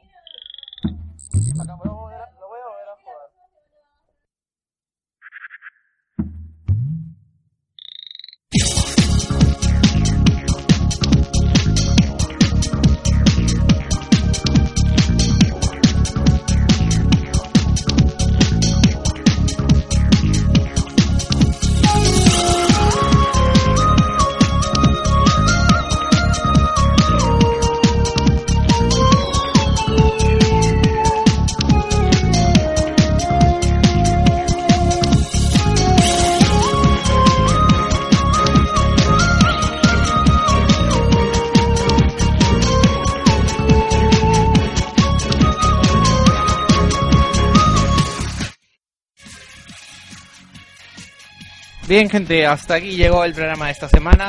Bien, gente, hasta aquí llegó el programa de esta semana.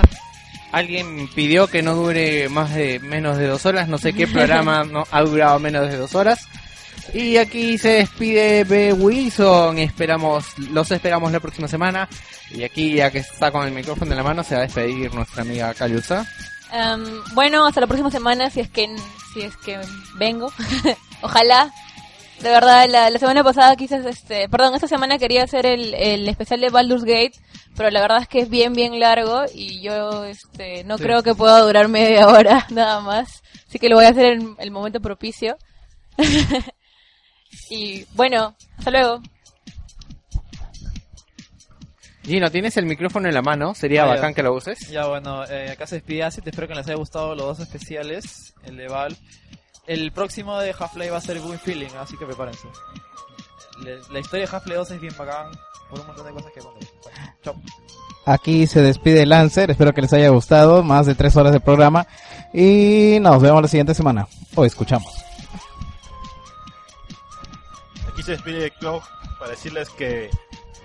Alguien pidió que no dure más de menos de dos horas. No sé qué programa no ha durado menos de dos horas. Y aquí se despide B. Wilson. Esperamos, los esperamos la próxima semana. Y aquí, ya que está con el micrófono en la mano, se va a despedir nuestra amiga Calusa. Em, bueno, hasta la próxima semana, si es que si es que vengo. Ojalá. De verdad, la, la semana pasada quise, este, perdón, esta semana quería hacer el, el especial de Baldur's Gate, pero la verdad es que es bien, bien largo y yo, este, no Sí. creo que pueda durar media hora nada más. Así que lo voy a hacer en el momento propicio. y bueno, hasta luego. Gino, tienes el micrófono en la mano. Sería ya. bacán que lo uses. Ya, bueno, eh, acá se despide Acid. Espero que les haya gustado los dos especiales. El de Val. El próximo de Half-Life va a ser Good Feeling, así que prepárense. La historia de Half-Life 2 es bien bacán. Por un montón de cosas que. Bueno, chao. Aquí se despide Lancer, espero que les haya gustado, más de tres horas de programa y nos vemos la siguiente semana, o escuchamos. Aquí se despide Cloud para decirles que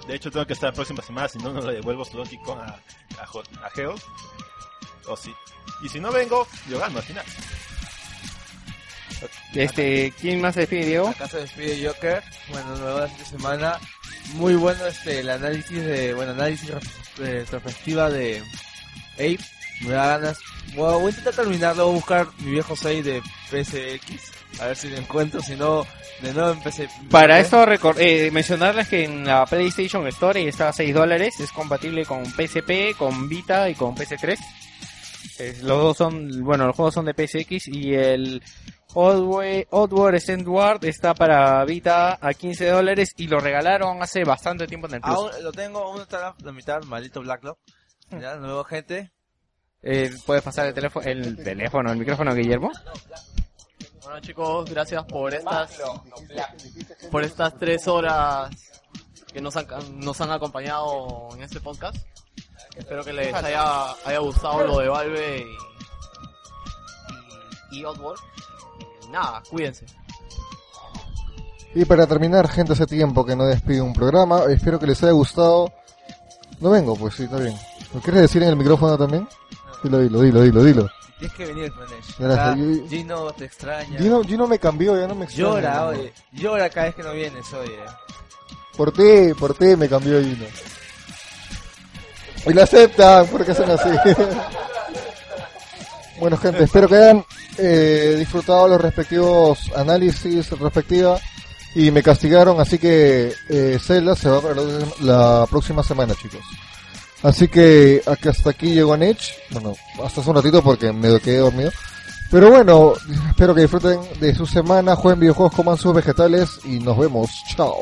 de hecho tengo que estar la próxima semana, si no, no le devuelvo su Donkey Kong a, a Geo. O si, y si no vengo, yo gano al final. Este, ¿quién más se despide, Diego? Acá se despide Joker. Bueno, nueva semana. Muy bueno este el análisis de, bueno, análisis retrospectiva de Ape. Me da ganas. Bueno, voy a intentar terminarlo, voy a buscar mi viejo 6 de PSX. A ver si lo encuentro, si no, de nuevo en PC. Para eso recor- eh, mencionarles que en la PlayStation Store está a 6 dólares, es compatible con PSP, con Vita y con PS3. Eh, los dos son, bueno, los juegos son de PSX y el Oddworld, Endward está para Vita a 15 dólares y lo regalaron hace bastante tiempo en el Plus. Aún lo tengo, aún está la, la mitad, maldito Blacklock. Ya, nuevo gente. Eh, ¿Puedes pasar el teléfono, el teléfono, el micrófono, Guillermo? Bueno chicos, gracias por estas por estas tres horas que nos han, nos han acompañado en este podcast. Espero que les haya, haya gustado lo de Valve y, y, y Oddworld. Nada, cuídense. Y para terminar, gente, hace tiempo que no despido un programa. Espero que les haya gustado. No vengo, pues sí, está bien. ¿Lo quieres decir en el micrófono también? Dilo, dilo, dilo, dilo, dilo. Tienes que venir, Manesh. Gracias. Yo- Gino te extraña. Gino, Gino me cambió, ya no me extraña. Llora, no. oye. Llora cada vez que no vienes, oye. Por ti, por ti me cambió Gino. Y lo aceptan, porque son así. bueno, gente, espero que hayan eh, disfrutado los respectivos análisis respectiva y me castigaron, así que eh, Zelda se va para la, próxima semana, chicos. Así que hasta aquí llegó Nech. Bueno, hasta hace un ratito porque me quedé dormido. Pero bueno, espero que disfruten de su semana, jueguen videojuegos, coman sus vegetales y nos vemos. Chao.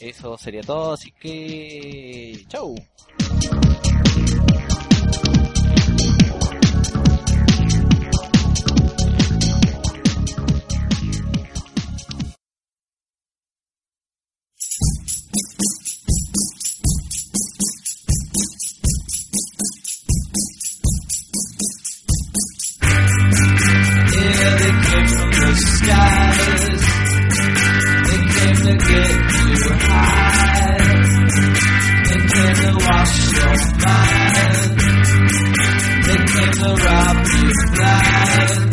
Eso sería todo, así que... Chau. Skies. They came to get you high. They came to wash your mind. They came to rob you blind.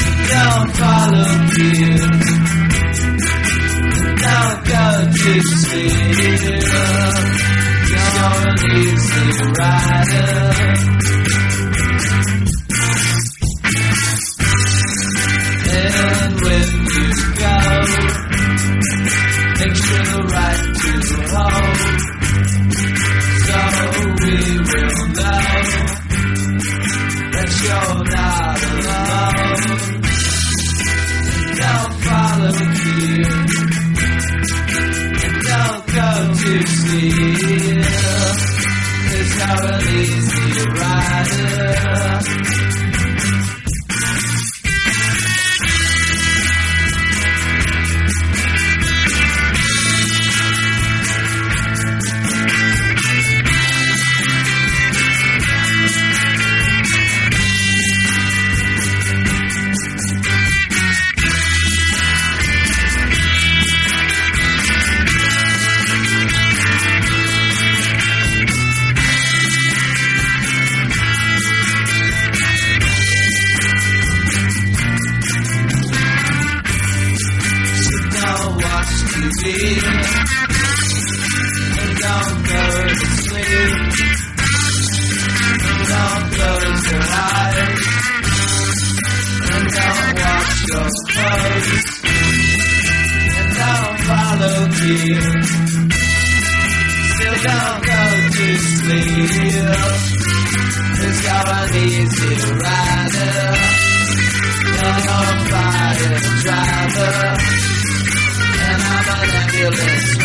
So don't follow me. Don't go to sleep. You're an easy rider. And when you go, make sure right to. So we will know that you're not alone. Don't follow don't go to sleep. Cause you're an easy rider. And I'm an ambulance.